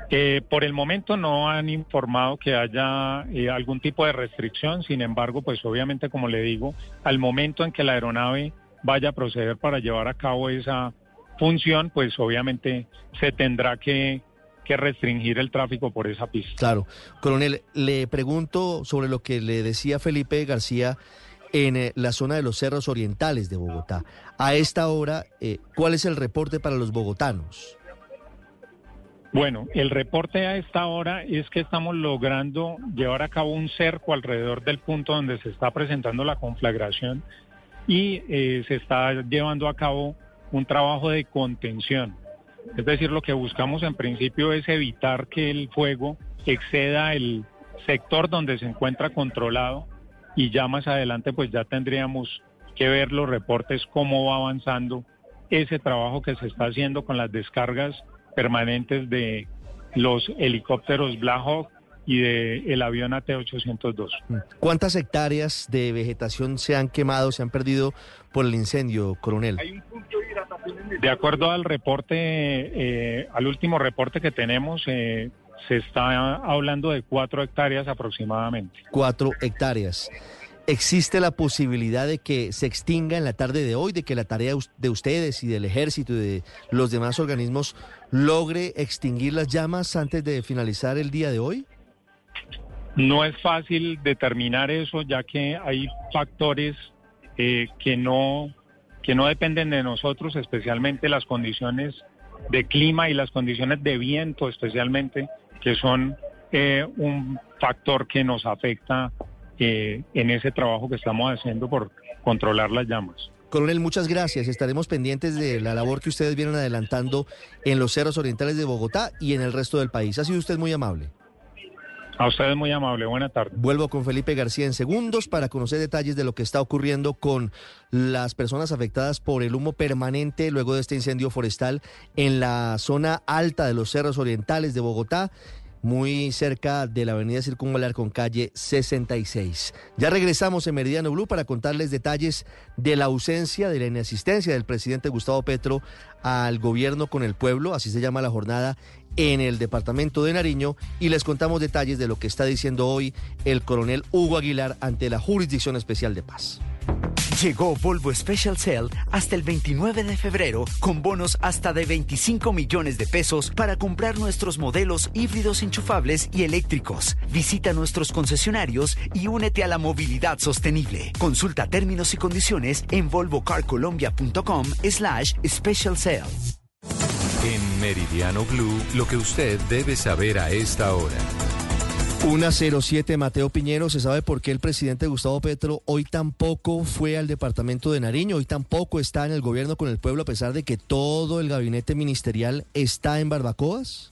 Eh, por el momento no han informado que haya eh, algún tipo de restricción, sin embargo, pues obviamente, como le digo, al momento en que la aeronave vaya a proceder para llevar a cabo esa función, pues obviamente se tendrá que, que restringir el tráfico por esa pista. Claro. Coronel, le pregunto sobre lo que le decía Felipe García en eh, la zona de los cerros orientales de Bogotá. A esta hora, eh, ¿cuál es el reporte para los bogotanos? Bueno, el reporte a esta hora es que estamos logrando llevar a cabo un cerco alrededor del punto donde se está presentando la conflagración y eh, se está llevando a cabo un trabajo de contención. Es decir, lo que buscamos en principio es evitar que el fuego exceda el sector donde se encuentra controlado y ya más adelante pues ya tendríamos que ver los reportes cómo va avanzando ese trabajo que se está haciendo con las descargas permanentes de los helicópteros Black Hawk y del el avión AT-802. ¿Cuántas hectáreas de vegetación se han quemado, se han perdido por el incendio, coronel? De acuerdo al reporte, eh, al último reporte que tenemos, eh, se está hablando de cuatro hectáreas aproximadamente. Cuatro hectáreas. ¿Existe la posibilidad de que se extinga en la tarde de hoy, de que la tarea de ustedes y del ejército y de los demás organismos logre extinguir las llamas antes de finalizar el día de hoy? No es fácil determinar eso, ya que hay factores eh, que no que no dependen de nosotros, especialmente las condiciones de clima y las condiciones de viento, especialmente, que son eh, un factor que nos afecta eh, en ese trabajo que estamos haciendo por controlar las llamas. Coronel, muchas gracias. Estaremos pendientes de la labor que ustedes vienen adelantando en los cerros orientales de Bogotá y en el resto del país. Ha sido usted muy amable. A ustedes muy amable. Buena tarde. Vuelvo con Felipe García en segundos para conocer detalles de lo que está ocurriendo con las personas afectadas por el humo permanente luego de este incendio forestal en la zona alta de los cerros orientales de Bogotá muy cerca de la avenida Circunvalar con calle 66. Ya regresamos en Meridiano Blue para contarles detalles de la ausencia, de la inasistencia del presidente Gustavo Petro al gobierno con el pueblo, así se llama la jornada en el departamento de Nariño, y les contamos detalles de lo que está diciendo hoy el coronel Hugo Aguilar ante la Jurisdicción Especial de Paz. Llegó Volvo Special Cell hasta el 29 de febrero con bonos hasta de 25 millones de pesos para comprar nuestros modelos híbridos enchufables y eléctricos. Visita nuestros concesionarios y únete a la movilidad sostenible. Consulta términos y condiciones en volvocarcolombia.com slash special cell. En Meridiano Blue, lo que usted debe saber a esta hora. Una 07 Mateo Piñero, ¿se sabe por qué el presidente Gustavo Petro hoy tampoco fue al departamento de Nariño, hoy tampoco está en el gobierno con el pueblo a pesar de que todo el gabinete ministerial está en Barbacoas?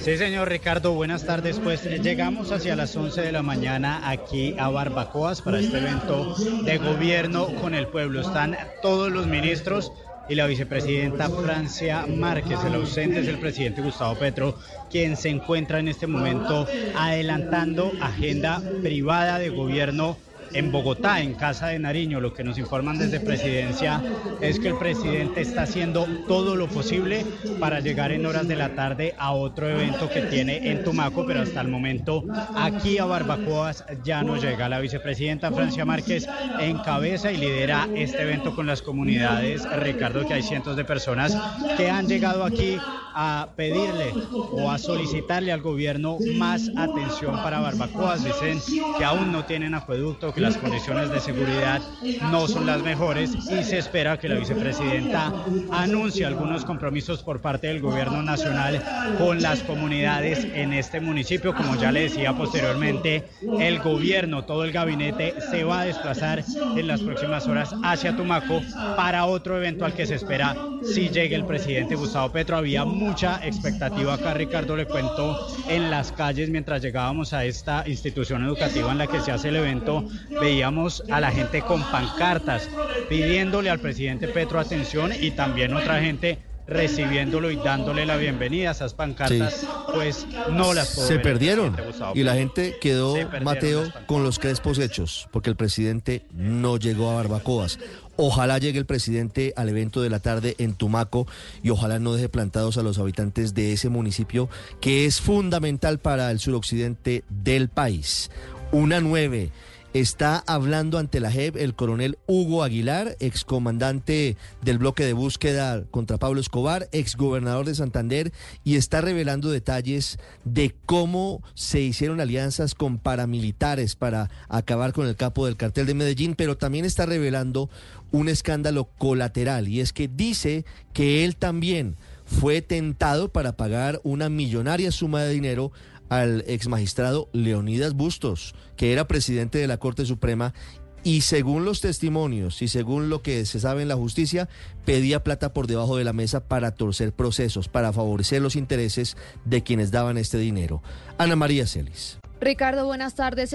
Sí, señor Ricardo, buenas tardes. Pues llegamos hacia las 11 de la mañana aquí a Barbacoas para este evento de gobierno con el pueblo. Están todos los ministros y la vicepresidenta Francia Márquez. El ausente es el presidente Gustavo Petro, quien se encuentra en este momento adelantando agenda privada de gobierno en Bogotá, en Casa de Nariño. Lo que nos informan desde presidencia es que el presidente está haciendo todo lo posible para llegar en horas de la tarde a otro evento que tiene en Tumaco, pero hasta el momento aquí a Barbacoas ya no llega. La vicepresidenta Francia Márquez encabeza y lidera este evento con las comunidades. Ricardo, que hay cientos de personas que han llegado aquí a pedirle o a solicitarle al gobierno más atención para Barbacoas. Dicen que aún no tienen acueducto, las condiciones de seguridad no son las mejores y se espera que la vicepresidenta anuncie algunos compromisos por parte del gobierno nacional con las comunidades en este municipio. Como ya le decía posteriormente, el gobierno, todo el gabinete se va a desplazar en las próximas horas hacia Tumaco para otro evento al que se espera si llegue el presidente Gustavo Petro. Había mucha expectativa acá, Ricardo le cuento, en las calles mientras llegábamos a esta institución educativa en la que se hace el evento veíamos a la gente con pancartas pidiéndole al presidente Petro atención y también otra gente recibiéndolo y dándole la bienvenida. Esas pancartas, pues no las Se perdieron y la gente quedó, Mateo, con los crespos hechos, porque el presidente no llegó a Barbacoas. Ojalá llegue el presidente al evento de la tarde en Tumaco y ojalá no deje plantados a los habitantes de ese municipio que es fundamental para el suroccidente del país. Una nueve. Está hablando ante la JEP el coronel Hugo Aguilar, excomandante del bloque de búsqueda contra Pablo Escobar, exgobernador de Santander, y está revelando detalles de cómo se hicieron alianzas con paramilitares para acabar con el capo del cartel de Medellín, pero también está revelando un escándalo colateral, y es que dice que él también fue tentado para pagar una millonaria suma de dinero al ex magistrado Leonidas Bustos, que era presidente de la Corte Suprema y según los testimonios y según lo que se sabe en la justicia, pedía plata por debajo de la mesa para torcer procesos, para favorecer los intereses de quienes daban este dinero. Ana María Celis. Ricardo, buenas tardes.